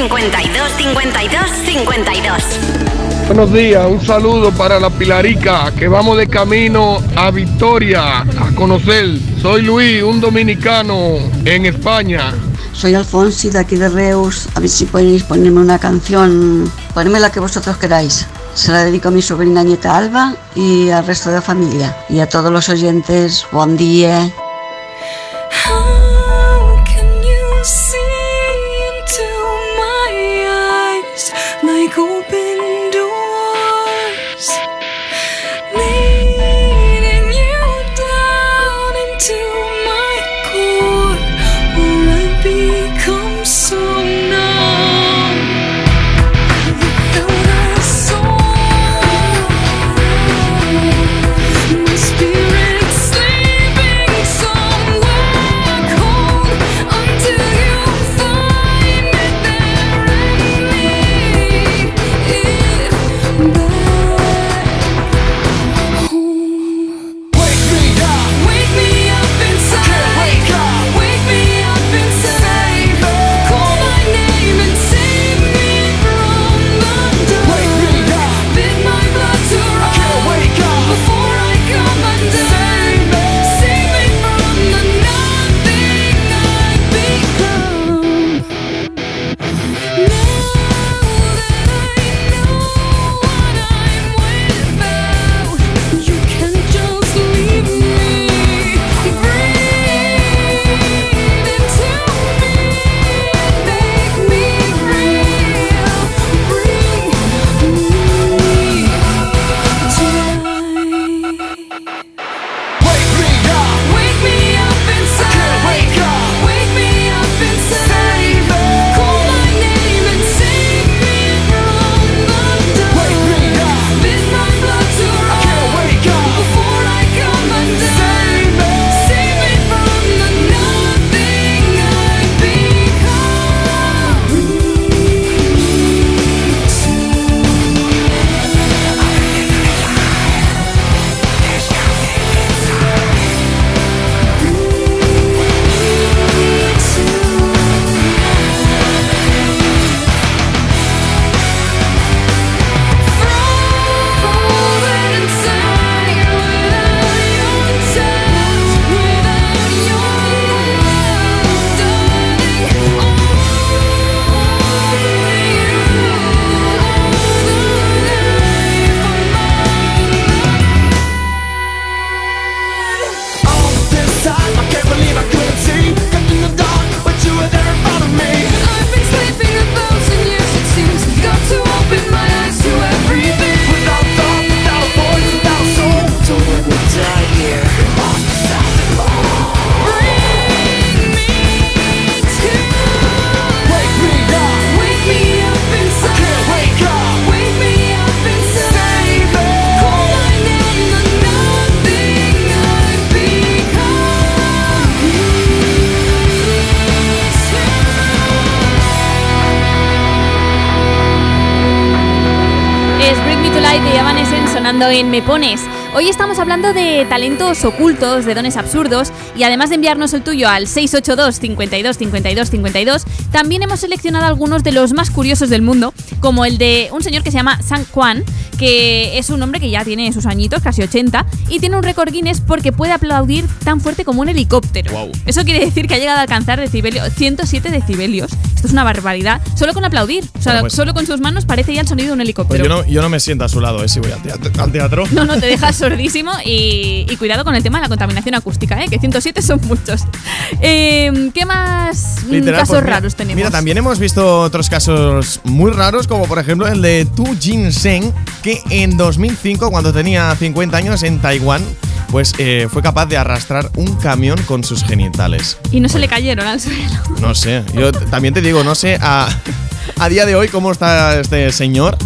Speaker 5: 52 52 52
Speaker 65: Buenos días, un saludo para la Pilarica, que vamos de camino a Victoria a conocer. Soy Luis, un dominicano en España.
Speaker 56: Soy Alfonsi de aquí de Reus. A ver si podéis ponerme una canción, ponedme la que vosotros queráis. Se la dedico a mi sobrina nieta Alba y al resto de la familia. Y a todos los oyentes, buen día.
Speaker 2: Talentos ocultos, de dones absurdos. Y además de enviarnos el tuyo al 682 52 52 52, también hemos seleccionado algunos de los más curiosos del mundo, como el de un señor que se llama San Juan, que es un hombre que ya tiene sus añitos, casi 80, y tiene un récord Guinness porque puede aplaudir tan fuerte como un helicóptero. Eso quiere decir que ha llegado a alcanzar decibelio, 107 decibelios. Esto es una barbaridad, solo con aplaudir, o sea,
Speaker 3: Bueno, pues-
Speaker 2: solo con sus manos parece ya el sonido de un
Speaker 3: Pues
Speaker 2: helicóptero.
Speaker 3: yo no, yo no me siento a su lado, ¿eh? Si voy al teatro. al teatro.
Speaker 2: No, no, te dejas sordísimo y, y cuidado con el tema de la contaminación acústica, ¿eh? que 107 son muchos. Eh, ¿Qué más
Speaker 3: Literal,
Speaker 2: casos
Speaker 3: pues mira-
Speaker 2: raros tenemos?
Speaker 3: Mira, también hemos visto otros casos muy raros, como por ejemplo el de Tu Jin Seng, que en 2005, cuando tenía 50 años en Taiwán, pues eh, fue capaz de arrastrar un camión con sus genitales.
Speaker 2: Y no se le cayeron al suelo.
Speaker 3: No sé, yo también te digo, no sé a, a día de hoy cómo está este señor.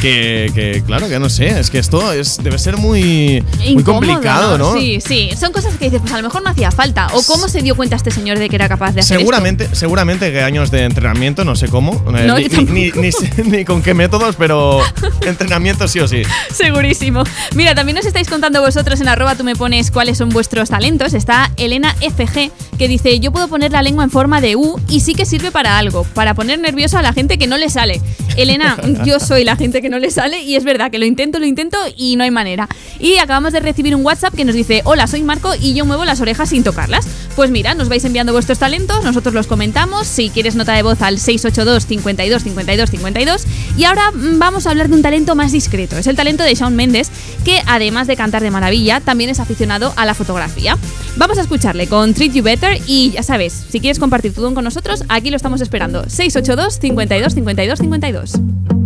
Speaker 3: Que, que, claro, que no sé, es que esto es, debe ser muy, muy
Speaker 2: Incómodo,
Speaker 3: complicado, ¿no?
Speaker 2: Sí, sí. Son cosas que dices, pues a lo mejor no hacía falta. ¿O cómo se dio cuenta este señor de que era capaz de hacer
Speaker 3: Seguramente, seguramente que años de entrenamiento, no sé cómo, eh, ni, ni- ni sé- ni con qué métodos, pero entrenamiento sí o sí.
Speaker 2: Segurísimo. Mira, también nos estáis contando vosotros en arroba tú me pones cuáles son vuestros talentos. Está Elena FG que dice, yo puedo poner la lengua en forma de U y sí que sirve para algo, para poner nervioso a la gente que no le sale. Elena, yo soy la gente que no le sale y es verdad que lo intento, lo intento y no hay manera. Y acabamos de recibir un WhatsApp que nos dice, hola, soy Marco y yo muevo las orejas sin tocarlas. Pues mira, nos vais enviando vuestros talentos, nosotros los comentamos. Si quieres nota de voz al 682 52 52 52. Y ahora mm, vamos a hablar de un talento más discreto. Es el talento de Shawn Mendes, que además de cantar de maravilla, también es aficionado a la fotografía. Vamos a escucharle con Treat You Better y ya sabes, si quieres compartir tu don con nosotros, aquí lo estamos esperando. 682 52 52 52.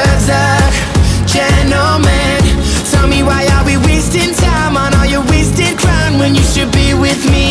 Speaker 66: when you should be with me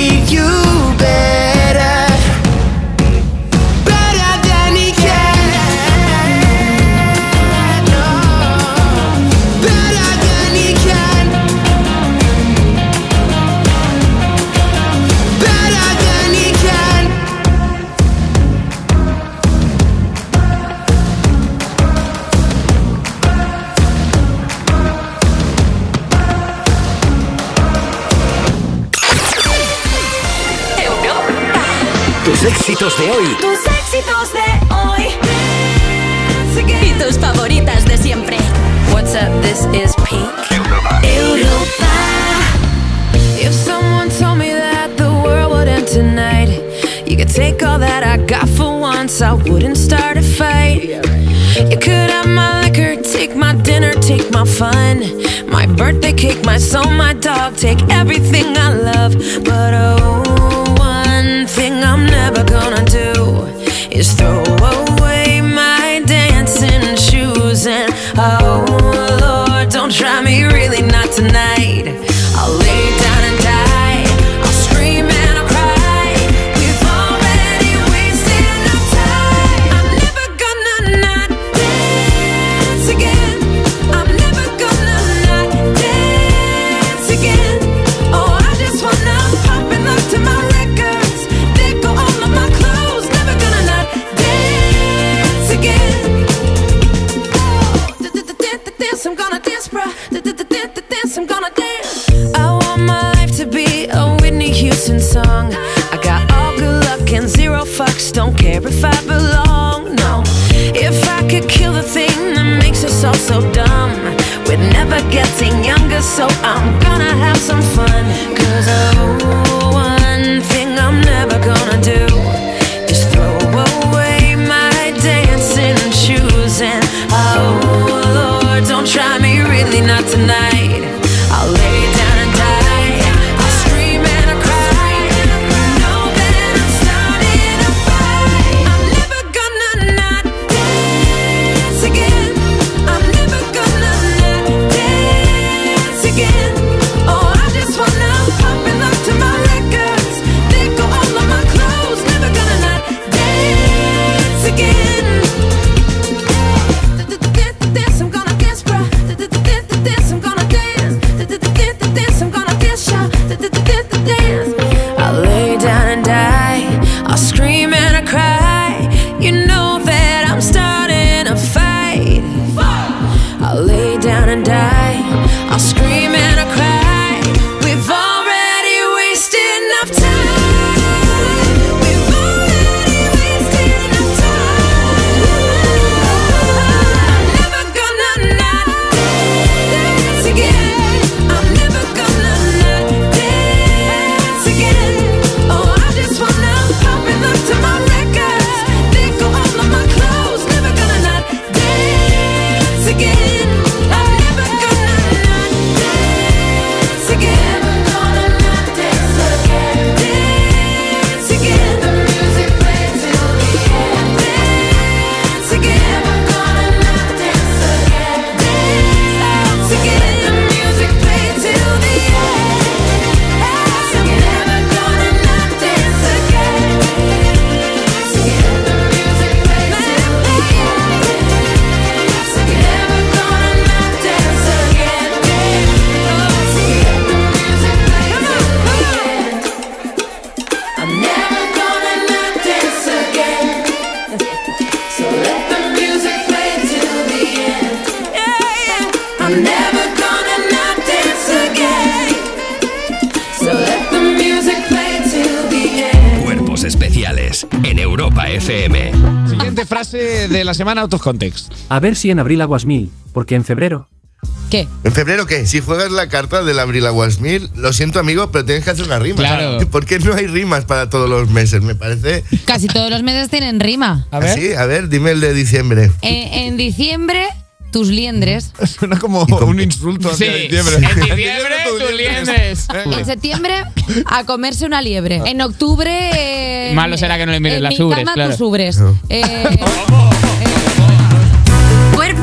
Speaker 67: éxitos de hoy
Speaker 5: Tus éxitos de hoy. Y tus favoritas de siempre.
Speaker 68: What's up? This is Pink.
Speaker 1: If someone told me that the world would end tonight, you could take all that I got for once, I wouldn't start a fight. You could have my liquor, take my dinner, take my fun, my birthday cake, my soul, my dog, take everything I love. But oh, So I'm gonna have some fun. Cause oh, one thing I'm never gonna do is throw away my dancing shoes. And oh, Lord, don't try me, really not tonight.
Speaker 69: Semana Out of Context.
Speaker 70: A ver si en abril aguas mil, porque en febrero.
Speaker 71: ¿Qué? ¿En febrero qué? Si juegas la carta del Abril Aguas Mil, lo siento amigo, pero tienes que hacer una rima.
Speaker 69: Claro.
Speaker 71: ¿Por qué no hay rimas para todos los meses? Me parece...
Speaker 72: Casi todos los meses tienen rima.
Speaker 71: A ver. Sí, a ver, dime el de diciembre.
Speaker 72: En diciembre, tus liendres.
Speaker 69: Suena como un insulto hacia
Speaker 71: Sí.
Speaker 69: diciembre.
Speaker 71: En
Speaker 69: diciembre, tus liendres.
Speaker 72: En septiembre, a comerse una liebre. En octubre. eh,
Speaker 69: Malo será que no le mires las ubres, claro.
Speaker 72: tus ubres. Eh,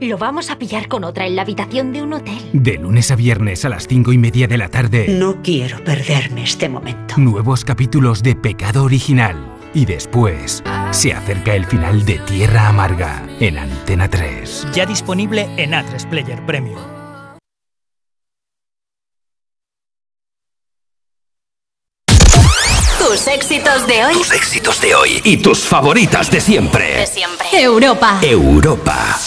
Speaker 73: Lo vamos a pillar con otra en la habitación de un hotel.
Speaker 74: De lunes a viernes a las cinco y media de la tarde.
Speaker 73: No quiero perderme este momento.
Speaker 74: Nuevos capítulos de Pecado Original. Y después se acerca el final de Tierra Amarga en Antena 3.
Speaker 18: Ya disponible en A3 Player Premium.
Speaker 75: Tus éxitos de hoy.
Speaker 1: Tus éxitos de hoy y tus favoritas de siempre.
Speaker 75: De siempre. Europa.
Speaker 1: Europa.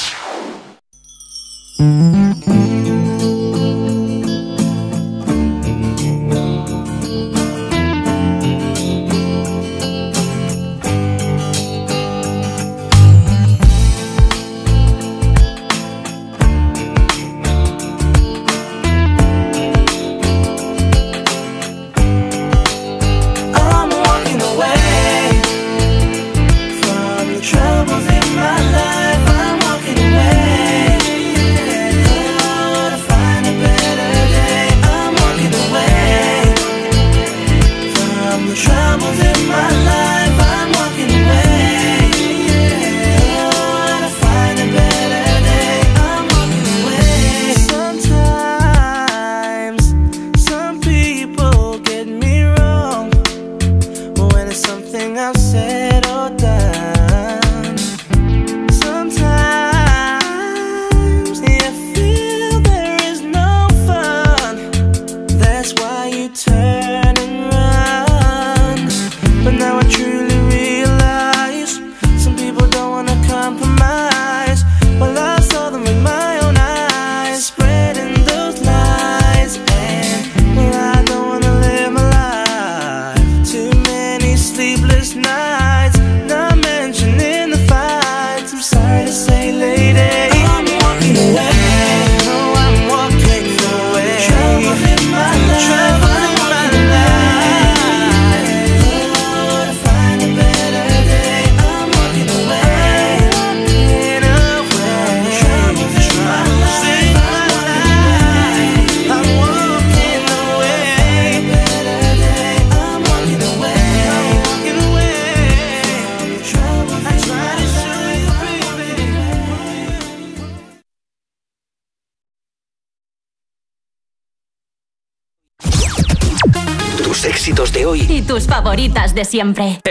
Speaker 1: De
Speaker 75: siempre.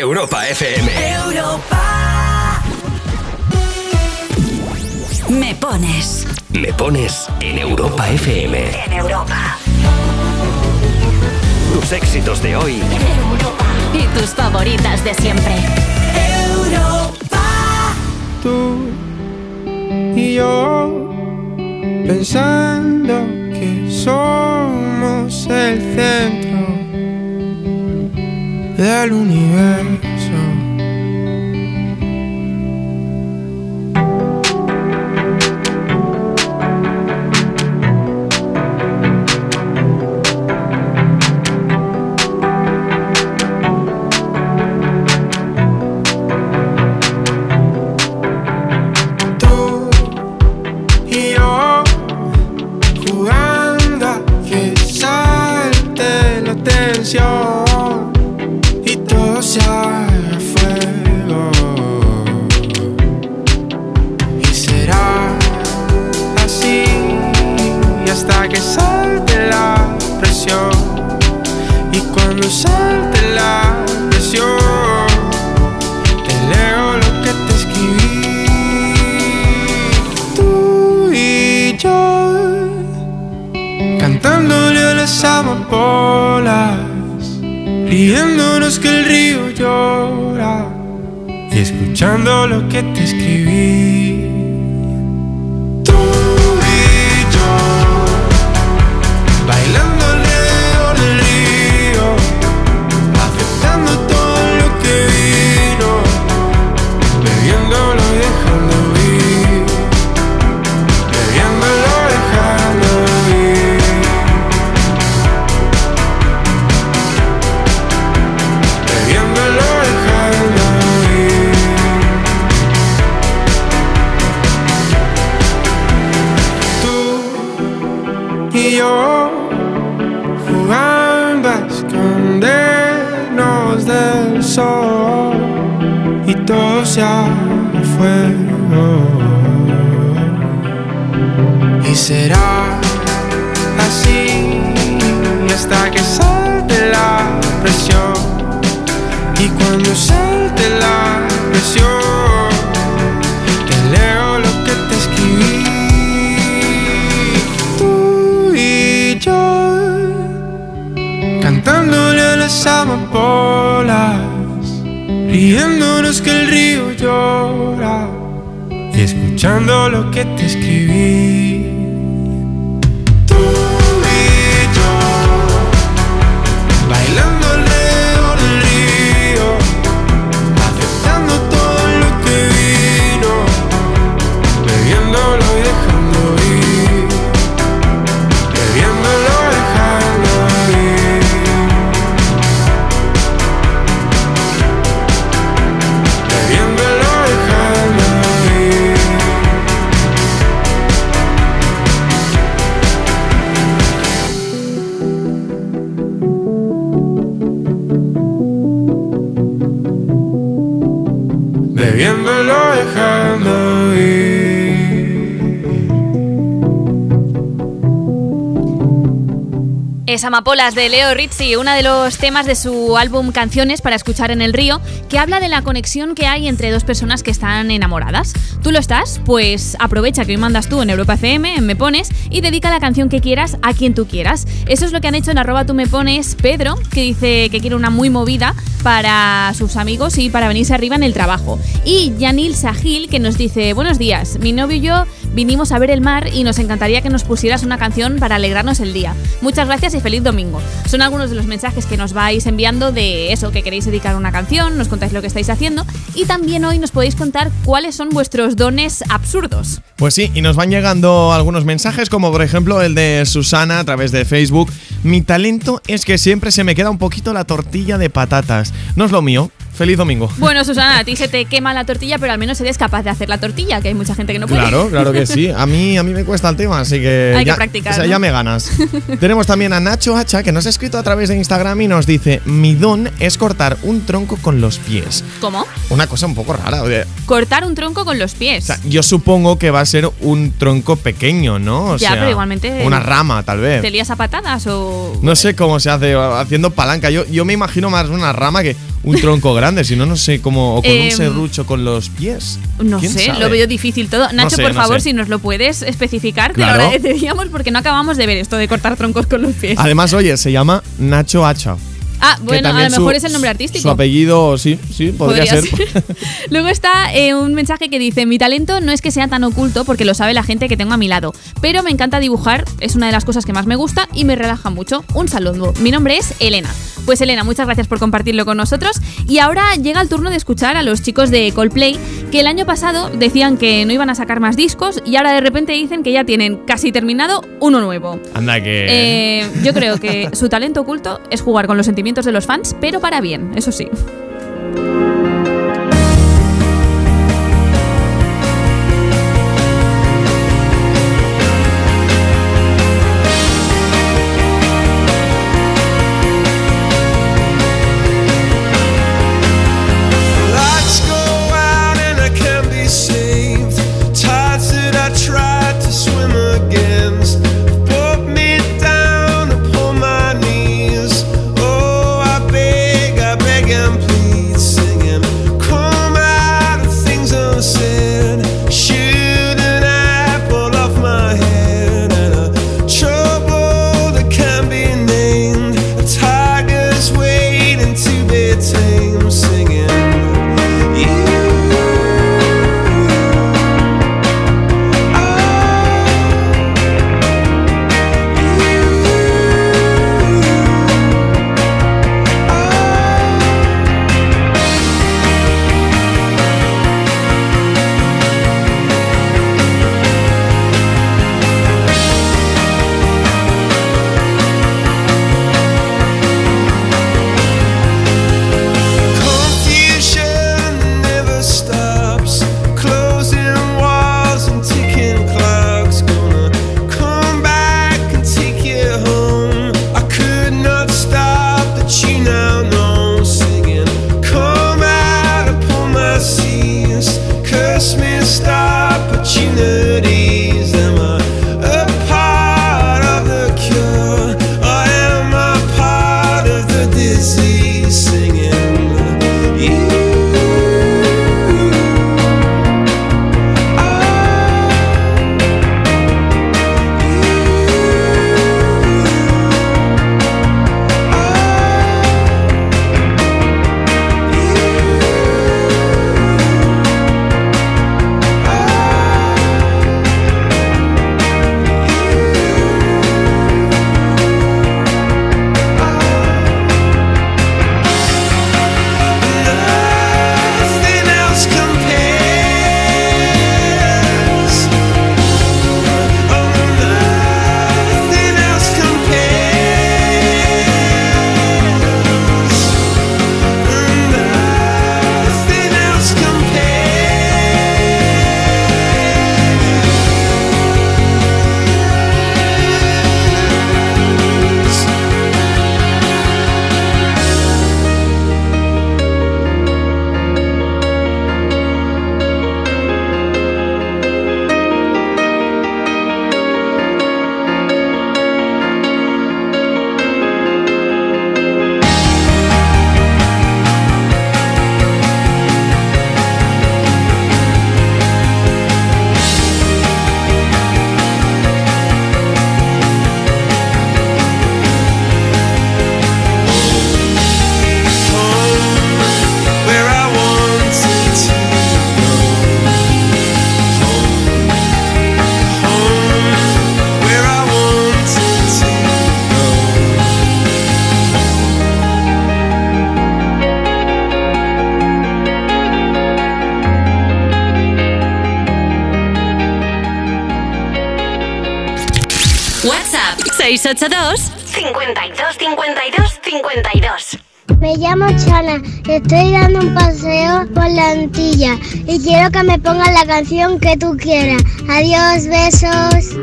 Speaker 76: Amapolas
Speaker 2: de Leo Rizzi, uno de los temas de su álbum Canciones para escuchar en el río, que habla de la conexión que hay entre dos personas que están enamoradas. ¿Tú lo estás? Pues aprovecha que hoy mandas tú en Europa FM, en Me Pones, y dedica la canción que quieras a quien tú quieras. Eso es lo que han hecho en arroba tú me pones Pedro, que dice que quiere una muy movida para sus amigos y para venirse arriba en el trabajo. Y Yanil Sahil, que nos dice, buenos días, mi novio y yo vinimos a ver el mar y nos encantaría que nos pusieras una canción para alegrarnos el día. Muchas gracias y feliz domingo. Son algunos de los mensajes que nos vais enviando de eso, que queréis dedicar una canción, nos contáis lo que estáis haciendo y también hoy nos podéis contar cuáles son vuestros dones absurdos.
Speaker 3: Pues sí, y nos van llegando algunos mensajes, como por ejemplo el de Susana a través de Facebook. Mi talento es que siempre se me queda un poquito la tortilla de patatas. No es lo mío. Feliz domingo.
Speaker 2: Bueno, Susana, a ti se te quema la tortilla, pero al menos eres capaz de hacer la tortilla, que hay mucha gente que no puede.
Speaker 3: Claro, claro que sí. A mí, a mí me cuesta el tema, así que.
Speaker 2: Hay que practicar,
Speaker 3: O sea,
Speaker 2: ¿no?
Speaker 3: ya me ganas. Tenemos también a Nacho Hacha, que nos ha escrito a través de Instagram y nos dice: Mi don es cortar un tronco con los pies.
Speaker 2: ¿Cómo?
Speaker 3: Una cosa un poco rara. oye.
Speaker 2: Cortar un tronco con los pies.
Speaker 3: Yo supongo que va a ser un tronco pequeño, ¿no? O
Speaker 2: Ya,
Speaker 3: sea,
Speaker 2: pero igualmente-
Speaker 3: Una rama, tal vez.
Speaker 2: ¿Te lías a patadas o.?
Speaker 3: No sé cómo se hace haciendo palanca. Yo, yo me imagino más una rama que un tronco grande. Si no, no sé cómo. O con
Speaker 2: Em,
Speaker 3: un serrucho con los pies.
Speaker 2: No
Speaker 3: ¿Quién
Speaker 2: sé,
Speaker 3: sabe?
Speaker 2: lo veo difícil todo. Nacho,
Speaker 3: sé,
Speaker 2: por
Speaker 3: no
Speaker 2: favor,
Speaker 3: sé.
Speaker 2: si nos lo puedes especificar, te
Speaker 3: Claro.
Speaker 2: lo agradeceríamos porque no acabamos de ver esto de cortar troncos con los pies.
Speaker 3: Además, oye, se llama Nacho Hacha.
Speaker 2: ah, bueno, a lo mejor
Speaker 3: su-
Speaker 2: es el nombre artístico.
Speaker 3: Su apellido, sí, sí, podría, ser.
Speaker 2: Luego está eh, un mensaje que dice: Mi talento no es que sea tan oculto porque lo sabe la gente que tengo a mi lado, pero me encanta dibujar, es una de las cosas que más me gusta y me relaja mucho. Un saludo. Mi nombre es Elena. Pues Elena, muchas gracias por compartirlo con nosotros. Y ahora llega el turno de escuchar a los chicos de Coldplay, que el año pasado decían que no iban a sacar más discos y ahora de repente dicen que ya tienen casi terminado uno nuevo.
Speaker 3: Anda que.
Speaker 2: Eh, yo creo que su talento oculto es jugar con los sentimientos de los fans, pero para bien, eso sí.
Speaker 77: 682
Speaker 5: 52 52 52.
Speaker 7: Me llamo Chana, estoy dando un paseo por la Antilla y quiero que me pongas la canción que tú quieras. Adiós, besos.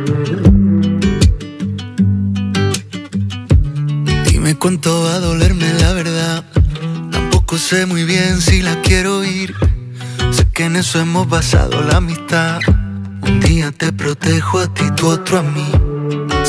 Speaker 31: Dime cuánto va a dolerme la verdad. Tampoco sé muy bien si la quiero oír. Sé que en eso hemos basado la amistad. Un día te protejo a ti, tú otro a mí.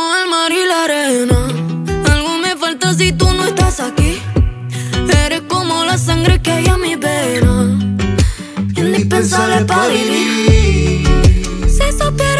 Speaker 31: Como
Speaker 55: el mar y la arena. Algo me falta si tú no estás aquí. Eres como la sangre que hay a mi vena. Indispensable para vivir. Si supieras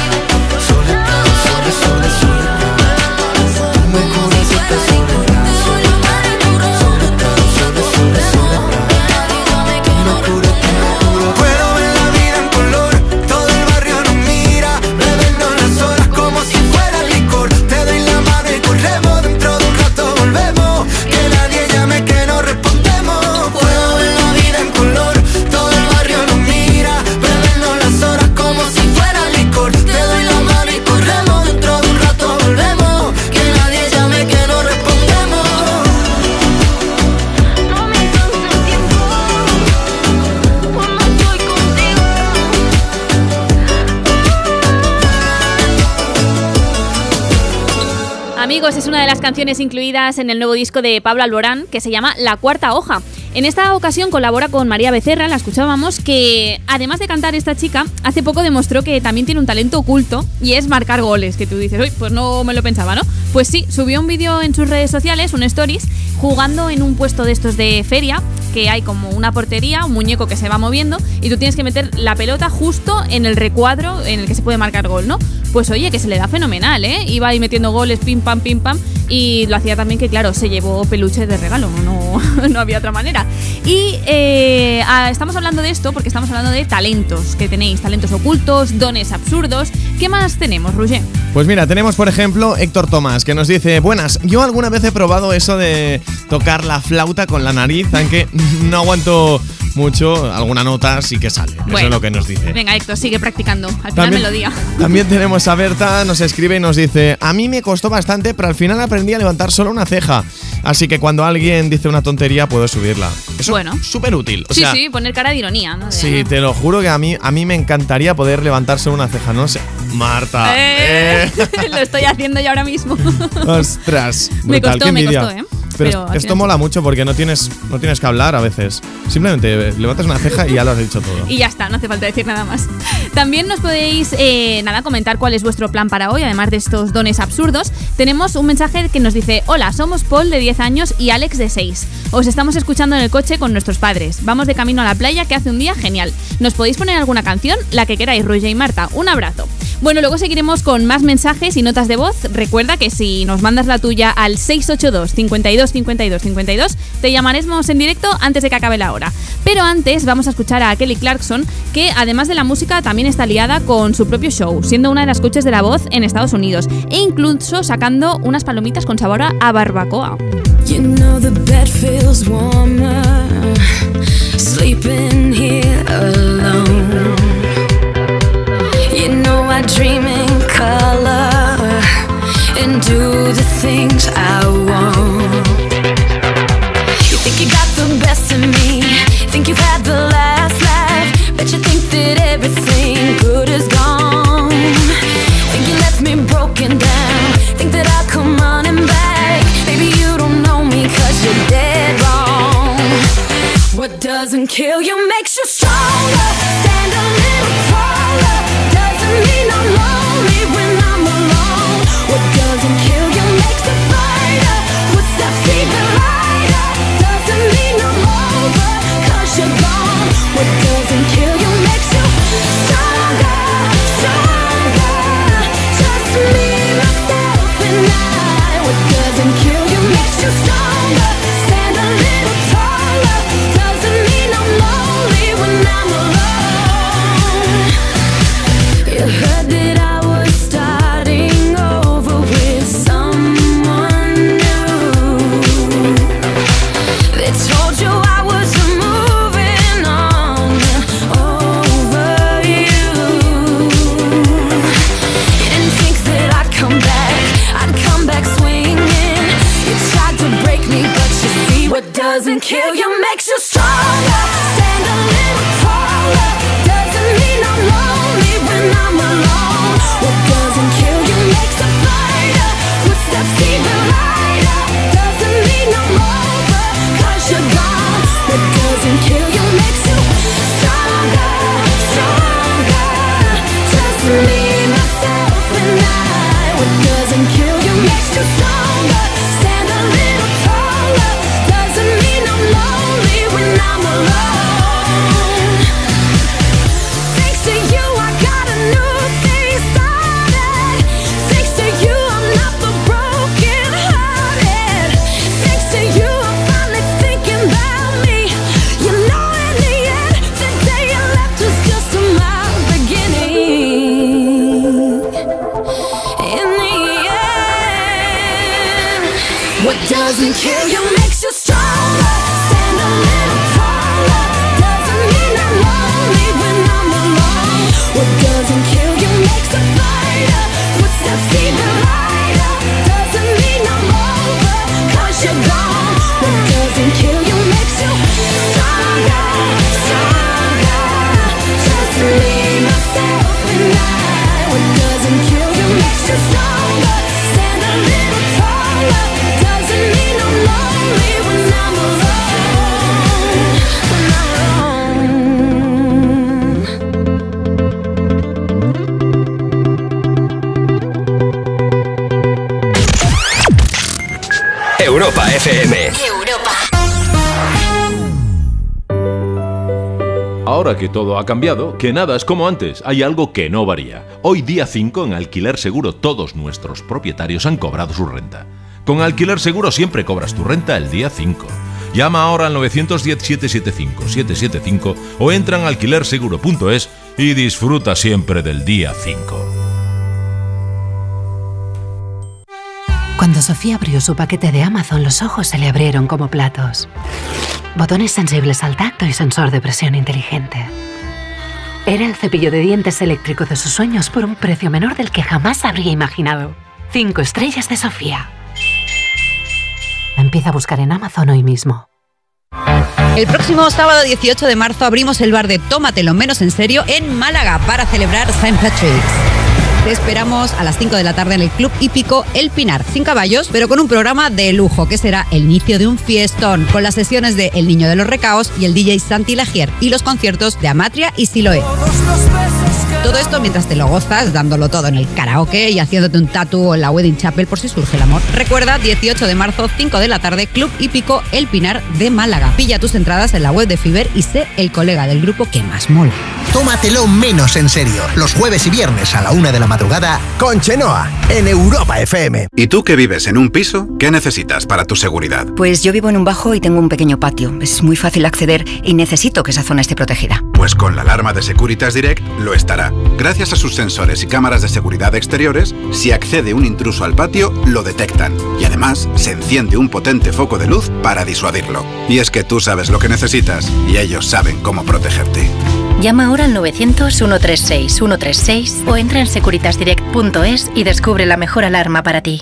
Speaker 2: Es una de las canciones incluidas en el nuevo disco de Pablo Alborán que se llama La Cuarta Hoja. En esta ocasión colabora con María Becerra, la escuchábamos, que además de cantar esta chica, hace poco demostró que también tiene un talento oculto y es marcar goles, que tú dices, uy, pues no me lo pensaba, ¿no? Pues sí, subió un vídeo en sus redes sociales, un stories, jugando en un puesto de estos de feria, que hay como una portería, un muñeco que se va moviendo y tú tienes que meter la pelota justo en el recuadro en el que se puede marcar gol, ¿no? Pues oye, que se le da fenomenal, ¿eh? Iba ahí metiendo goles, pim pam, pim pam, y lo hacía también que, claro, se llevó peluche de regalo, no, no había otra manera. Y eh, ah, estamos hablando de esto porque estamos hablando de talentos que tenéis, talentos ocultos, dones absurdos. ¿Qué más tenemos, Roger?
Speaker 3: Pues mira, tenemos por ejemplo Héctor Tomás que nos dice, buenas, yo alguna vez he probado eso de tocar la flauta con la nariz, aunque no aguanto mucho, alguna nota sí que sale. Eso es lo que nos dice.
Speaker 2: Venga, Héctor, sigue practicando. Al final
Speaker 3: También-
Speaker 2: melodía.
Speaker 3: También tenemos a Berta, nos escribe y nos dice, a mí me costó bastante, pero al final aprendí a levantar solo una ceja. Así que cuando alguien dice una tontería, puedo subirla. Eso
Speaker 2: Bueno.
Speaker 3: es súper útil. O
Speaker 2: sí,
Speaker 3: sea,
Speaker 2: sí, poner cara de ironía, ¿no? De-
Speaker 3: Sí, te lo juro que a mí, a mí me encantaría poder levantarse una ceja, no sé. Marta.
Speaker 2: Eh,
Speaker 3: eh.
Speaker 2: Lo estoy haciendo yo ahora mismo.
Speaker 3: Ostras,
Speaker 2: Me costó,
Speaker 3: qué
Speaker 2: me costó, ¿eh?
Speaker 3: Pero, esto mola mucho porque no tienes, no tienes que hablar a veces. Simplemente levantas una ceja y ya lo has dicho todo.
Speaker 2: Y ya está, no hace falta decir nada más. También nos podéis, eh, nada, comentar cuál es vuestro plan para hoy, además de estos dones absurdos. Tenemos un mensaje que nos dice, hola, somos Paul de 10 años y Alex de 6. Os estamos escuchando en el coche con nuestros padres. Vamos de camino a la playa que hace un día genial. ¿Nos podéis poner alguna canción? La que queráis, Roger y Marta. Un abrazo. Bueno, luego seguiremos con más mensajes y notas de voz. Recuerda que si nos mandas la tuya al 682 52 52 52, te llamaremos en directo antes de que acabe la hora. Pero antes vamos a escuchar a Kelly Clarkson, que además de la música también está liada con su propio show, siendo una de las coaches de la voz en Estados Unidos e incluso sacando unas palomitas con sabor a- barbacoa.
Speaker 25: And do the things I want. You think you got the best of me, think you've had the last laugh, bet you think that everything good is gone. Think you left me broken down, think that I'll come running back. Maybe you don't know me cause you're dead wrong. What doesn't kill you makes you
Speaker 34: todo ha cambiado, que nada es como antes, hay algo que no varía. Hoy día 5 en Alquiler Seguro todos nuestros propietarios han cobrado su renta. Con Alquiler Seguro siempre cobras tu renta el día 5. Llama ahora al 910-775-775 o entra en alquilerseguro.es y disfruta siempre del día 5.
Speaker 78: Cuando Sofía abrió su paquete de Amazon, los ojos se le abrieron como platos. Botones sensibles al tacto y sensor de presión inteligente. Era el cepillo de dientes eléctrico de sus sueños por un precio menor del que jamás habría imaginado. Cinco estrellas de Sofía. Empieza a buscar en Amazon hoy mismo.
Speaker 79: El próximo sábado 18 de marzo abrimos el bar de Tómatelo menos en serio en Málaga para celebrar St. Patrick's. Te esperamos a las 5 de la tarde en el Club Hípico El Pinar, sin caballos, pero con un programa de lujo que será el inicio de un fiestón, con las sesiones de El Niño de los Recaos y el DJ Santi Lagier y los conciertos de Amatria y Siloé. Todo esto mientras te lo gozas, dándolo todo en el karaoke y haciéndote un tatu en la Wedding Chapel por si surge el amor. Recuerda, 18 de marzo, 5 de la tarde, Club Hípico El Pinar de Málaga. Pilla tus entradas en la web de Fiber y sé el colega del grupo que más mola.
Speaker 80: Tómatelo menos en serio. Los jueves y viernes a la una de la madrugada con Chenoa en Europa FM.
Speaker 51: ¿Y tú que vives en un piso? ¿Qué necesitas para tu seguridad?
Speaker 59: Pues yo vivo en un bajo y tengo un pequeño patio. Es muy fácil acceder y necesito que esa zona esté protegida.
Speaker 51: Pues con la alarma de Securitas Direct lo estará. Gracias a sus sensores y cámaras de seguridad exteriores, si accede un intruso al patio, lo detectan. Y además, se enciende un potente foco de luz para disuadirlo. Y es que tú sabes lo que necesitas y ellos saben cómo protegerte.
Speaker 81: Llama ahora al 900-136-136 o entra en securitasdirect.es y descubre la mejor alarma para ti.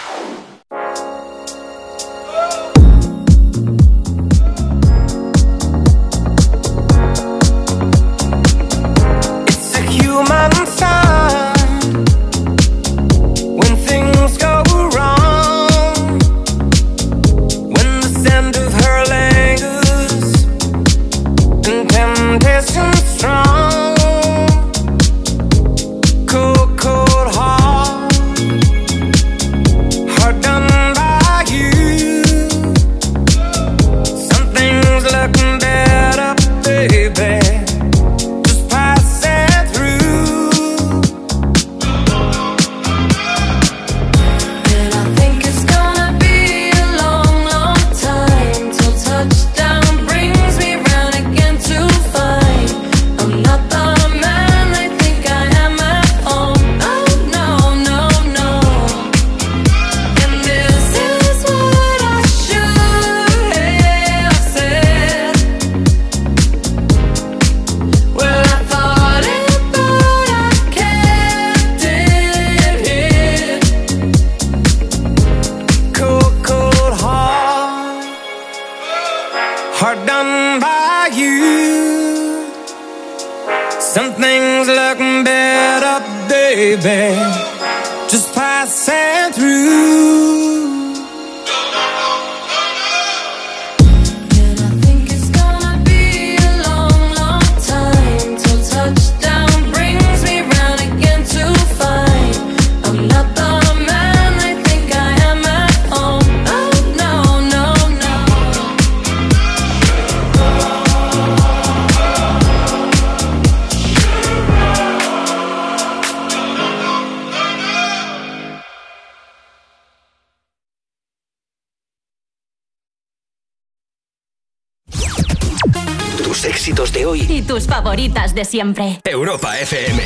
Speaker 1: De
Speaker 5: siempre.
Speaker 1: Europa FM.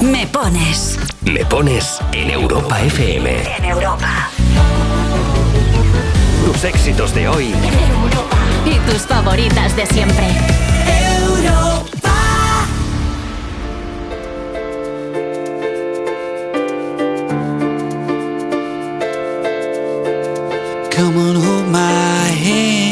Speaker 5: Me pones.
Speaker 1: Me pones en Europa FM.
Speaker 5: En Europa.
Speaker 1: Tus éxitos de hoy
Speaker 5: Y tus favoritas de siempre.
Speaker 82: Come on, hold my hand.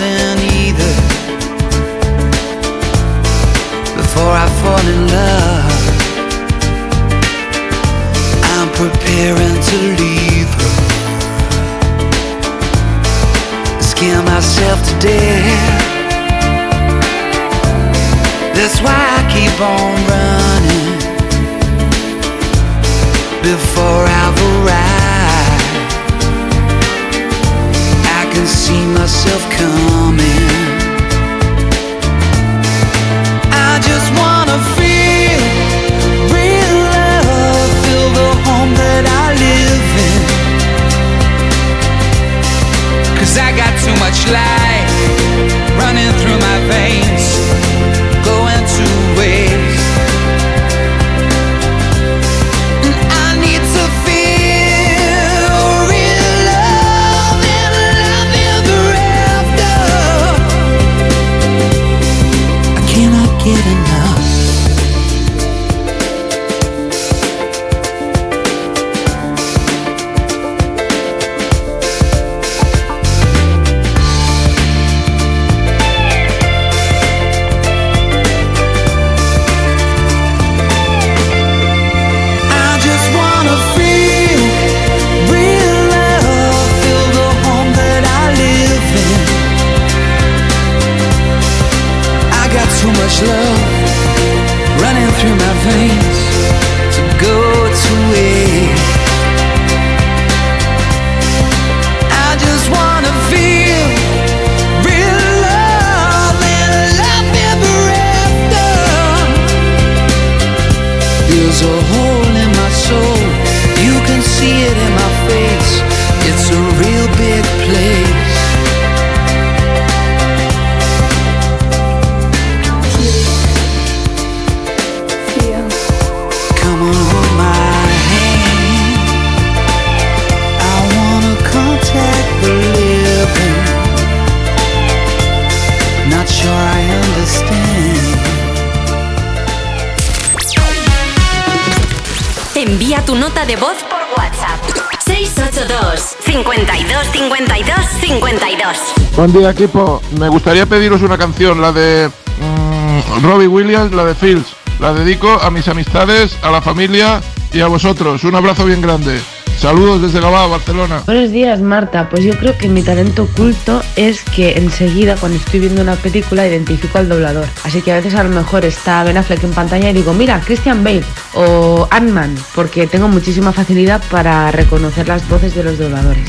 Speaker 82: living either. Before I fall in love, I'm preparing to leave her. Scare myself to death. That's why I keep on running before I've arrived. See myself coming. I just wanna feel real love, feel the home that I live in. Cause I got too much life running through my veins,
Speaker 83: Buen día equipo, me gustaría pediros una canción, la de mm, Robbie Williams, la de Fields. La dedico a mis amistades, a la familia y a vosotros. Un abrazo bien grande. Saludos desde Gabá, Barcelona.
Speaker 84: Buenos días, Marta. Pues yo creo que mi talento oculto es que enseguida, cuando estoy viendo una película, identifico al doblador. Así que a veces a lo mejor está Ben Affleck en pantalla y digo, mira, Christian Bale o Ant-Man, porque tengo muchísima facilidad para reconocer las voces de los dobladores.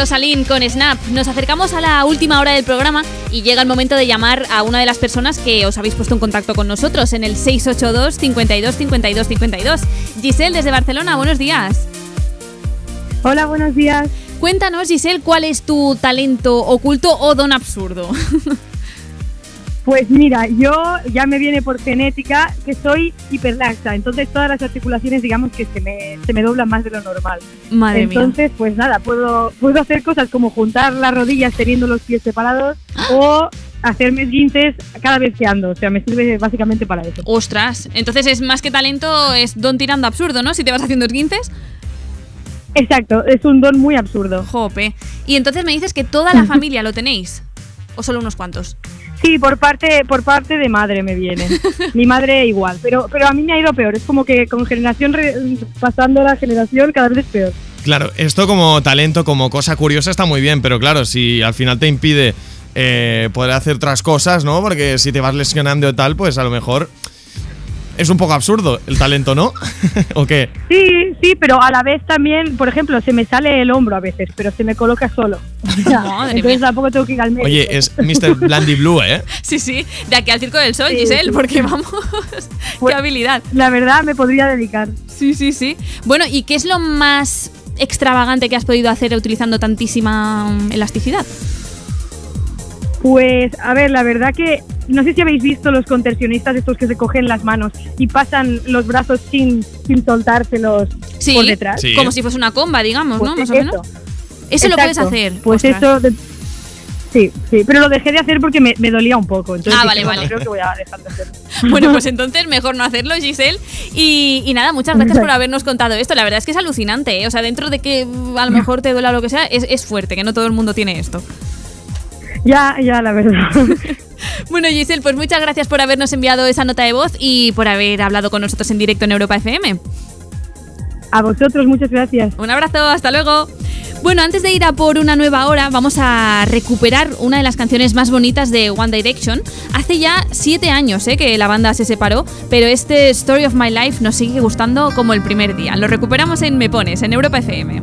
Speaker 2: Rosalind con Snap. Nos acercamos a la última hora del programa y llega el momento de llamar a una de las personas que os habéis puesto en contacto con nosotros en el 682 52 52 52. Giselle desde Barcelona, buenos días.
Speaker 85: Hola, buenos días.
Speaker 2: Cuéntanos, Giselle, cuál es tu talento oculto o don absurdo.
Speaker 85: Pues mira, yo ya me viene por genética que soy hiperlaxa, entonces todas las articulaciones digamos que se me, se me doblan más de lo normal.
Speaker 2: Madre mía.
Speaker 85: entonces, pues nada, puedo, puedo hacer cosas como juntar las rodillas teniendo los pies separados o hacerme esguinces cada vez que ando, o sea, me sirve básicamente para eso.
Speaker 2: Ostras, entonces es más que talento, es don tirando absurdo, ¿no? Si te vas haciendo esguinces.
Speaker 85: Exacto, es un don muy absurdo.
Speaker 2: Jope. Y entonces me dices que toda la familia lo tenéis. ¿O solo unos cuantos?
Speaker 85: Sí, por parte, por parte de madre me viene. Mi madre igual, pero, pero a mí me ha ido peor. Es como que con generación, re- pasando la generación, cada vez es peor.
Speaker 3: Claro, esto como talento, como cosa curiosa está muy bien, pero claro, si al final te impide eh, poder hacer otras cosas, ¿no? Porque si te vas lesionando y tal, pues a lo mejor es un poco absurdo el talento, ¿no? ¿O qué?
Speaker 85: Sí, sí, pero a la vez también, por ejemplo, se me sale el hombro a veces, pero se me coloca solo.
Speaker 2: Madre
Speaker 85: entonces
Speaker 2: mía.
Speaker 85: tampoco tengo que ir al médico.
Speaker 3: Oye, es Mr. Blandy Blue, ¿eh?
Speaker 2: Sí, sí, de aquí al Circo del Sol,
Speaker 85: Sí,
Speaker 2: Giselle,
Speaker 85: sí.
Speaker 2: porque vamos, qué habilidad.
Speaker 85: La verdad, me podría dedicar.
Speaker 2: Sí, sí, sí. Bueno, ¿y qué es lo más extravagante que has podido hacer utilizando tantísima mm, elasticidad?
Speaker 85: Pues, a ver, la verdad que no sé si habéis visto los contorsionistas estos que se cogen las manos y pasan los brazos sin, sin soltárselos
Speaker 2: Sí,
Speaker 85: por detrás.
Speaker 2: como si fuese una comba, digamos,
Speaker 85: Pues
Speaker 2: ¿no? Más o menos. Eso lo puedes hacer.
Speaker 85: Pues
Speaker 2: Ostras.
Speaker 85: eso. de- sí, sí, pero lo dejé de hacer porque me, me dolía un poco. Entonces
Speaker 2: Ah,
Speaker 85: dije,
Speaker 2: vale,
Speaker 85: bueno,
Speaker 2: vale.
Speaker 85: Creo que voy a dejar de hacerlo.
Speaker 2: Bueno, pues entonces mejor no hacerlo, Giselle. Y, y nada, muchas gracias por habernos contado esto. La verdad es que es alucinante, ¿eh? O sea, dentro de que a lo mejor te duela lo que sea, es, es fuerte, que no todo el mundo tiene esto.
Speaker 85: Ya, ya, la verdad.
Speaker 2: Bueno, Giselle, pues muchas gracias por habernos enviado esa nota de voz y por haber hablado con nosotros en directo en Europa FM.
Speaker 85: A vosotros, muchas gracias.
Speaker 2: Un abrazo, hasta luego. Bueno, antes de ir a por una nueva hora, vamos a recuperar una de las canciones más bonitas de One Direction. Hace ya siete años ¿eh? que la banda se separó, pero este Story of My Life nos sigue gustando como el primer día. Lo recuperamos en Me Pones, en Europa FM.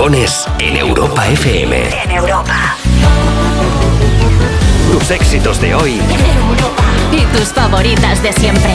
Speaker 23: pones en Europa FM.
Speaker 55: En Europa.
Speaker 23: Tus éxitos de hoy. Europa.
Speaker 55: Y tus favoritas de siempre.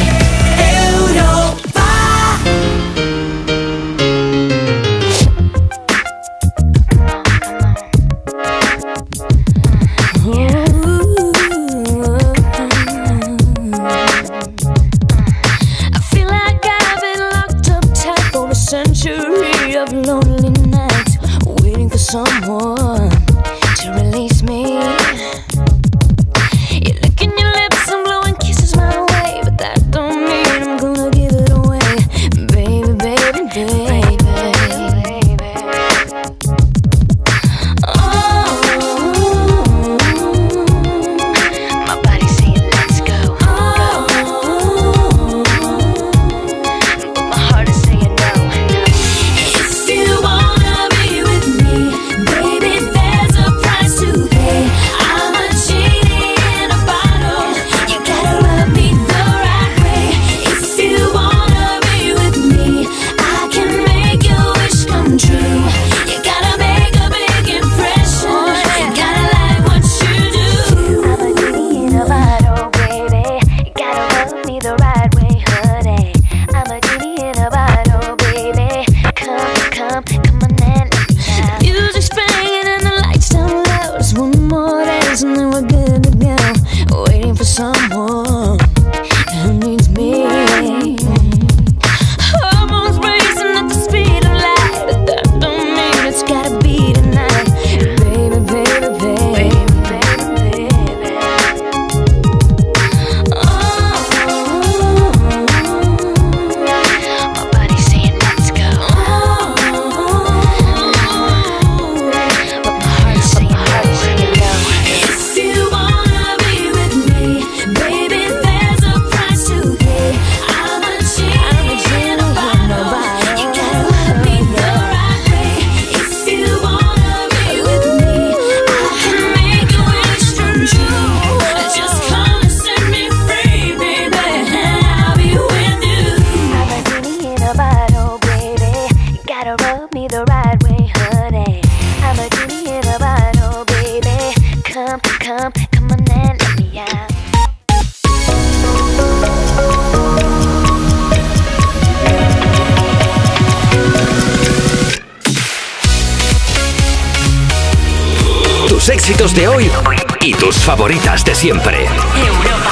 Speaker 23: siempre. Europa,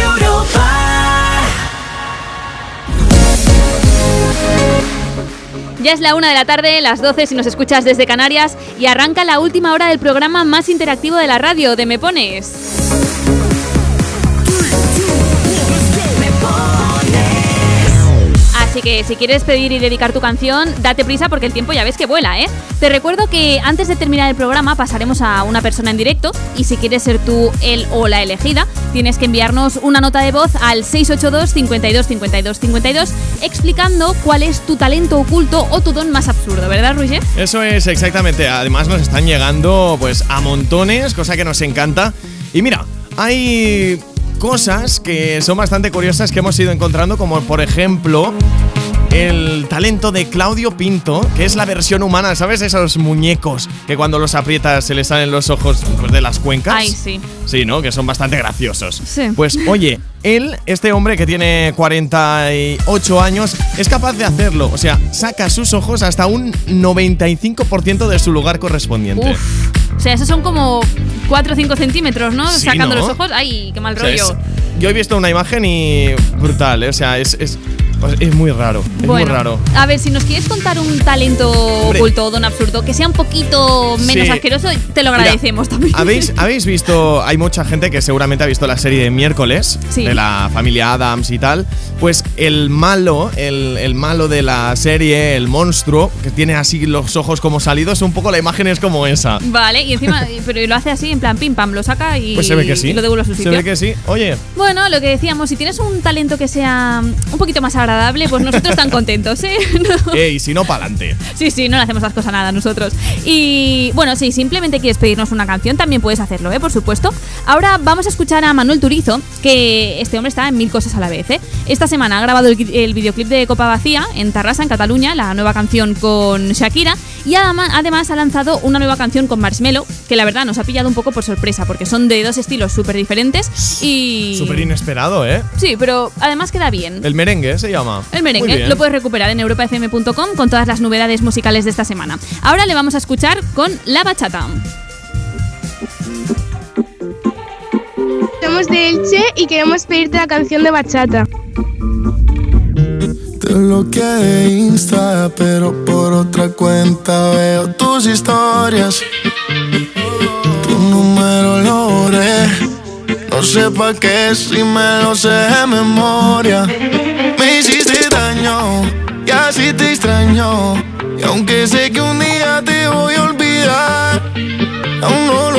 Speaker 23: Europa.
Speaker 2: Ya es la una de la tarde, las 12 si nos escuchas desde Canarias, y arranca la última hora del programa más interactivo de la radio, de Me Pones. Así que si quieres pedir y dedicar tu canción, date prisa porque el tiempo ya ves que vuela, ¿eh? Te recuerdo que antes de terminar el programa pasaremos a una persona en directo y si quieres ser tú el o la elegida, tienes que enviarnos una nota de voz al 682 52 52 52 explicando cuál es tu talento oculto o tu don más absurdo, ¿verdad, Roger?
Speaker 3: Eso es exactamente. Además nos están llegando pues a montones, cosa que nos encanta. Y mira, hay cosas que son bastante curiosas que hemos ido encontrando, como por ejemplo el talento de Claudio Pinto, que es la versión humana, ¿sabes? Esos muñecos que cuando los aprietas se les salen los ojos pues, de las cuencas.
Speaker 2: Ay, sí.
Speaker 3: Sí, ¿no? Que son bastante graciosos.
Speaker 2: Sí.
Speaker 3: Pues oye, él, este hombre que tiene 48 años, es capaz de hacerlo. O sea, saca sus ojos hasta un 95% de su lugar correspondiente.
Speaker 2: Uf. O sea, esos son como 4 o 5 centímetros, ¿no?
Speaker 3: Sí,
Speaker 2: Sacando
Speaker 3: ¿no?
Speaker 2: los ojos. Ay, qué mal
Speaker 3: O sea,
Speaker 2: rollo.
Speaker 3: es- yo he visto una imagen y brutal, ¿eh? o sea, es, es, es muy raro, es muy raro.
Speaker 2: A ver, si nos quieres contar un talento oculto o don absurdo que sea un poquito menos
Speaker 3: Sí.
Speaker 2: asqueroso, te lo
Speaker 3: Mira,
Speaker 2: agradecemos también.
Speaker 3: ¿Habéis, ¿Habéis visto? Hay mucha gente que seguramente ha visto la serie de miércoles
Speaker 2: Sí.
Speaker 3: de la familia Adams y tal. Pues el malo, el, el malo de la serie, el monstruo, que tiene así los ojos como salidos, un poco la imagen es como esa.
Speaker 2: Vale, y encima, pero lo hace así, en plan pim pam, lo saca y,
Speaker 3: Pues se ve que sí.
Speaker 2: lo devuelve a su
Speaker 3: Se ve que sí. Oye,
Speaker 2: Bueno, lo que decíamos, si tienes un talento que sea un poquito más agradable, pues nosotros tan contentos, ¿eh? No.
Speaker 3: ey, si no, pa'lante.
Speaker 2: Sí, sí, no le hacemos las cosas nada nosotros. Y bueno, si simplemente quieres pedirnos una canción, también puedes hacerlo, ¿eh? Por supuesto. Ahora vamos a escuchar a Manuel Turizo, que este hombre está en mil cosas a la vez, ¿eh? Esta semana ha grabado el, el videoclip de Copa Vacía en Tarrasa, en Cataluña, la nueva canción con Shakira. Y además ha lanzado una nueva canción con Marshmello, que la verdad nos ha pillado un poco por sorpresa, porque son de dos estilos súper diferentes y...
Speaker 3: Súper inesperado, ¿eh?
Speaker 2: Sí, pero además queda bien.
Speaker 3: El merengue se llama.
Speaker 2: El merengue lo puedes recuperar en europafm.com con todas las novedades musicales de esta semana. Ahora le vamos a escuchar con La Bachata.
Speaker 86: Somos de Elche y queremos pedirte la canción de bachata.
Speaker 87: Te bloqueé de Insta, pero por otra cuenta veo tus historias. Tu número lo borré. No sé pa' qué si me lo sé de memoria. Y aunque sé que un día te voy a olvidar, aún no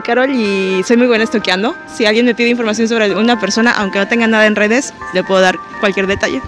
Speaker 88: Carol y soy muy buena estoqueando. Si alguien me pide información sobre una persona, aunque no tenga nada en redes, le puedo dar cualquier detalle.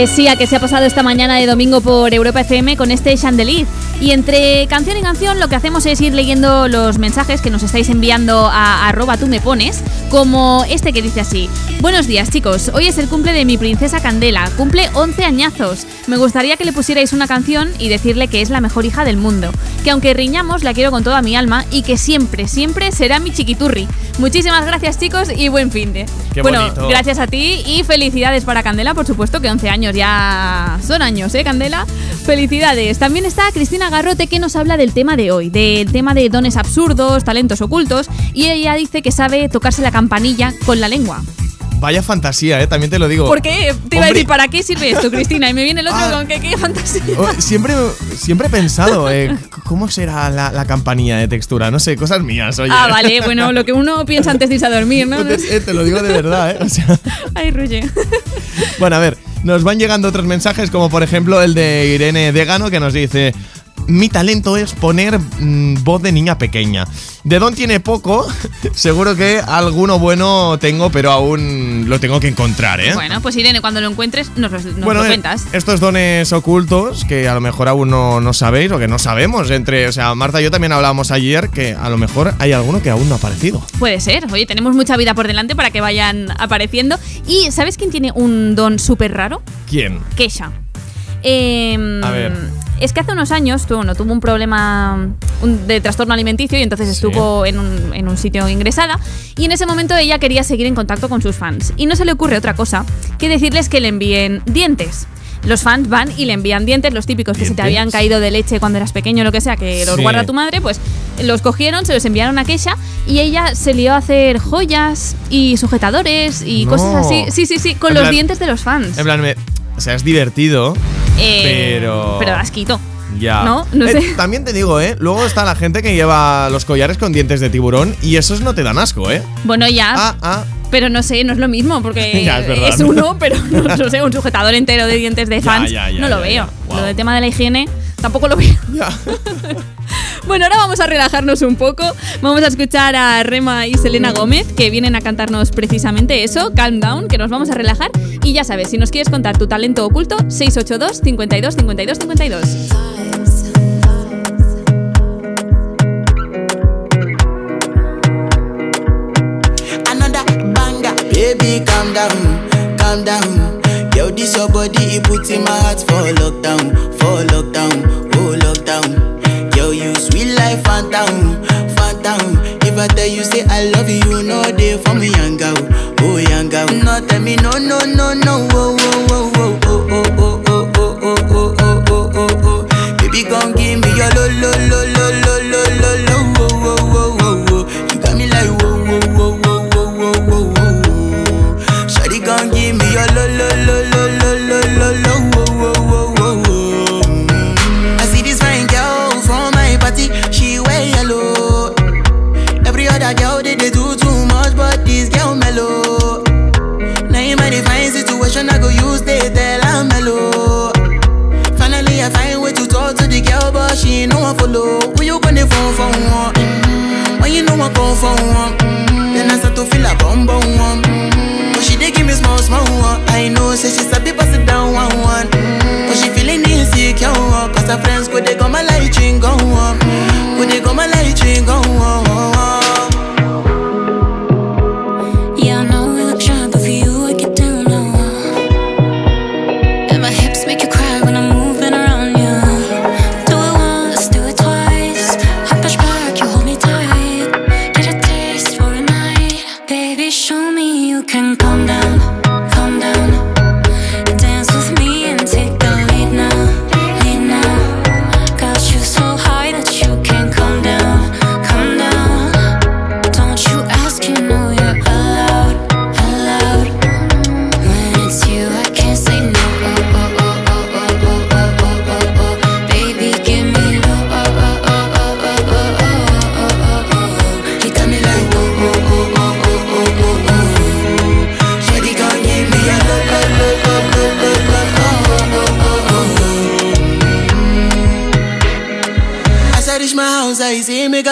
Speaker 2: Es Sia que se ha pasado esta mañana de domingo por Europa FM con este Chandelier. Y entre canción y canción lo que hacemos es ir leyendo los mensajes que nos estáis enviando a arroba tú me pones, como este que dice así. Buenos días chicos, hoy es el cumple de mi princesa Candela, cumple 11 añazos. Me gustaría que le pusierais una canción y decirle que es la mejor hija del mundo, que aunque riñamos la quiero con toda mi alma y que siempre, siempre será mi chiquiturri. Muchísimas gracias chicos y buen fin de.
Speaker 3: Qué
Speaker 2: bueno,
Speaker 3: bonito.
Speaker 2: gracias a ti y felicidades para Candela, por supuesto que 11 años ya son años, ¿eh, Candela? Felicidades. También está Cristina Garrote que nos habla del tema de hoy, del tema de dones absurdos, talentos ocultos, y ella dice que sabe tocarse la campanilla con la lengua.
Speaker 3: Vaya fantasía, ¿eh? También te lo digo.
Speaker 2: ¿Por qué? Te iba a decir, ¿para qué sirve esto, Cristina? Y me viene el otro
Speaker 3: Ah.
Speaker 2: con que qué fantasía.
Speaker 3: Oh, Siempre, siempre he pensado, eh, ¿cómo será la, la campanilla de textura? No sé, cosas mías, oye.
Speaker 2: Ah, vale, bueno, lo que uno piensa antes de irse a dormir, ¿no?
Speaker 3: Te, eh, te lo digo de verdad, ¿eh? O sea,
Speaker 2: Ay, Ruye.
Speaker 3: bueno, a ver, nos van llegando otros mensajes, como por ejemplo el de Irene Degano, que nos dice: Mi talento es poner mm, voz de niña pequeña. De don tiene poco, seguro que alguno bueno tengo, pero aún lo tengo que encontrar, ¿eh?
Speaker 2: Bueno, pues Irene, cuando lo encuentres, nos,
Speaker 3: Bueno,
Speaker 2: lo
Speaker 3: eh,
Speaker 2: cuentas.
Speaker 3: estos dones ocultos que a lo mejor aún no, no sabéis o que no sabemos entre, o sea, Marta y yo también hablábamos ayer que a lo mejor hay alguno que aún no ha aparecido.
Speaker 2: Puede ser. Oye, tenemos mucha vida por delante para que vayan apareciendo. ¿Y sabes quién tiene un don súper raro?
Speaker 3: ¿Quién?
Speaker 2: Kesha. Em,
Speaker 3: A ver.
Speaker 2: Es que hace unos años tuvo, no, tuvo un problema un- de trastorno alimenticio y entonces estuvo en un, en un sitio ingresada. Y en ese momento ella quería seguir en contacto con sus fans. Y no se le ocurre otra cosa que decirles que le envíen dientes. los fans van y le envían dientes, los típicos que se te habían caído de leche cuando eras pequeño, lo que sea, que los
Speaker 3: Sí.
Speaker 2: guarda tu madre, pues los cogieron, se los enviaron a Keisha y ella se lió a hacer joyas y sujetadores y
Speaker 3: No.
Speaker 2: cosas así. Sí, sí, sí, con
Speaker 3: En
Speaker 2: los
Speaker 3: plan-
Speaker 2: dientes de los fans.
Speaker 3: En plan, me- o sea, es divertido,
Speaker 2: Eh,
Speaker 3: pero.
Speaker 2: Pero asquito.
Speaker 3: Ya.
Speaker 2: ¿No? No
Speaker 3: Eh,
Speaker 2: sé.
Speaker 3: también te digo, ¿eh? Luego está la gente que lleva los collares con dientes de tiburón y esos no te dan asco, ¿eh?
Speaker 2: Bueno, ya.
Speaker 3: Ah, ah.
Speaker 2: Pero no sé, no es lo mismo, porque
Speaker 3: Ya, es verdad.
Speaker 2: uno, pero no, no sé, un sujetador entero de dientes de
Speaker 3: Ya,
Speaker 2: fans.
Speaker 3: ya, ya,
Speaker 2: no lo
Speaker 3: ya,
Speaker 2: veo.
Speaker 3: ya.
Speaker 2: Lo del tema de la higiene tampoco lo veo. bueno, ahora vamos a relajarnos un poco. Vamos a escuchar a Rema y Selena Gómez, que vienen a cantarnos precisamente eso, Calm Down, que nos vamos a relajar. Y ya sabes, si nos quieres contar tu talento oculto, 682 52 52 52.
Speaker 89: another banger. Baby, calm down, calm down. Yo, this your body, it puts in my heart for lockdown, for lockdown. You say I love you, no day for me, young girl, oh young girl. No tell me no, no, no, no, oh, oh, oh, oh, oh, oh, oh, oh, oh, oh, oh, oh, oh, oh, oh. Baby, gon' one, mm-hmm. then I start to feel a bum bum one. Mm-hmm. But she dey give me small small one. I know, say she sabi pass it down one one. Mm-hmm. But she feeling insecure, cause her friends go they come my light ring go on. Go they come my light ring go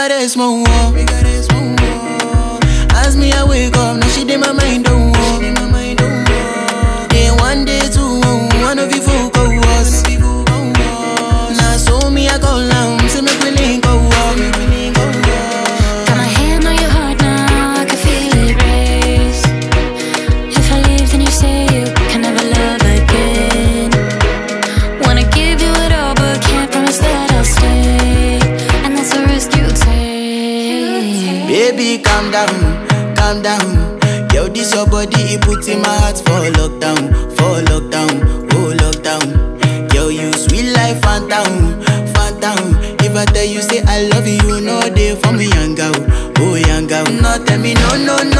Speaker 90: that
Speaker 89: is my one. Tell me no, no, no,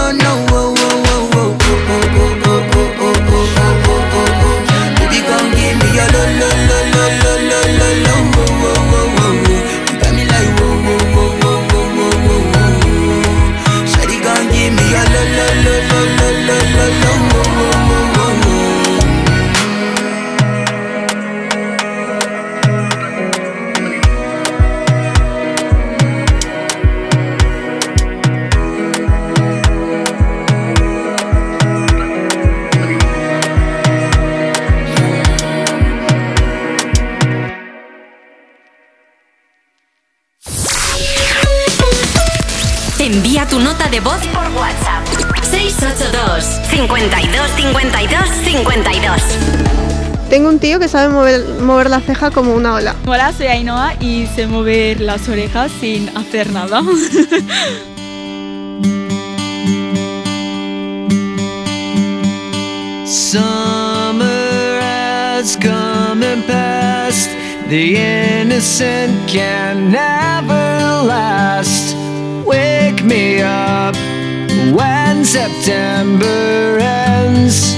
Speaker 91: sabe mover, mover la ceja como una ola.
Speaker 92: Hola, soy Ainhoa y sé mover las orejas sin hacer nada.
Speaker 41: Summer has gone. The innocent can never last. Wake me up when September ends.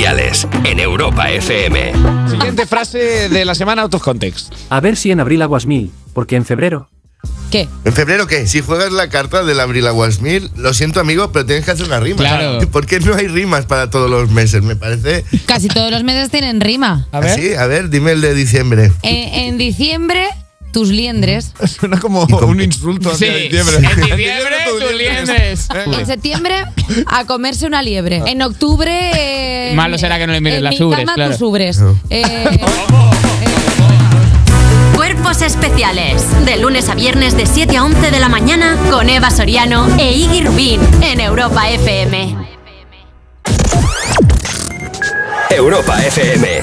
Speaker 1: En Europa FM.
Speaker 93: Siguiente frase de la semana out of context.
Speaker 94: A ver si en abril aguas mil, porque en febrero.
Speaker 95: ¿Qué?
Speaker 71: ¿En febrero qué? Si juegas la carta del Abril Aguas Mil, lo siento amigo, pero tienes que hacer una rima.
Speaker 95: Claro.
Speaker 71: ¿Por qué no hay rimas para todos los meses? Me parece...
Speaker 95: Casi todos los meses tienen rima.
Speaker 71: Sí, a ver, dime el de diciembre.
Speaker 95: Eh, en diciembre, tus liendres.
Speaker 93: Suena como un insulto hacia
Speaker 95: Sí.
Speaker 93: diciembre.
Speaker 95: En
Speaker 93: diciembre tus liendres.
Speaker 95: En septiembre, a comerse una liebre. En octubre. eh, Malo será que no le mires en las mi ubres, cama, claro. tus ubres. Eh,
Speaker 5: Cuerpos especiales. De lunes a viernes de 7 a 11 de la mañana con Eva Soriano e Iggy Rubín en Europa FM.
Speaker 1: Europa FM.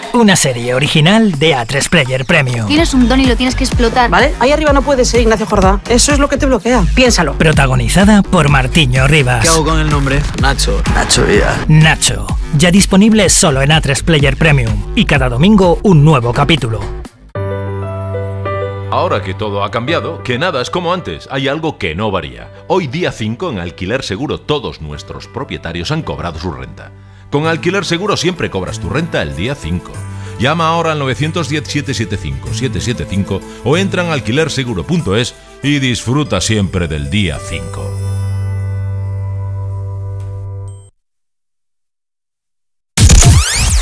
Speaker 96: Una serie original de A3 Player Premium.
Speaker 97: Tienes un don y lo tienes que explotar.
Speaker 98: ¿Vale? Ahí arriba no puedes ser Ignacio Jordá. Eso es lo que te bloquea. Piénsalo.
Speaker 96: Protagonizada por Martiño Rivas.
Speaker 99: ¿Qué hago con el nombre? Nacho. Nacho Villa.
Speaker 96: Nacho. Ya disponible solo en A3 Player Premium. Y cada domingo un nuevo capítulo.
Speaker 34: Ahora que todo ha cambiado, que nada es como antes, hay algo que no varía. Hoy día 5 en Alquiler Seguro todos nuestros propietarios han cobrado su renta. Con Alquiler Seguro siempre cobras tu renta el día 5. Llama ahora al 910-775-775 o entra en alquilerseguro.es y disfruta siempre del día 5.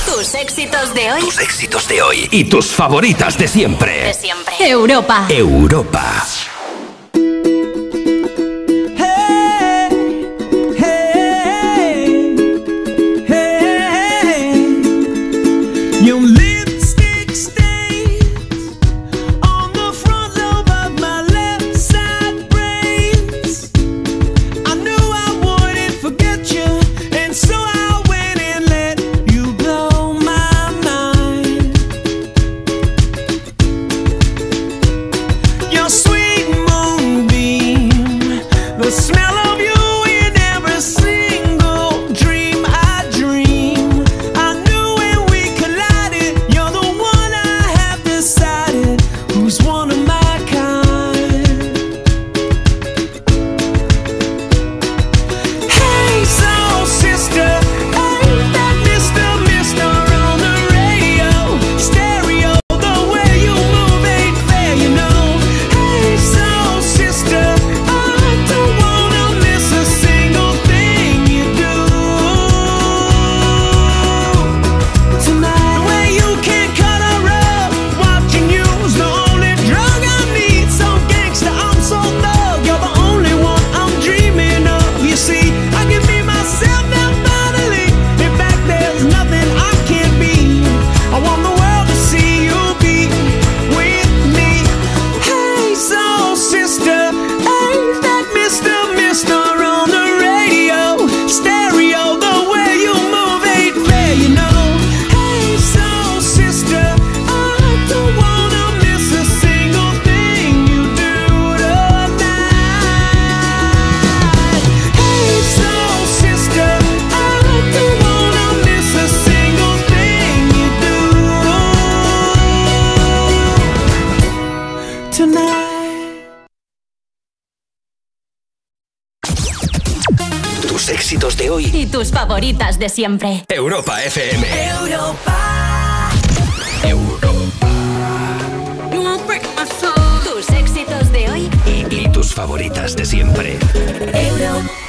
Speaker 5: Tus éxitos de hoy.
Speaker 41: Tus éxitos de hoy. Y tus favoritas de siempre.
Speaker 5: De siempre. Europa.
Speaker 41: Europa. tus
Speaker 5: favoritas de siempre.
Speaker 41: Europa FM.
Speaker 5: Europa. Europa. Tus éxitos de hoy
Speaker 41: y, y tus favoritas de siempre.
Speaker 64: Europa.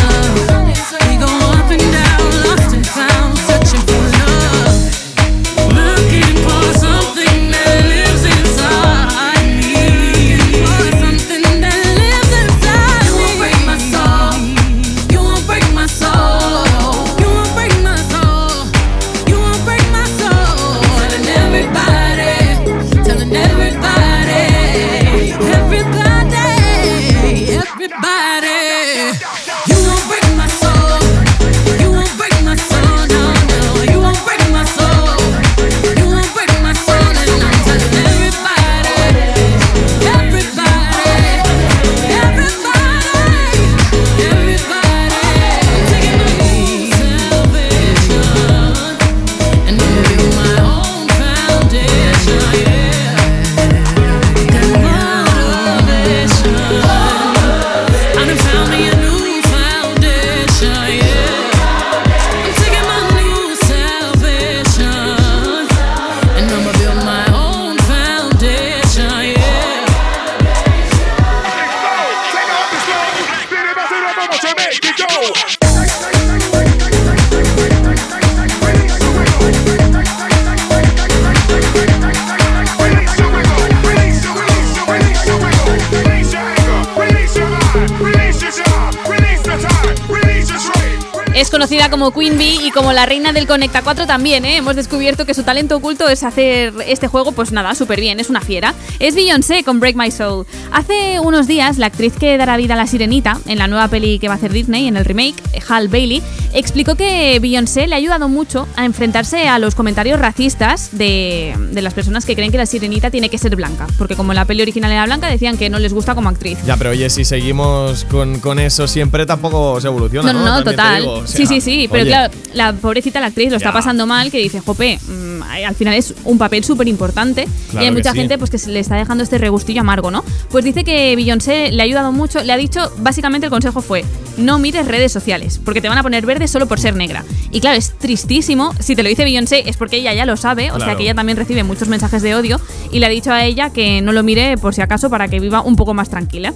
Speaker 2: como Queen Bee y como la reina del Conecta 4 también, ¿eh? Hemos descubierto que su talento oculto es hacer este juego, pues nada, súper bien, es una fiera. Es Beyoncé con Break My Soul. Hace unos días, la actriz que dará vida a la sirenita, en la nueva peli que va a hacer Disney, en el remake, Hal Bailey, explicó que Beyoncé le ha ayudado mucho a enfrentarse a los comentarios racistas de, de las personas que creen que la sirenita tiene que ser blanca. Porque como la peli original era blanca, decían que no les gusta como actriz.
Speaker 3: Ya, pero oye, si seguimos con, con eso siempre tampoco se evoluciona.
Speaker 2: No,
Speaker 3: No,
Speaker 2: no, total.
Speaker 3: digo, o sea,
Speaker 2: sí, sí, sí. Pero
Speaker 3: oye,
Speaker 2: claro, la pobrecita, la actriz, lo está pasando mal, que dice, jope, mm, al final es un papel súper importante. y hay mucha
Speaker 3: sí.
Speaker 2: gente pues que se le está dejando este regustillo amargo, ¿no? Pues dice que Beyoncé le ha ayudado mucho. Le ha dicho, básicamente el consejo fue, no mires redes sociales, porque te van a poner verde solo por ser negra. Y claro, es tristísimo. Si te lo dice Beyoncé es porque ella ya lo sabe, o sea que ella también recibe muchos mensajes de odio. Y le ha dicho a ella que no lo mire por si acaso para que viva un poco más tranquila.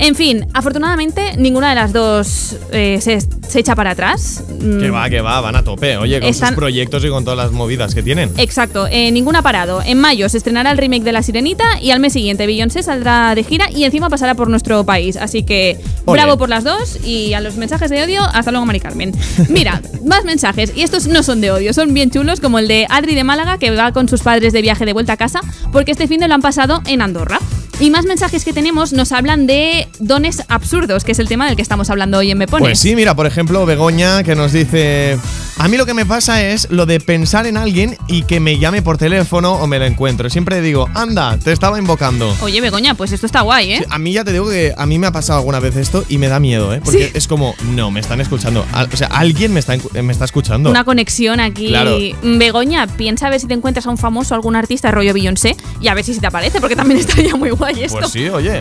Speaker 2: En fin, afortunadamente ninguna de las dos eh, se, se echa para atrás. Mm,
Speaker 3: Que va, que va, van a tope. Oye, con
Speaker 2: Están-
Speaker 3: sus proyectos y con todas las movidas que tienen.
Speaker 2: Exacto, eh, ninguna ha parado. En mayo se estrenará el remake de La Sirenita y al mes siguiente Beyoncé saldrá de gira y encima pasará por nuestro país. Así que bravo por las dos y a los mensajes de odio, hasta luego Mari Carmen. Mira, más mensajes y estos no son de odio, son bien chulos como el de Adri de Málaga que va con sus padres de viaje de vuelta a casa porque este fin de lo han pasado en Andorra. Y más mensajes que tenemos nos hablan de dones absurdos, que es el tema del que estamos hablando hoy en Me Pones.
Speaker 3: Pues sí, mira, por ejemplo, Begoña que nos dice, a mí lo que me pasa es lo de pensar en alguien y que me llame por teléfono o me lo encuentro. Siempre digo, anda, te estaba invocando.
Speaker 2: Oye, Begoña, pues esto está guay, ¿eh?
Speaker 3: A mí ya te digo que a mí me ha pasado alguna vez esto y me da miedo, ¿eh? Porque
Speaker 2: Sí.
Speaker 3: es como, no, me están escuchando. O sea, alguien me está, me está escuchando.
Speaker 2: Una conexión aquí.
Speaker 3: Claro.
Speaker 2: Begoña, piensa a ver si te encuentras a un famoso, algún artista rollo Beyoncé y a ver si se te aparece, porque también estaría muy guay esto.
Speaker 3: Pues sí, oye.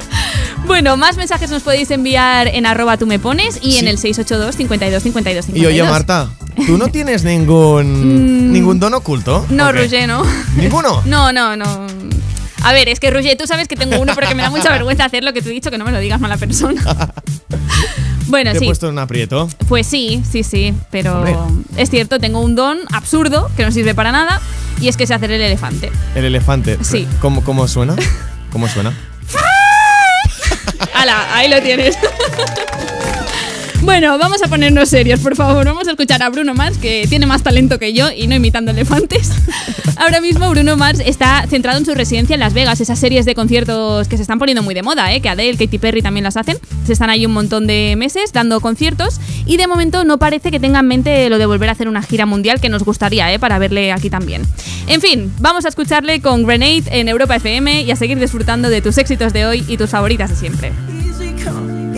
Speaker 2: Bueno, más mensajes nos podéis enviar en arroba tú me pones y en el 682 52 52 52.
Speaker 3: Y oye, Marta, ¿tú no tienes ningún ningún don oculto?
Speaker 2: Mm. No,
Speaker 3: ¿O qué?
Speaker 2: Roger, no.
Speaker 3: ¿Ninguno?
Speaker 2: No, no, no. A ver, es que Roger, tú sabes que tengo uno, pero que me da mucha vergüenza hacer lo que te he dicho, que no me lo digas mala persona. bueno,
Speaker 3: Te he
Speaker 2: sí.
Speaker 3: puesto en un aprieto.
Speaker 2: Pues sí, sí, sí, pero
Speaker 3: Hombre.
Speaker 2: es cierto, tengo un don absurdo que no sirve para nada y es que sé hacer el elefante.
Speaker 3: El elefante.
Speaker 2: Sí.
Speaker 3: ¿Cómo, cómo suena? ¿Cómo suena?
Speaker 2: ¡Hala! Ahí lo tienes. Bueno, vamos a ponernos serios, por favor. Vamos a escuchar a Bruno Mars, que tiene más talento que yo y no imitando elefantes. Ahora mismo Bruno Mars está centrado en su residencia en Las Vegas, esas series de conciertos que se están poniendo muy de moda, ¿eh? que Adele, Katy Perry también las hacen. Se están ahí un montón de meses dando conciertos y de momento no parece que tenga en mente lo de volver a hacer una gira mundial que nos gustaría ¿eh? para verle aquí también. En fin, vamos a escucharle con Grenade en Europa FM y a seguir disfrutando de tus éxitos de hoy y tus favoritas de siempre.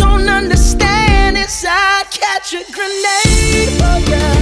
Speaker 36: don't understand is I catch a grenade oh, for you.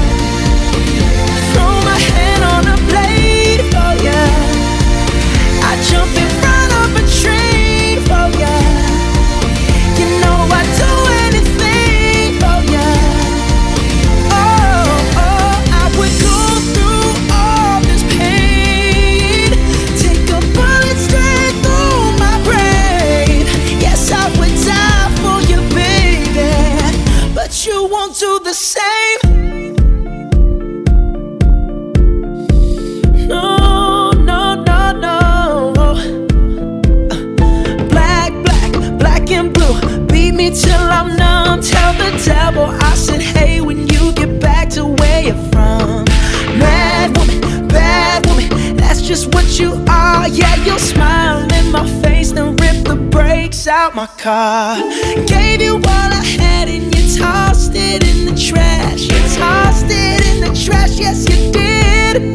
Speaker 36: yeah, you smiled in my face Then ripped the brakes out my car. Gave you all I had and you tossed it in the trash. You tossed it in the trash, yes you did.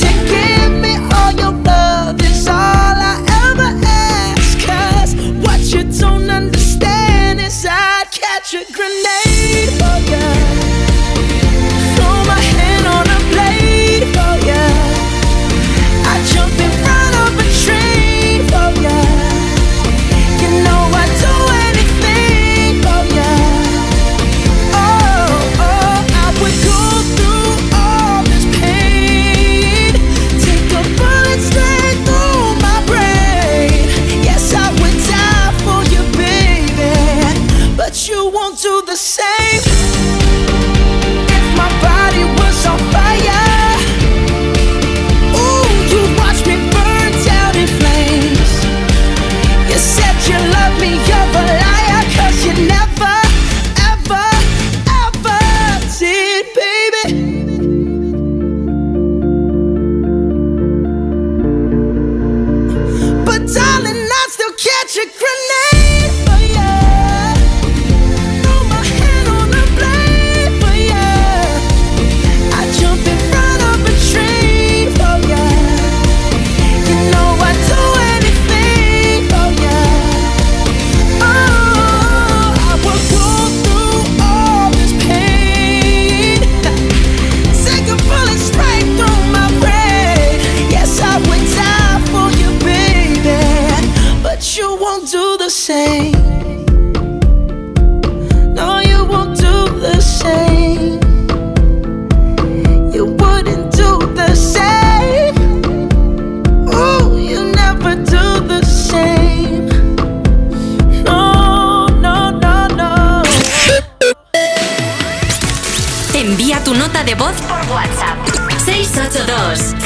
Speaker 36: To give me all your love is all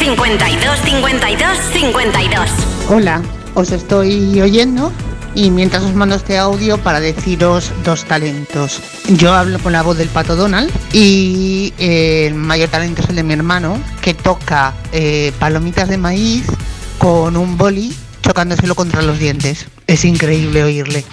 Speaker 5: 52 52 52.
Speaker 8: Hola, os estoy oyendo y mientras os mando este audio para deciros dos talentos. Yo hablo con la voz del pato Donald y eh, el mayor talento es el de mi hermano que toca eh, palomitas de maíz con un boli chocándoselo contra los dientes. Es increíble oírle.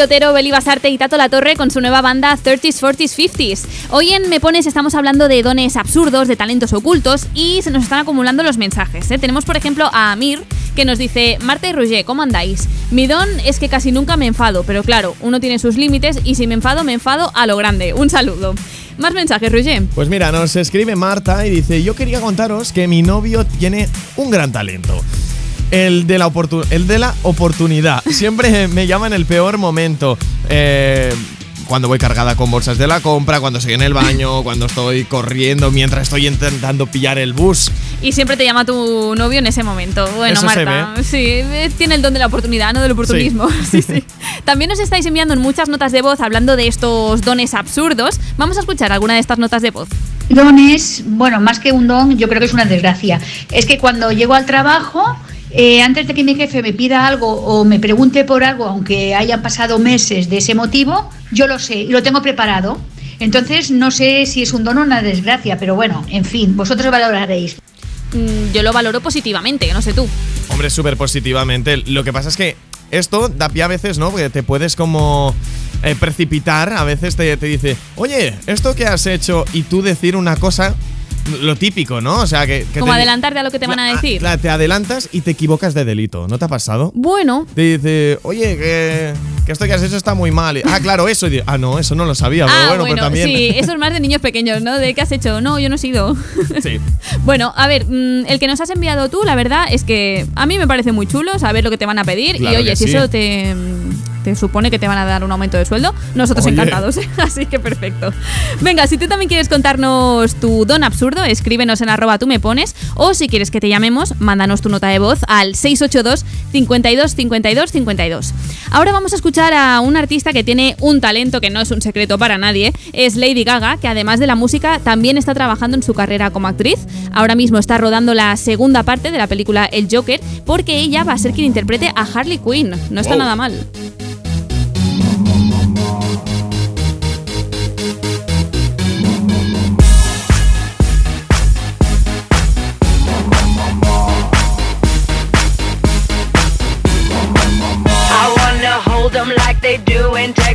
Speaker 2: David Otero, Beli Basarte y Tato La Torre con su nueva banda 30s, 40s, 50s. Hoy en Me Pones estamos hablando de dones absurdos, de talentos ocultos y se nos están acumulando los mensajes. ¿eh? Tenemos, por ejemplo, a Amir que nos dice: Marta y Roger, ¿cómo andáis? Mi don es que casi nunca me enfado, pero claro, uno tiene sus límites y si me enfado, me enfado a lo grande. Un saludo. Más mensajes, Roger.
Speaker 3: Pues mira, nos escribe Marta y dice: Yo quería contaros que mi novio tiene un gran talento. El de, la oportu- el de la oportunidad. Siempre me llama en el peor momento. Eh, cuando voy cargada con bolsas de la compra, cuando estoy en el baño, cuando estoy corriendo, mientras estoy intentando pillar el bus.
Speaker 2: Y siempre te llama tu novio en ese momento. Bueno,
Speaker 3: Eso
Speaker 2: Marta, sí, eh, tiene el don de la oportunidad, no del oportunismo. Sí, sí. También nos estáis enviando en muchas notas de voz hablando de estos dones absurdos. Vamos a escuchar alguna de estas notas de voz.
Speaker 100: Don es, bueno, más que un don, yo creo que es una desgracia. Es que cuando llego al trabajo, eh, antes de que mi jefe me pida algo o me pregunte por algo, aunque hayan pasado meses de ese motivo, yo lo sé y lo tengo preparado. Entonces no sé si es un don o una desgracia, pero bueno, en fin, vosotros valoraréis.
Speaker 2: Mm, Yo lo valoro positivamente, no sé tú.
Speaker 3: Hombre, súper positivamente. Lo que pasa es que esto da pie a veces, ¿no? Porque te puedes como eh, precipitar. A veces te, te dice, oye, esto que has hecho y tú decir una cosa, lo típico, ¿no? O sea, que. que
Speaker 2: Como
Speaker 3: te-
Speaker 2: adelantarte a lo que te van a decir.
Speaker 3: Claro, te adelantas y te equivocas de delito. ¿No te ha pasado?
Speaker 2: Bueno,
Speaker 3: Te dice, oye, que, que esto que has hecho está muy mal. Y, ah, claro, eso. Y ah, no, eso no lo sabía. pero
Speaker 2: ah,
Speaker 3: bueno,
Speaker 2: bueno,
Speaker 3: pero también.
Speaker 2: sí, eso es más de niños pequeños, ¿no? ¿De qué has hecho? No, yo no he sido.
Speaker 3: Sí.
Speaker 2: Bueno, a ver, mm, el que nos has enviado tú, la verdad es que a mí me parece muy chulo saber lo que te van a pedir.
Speaker 3: Claro
Speaker 2: y oye, si
Speaker 3: sí.
Speaker 2: eso te, te supone que te van a dar un aumento de sueldo, nosotros
Speaker 3: Oye.
Speaker 2: encantados. ¿eh? Así que perfecto. Venga, si tú también quieres contarnos tu don absurdo, escríbenos en arroba tú me pones. O si quieres que te llamemos, mándanos tu nota de voz al 682 52 52 52. Ahora vamos a escuchar a un artista que tiene un talento que no es un secreto para nadie. Es Lady Gaga, que además de la música también está trabajando en su carrera como actriz. Ahora mismo está rodando la segunda parte de la película El Joker, porque ella va a ser quien interprete a Harley Quinn. No está
Speaker 25: Wow.
Speaker 2: nada mal.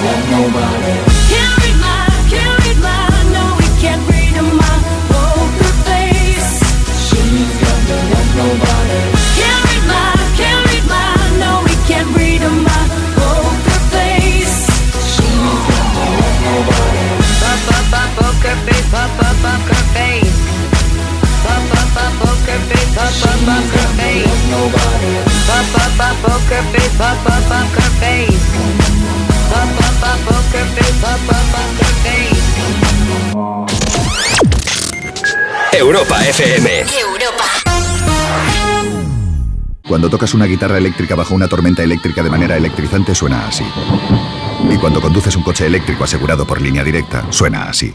Speaker 25: Can't read my, can't read my No, we can't read my poker face She's got to love nobody Can't read my, can't read my No, can't read my poker face She's got to love nobody
Speaker 8: Poker face, poker face Poker face, poker face Nobody. Pop, pop, pop, poker face, pop, pop, poker face.
Speaker 1: Europa FM.
Speaker 101: Cuando tocas una guitarra eléctrica bajo una tormenta eléctrica de manera electrizante suena así. Y cuando conduces un coche eléctrico asegurado por línea directa, suena así.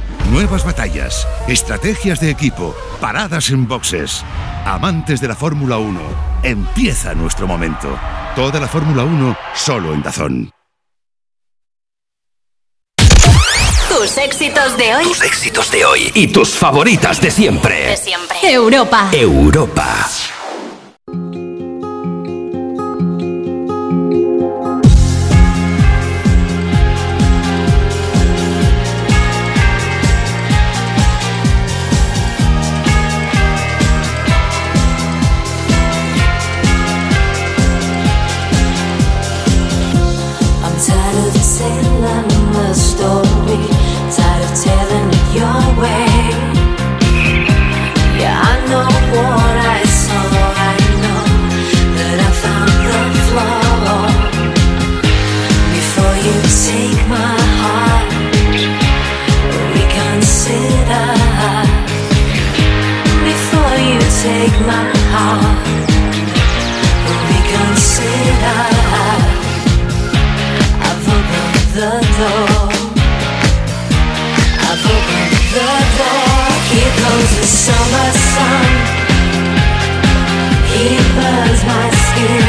Speaker 102: Nuevas batallas, estrategias de equipo, paradas en boxes. Amantes de la Fórmula 1, empieza nuestro momento. Toda la Fórmula 1 solo en Dazón.
Speaker 5: Tus éxitos de hoy.
Speaker 1: Tus éxitos de hoy y tus favoritas de siempre.
Speaker 5: De siempre. Europa.
Speaker 1: Europa.
Speaker 8: My heart, reconsider. I've opened the door. I've opened the door. The summer sun. He burns my skin.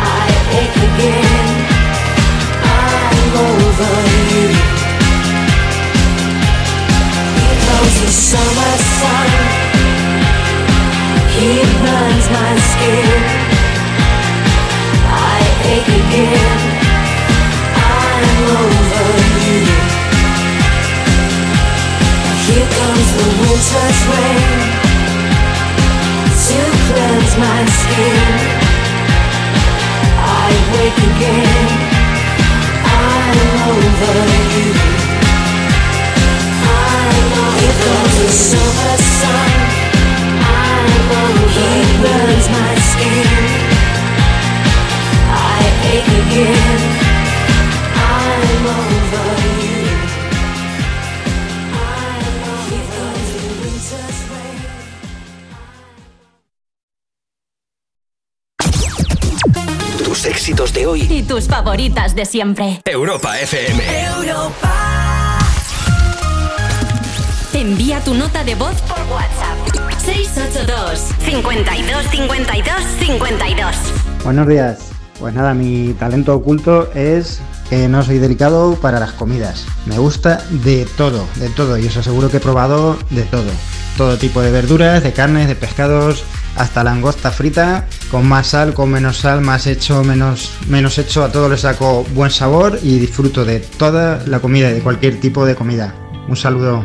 Speaker 8: I ache again. I'm over you. The summer sun. He burns my skin. I ache again. I'm over you. Here comes the winter's rain to cleanse my skin. I wake again. I'm over you. I'm over Here comes the sun.
Speaker 1: Tus éxitos de hoy.
Speaker 5: Y tus favoritas de siempre.
Speaker 1: Europa FM.
Speaker 5: Envía tu nota de voz por WhatsApp. 682 52 52 52
Speaker 103: Buenos días. Pues nada, mi talento oculto es que no soy delicado para las comidas. Me gusta de todo, de todo. Y os aseguro que he probado de todo. Todo tipo de verduras, de carnes, de pescados, hasta langosta frita, con más sal, con menos sal, más hecho, menos, menos hecho. A todo le saco buen sabor y disfruto de toda la comida, de cualquier tipo de comida. Un saludo.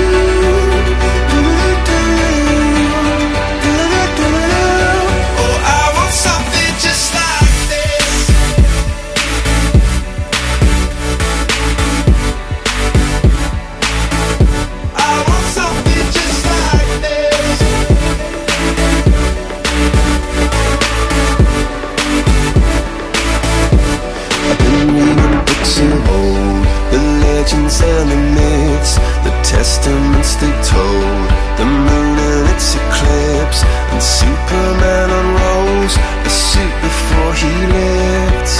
Speaker 95: told, the moon and its eclipse, and Superman unrolls a suit before he lived.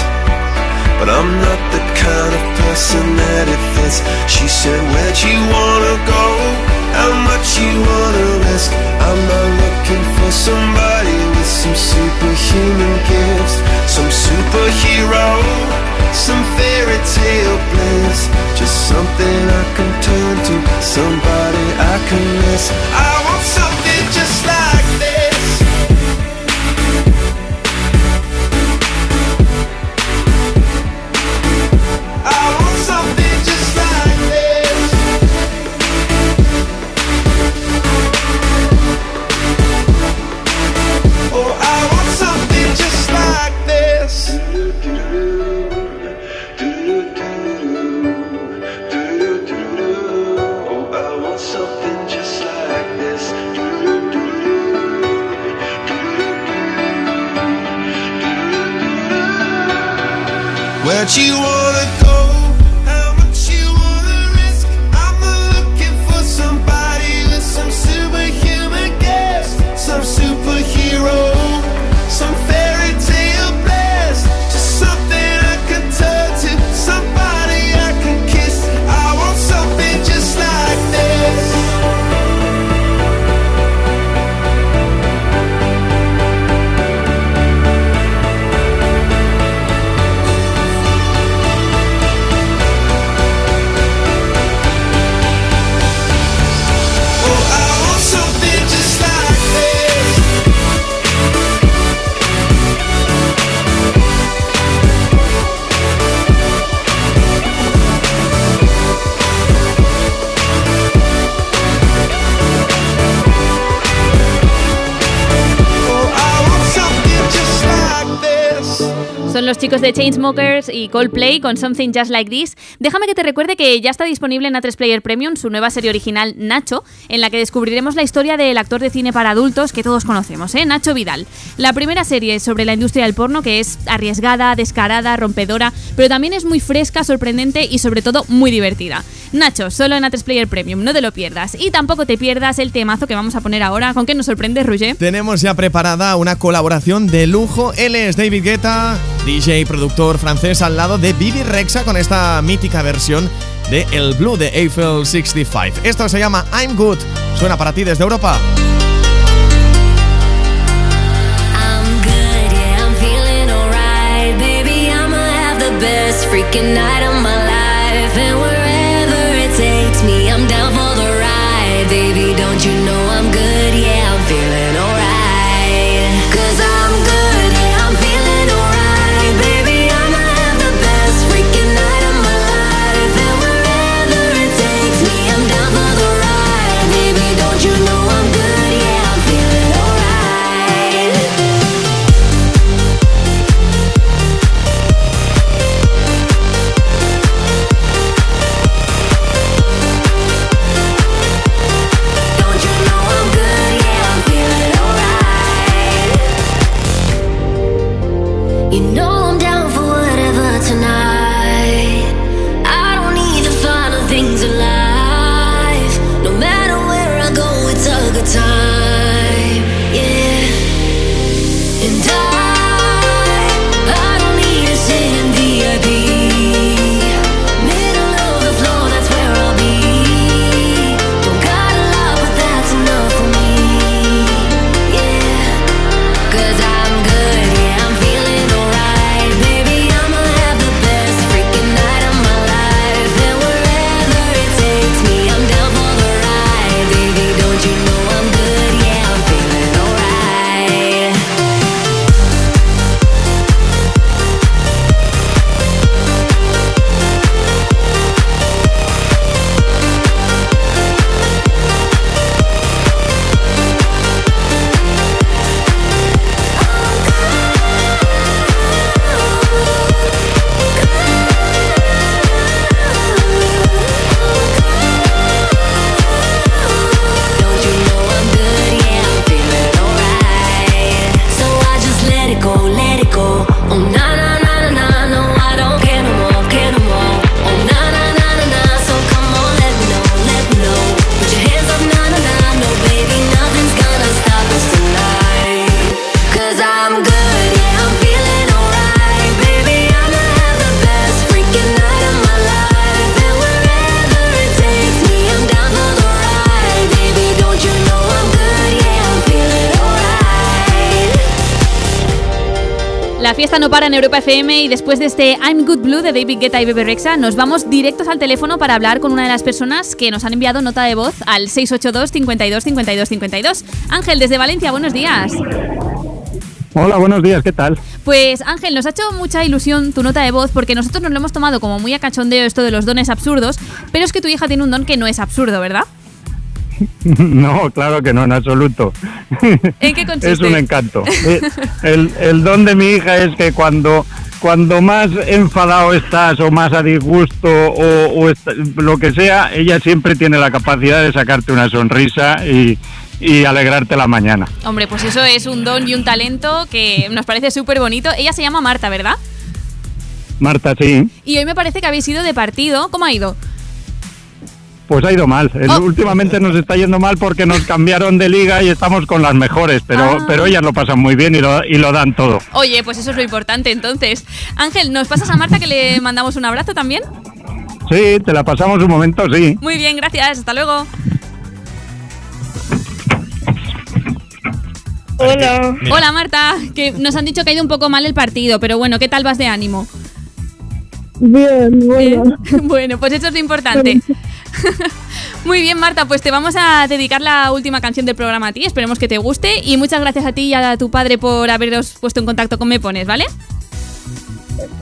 Speaker 95: But I'm not the kind of person that it fits. She said, Where'd you wanna go? How much you wanna risk? I'm not looking for somebody with some superhuman gifts, some superhero, some fairy tale bliss. Just something I can turn to, somebody I can miss. I want something just like Where'd you wanna
Speaker 2: chicos de Chainsmokers y Coldplay con Something Just Like This. Déjame que te recuerde que ya está disponible en A3 Player Premium su nueva serie original Nacho, en la que descubriremos la historia del actor de cine para adultos que todos conocemos, ¿eh? Nacho Vidal. La primera serie sobre la industria del porno que es arriesgada, descarada, rompedora, pero también es muy fresca, sorprendente y sobre todo muy divertida. Nacho, solo en A3 Player Premium, no te lo pierdas. Y tampoco te pierdas el temazo que vamos a poner ahora. ¿Con qué nos sorprende, Roger?
Speaker 8: Tenemos ya preparada una colaboración de lujo. Él es David Guetta, DJ y productor francés al lado de Bibi Rexa con esta mítica versión de El Blue de Eiffel 65. Esto se llama I'm Good. Suena para ti desde Europa.
Speaker 2: Para en Europa FM y después de este I'm Good Blue de David Guetta y Bebe Rexha, nos vamos directos al teléfono para hablar con una de las personas que nos han enviado nota de voz al 682 52 52 52. Ángel, desde Valencia, buenos días.
Speaker 104: Hola, buenos días, ¿qué tal?
Speaker 2: Pues Ángel, nos ha hecho mucha ilusión tu nota de voz porque nosotros nos lo hemos tomado como muy a cachondeo esto de los dones absurdos, pero es que tu hija tiene un don que no es absurdo, ¿verdad?
Speaker 104: No, claro que no, en absoluto.
Speaker 2: ¿En qué consiste?
Speaker 104: Es un encanto. Eh, El, el don de mi hija es que cuando, cuando más enfadado estás o más a disgusto o, lo que sea, ella siempre tiene la capacidad de sacarte una sonrisa y, y alegrarte la mañana.
Speaker 2: Hombre, pues eso es un don y un talento que nos parece súper bonito. Ella se llama Marta, ¿verdad?
Speaker 104: Marta, sí,
Speaker 2: Y hoy me parece que habéis ido de partido. ¿Cómo ha ido?
Speaker 104: Pues ha ido mal. El-
Speaker 2: Oh.
Speaker 104: Últimamente nos está yendo mal porque nos cambiaron de liga y estamos con las mejores, pero,
Speaker 2: Ah.
Speaker 104: pero ellas lo pasan muy bien y lo, y lo dan todo.
Speaker 2: Oye, pues eso es lo importante entonces. Ángel, ¿nos pasas a Marta que le mandamos un abrazo también?
Speaker 104: Sí, te la pasamos un momento, sí.
Speaker 2: Muy bien, gracias. Hasta luego.
Speaker 105: Hola.
Speaker 2: Hola Marta, que nos han dicho que ha ido un poco mal el partido, pero bueno, ¿qué tal vas de ánimo?
Speaker 105: Bien, bueno.
Speaker 2: bueno, pues eso es lo importante. Muy bien, Marta, pues te vamos a dedicar la última canción del programa a ti. Esperemos que te guste. Y muchas gracias a ti y a tu padre por haberos puesto en contacto con Me Pones, ¿vale?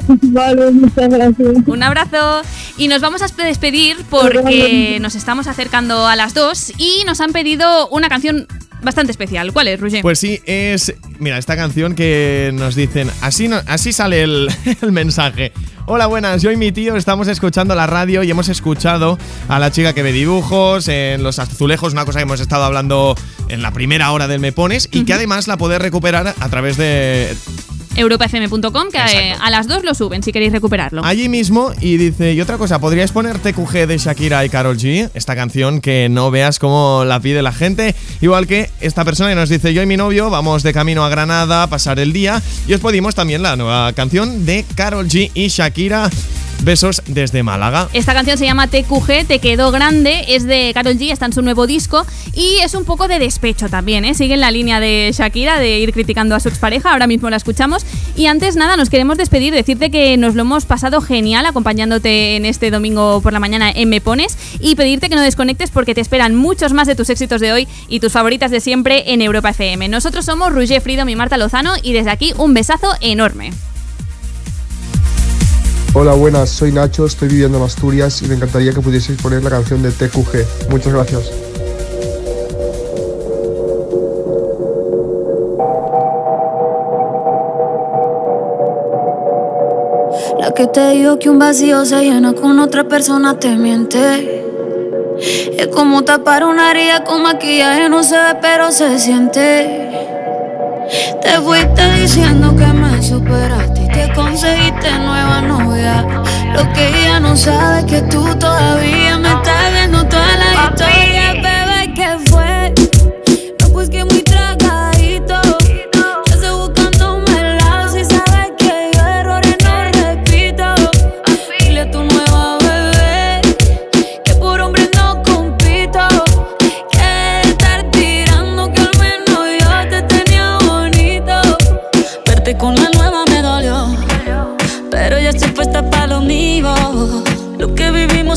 Speaker 105: Vale, muchas gracias.
Speaker 2: Un abrazo. Y nos vamos a despedir porque nos estamos acercando a las dos y nos han pedido una canción bastante especial. ¿Cuál es, Roger?
Speaker 3: Pues sí, es. Mira, esta canción que nos dicen. Así, no- así sale el, el mensaje. Hola, buenas. Yo y mi tío estamos escuchando la radio y hemos escuchado a la chica que ve dibujos en los azulejos, una cosa que hemos estado hablando en la primera hora del Me Pones y que además la podés recuperar a través de
Speaker 2: europafm.com, que eh, a las dos lo suben si queréis recuperarlo.
Speaker 3: Allí mismo, y dice, y otra cosa, ¿podríais poner TQG de Shakira y Carol G? Esta canción que no veas cómo la pide la gente. Igual que esta persona que nos dice, yo y mi novio vamos de camino a Granada a pasar el día. Y os pedimos también la nueva canción de Carol G y Shakira. Besos desde Málaga.
Speaker 2: Esta canción se llama TQG, Te quedó grande, es de Carol G, está en su nuevo disco y es un poco de despecho también, ¿eh? Sigue en la línea de Shakira de ir criticando a su expareja, ahora mismo la escuchamos. Y antes nada, nos queremos despedir, decirte que nos lo hemos pasado genial acompañándote en este domingo por la mañana en Me Pones y pedirte que no desconectes porque te esperan muchos más de tus éxitos de hoy y tus favoritas de siempre en Europa FM. Nosotros somos Roger Freedom y Marta Lozano y desde aquí un besazo enorme.
Speaker 106: Hola, buenas, soy Nacho, estoy viviendo en Asturias y me encantaría que pudieseis poner la canción de TQG. Muchas gracias.
Speaker 107: La que te dijo que un vacío se llena con otra persona te miente. Es como tapar una herida con maquillaje, no se ve, pero se siente. Te fuiste diciendo que me que conseguiste nueva novia. Lo que ella no sabe es que tú todavía me estás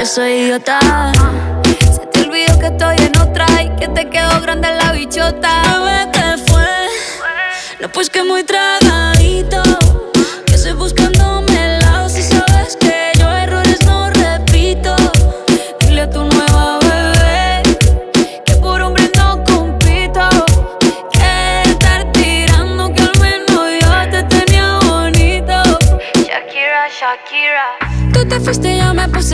Speaker 107: yo soy idiota. Se te olvidó que estoy en otra y que te quedó grande la bichota. ¿qué fue? No, pues que muy tragadito.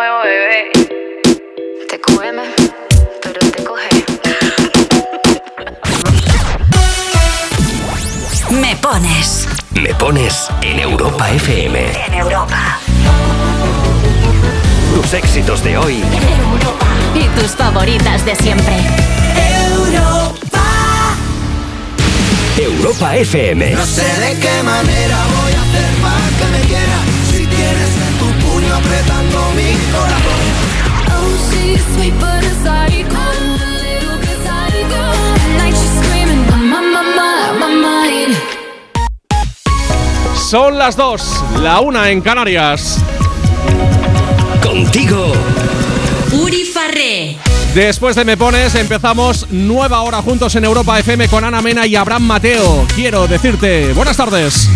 Speaker 92: Veo bebé. Te come, pero te coge.
Speaker 5: Me pones.
Speaker 1: Me pones en Europa FM.
Speaker 5: En Europa.
Speaker 1: Tus éxitos de hoy
Speaker 5: Y tus favoritas de siempre.
Speaker 1: Europa FM.
Speaker 55: No sé de qué manera voy a hacer para que me quiera
Speaker 105: Son las dos, la una en Canarias.
Speaker 1: Contigo.
Speaker 5: Uri Farré.
Speaker 105: Después de Me Pones, empezamos nueva hora juntos en Europa FM con Ana Mena y Abraham Mateo. Quiero decirte buenas tardes.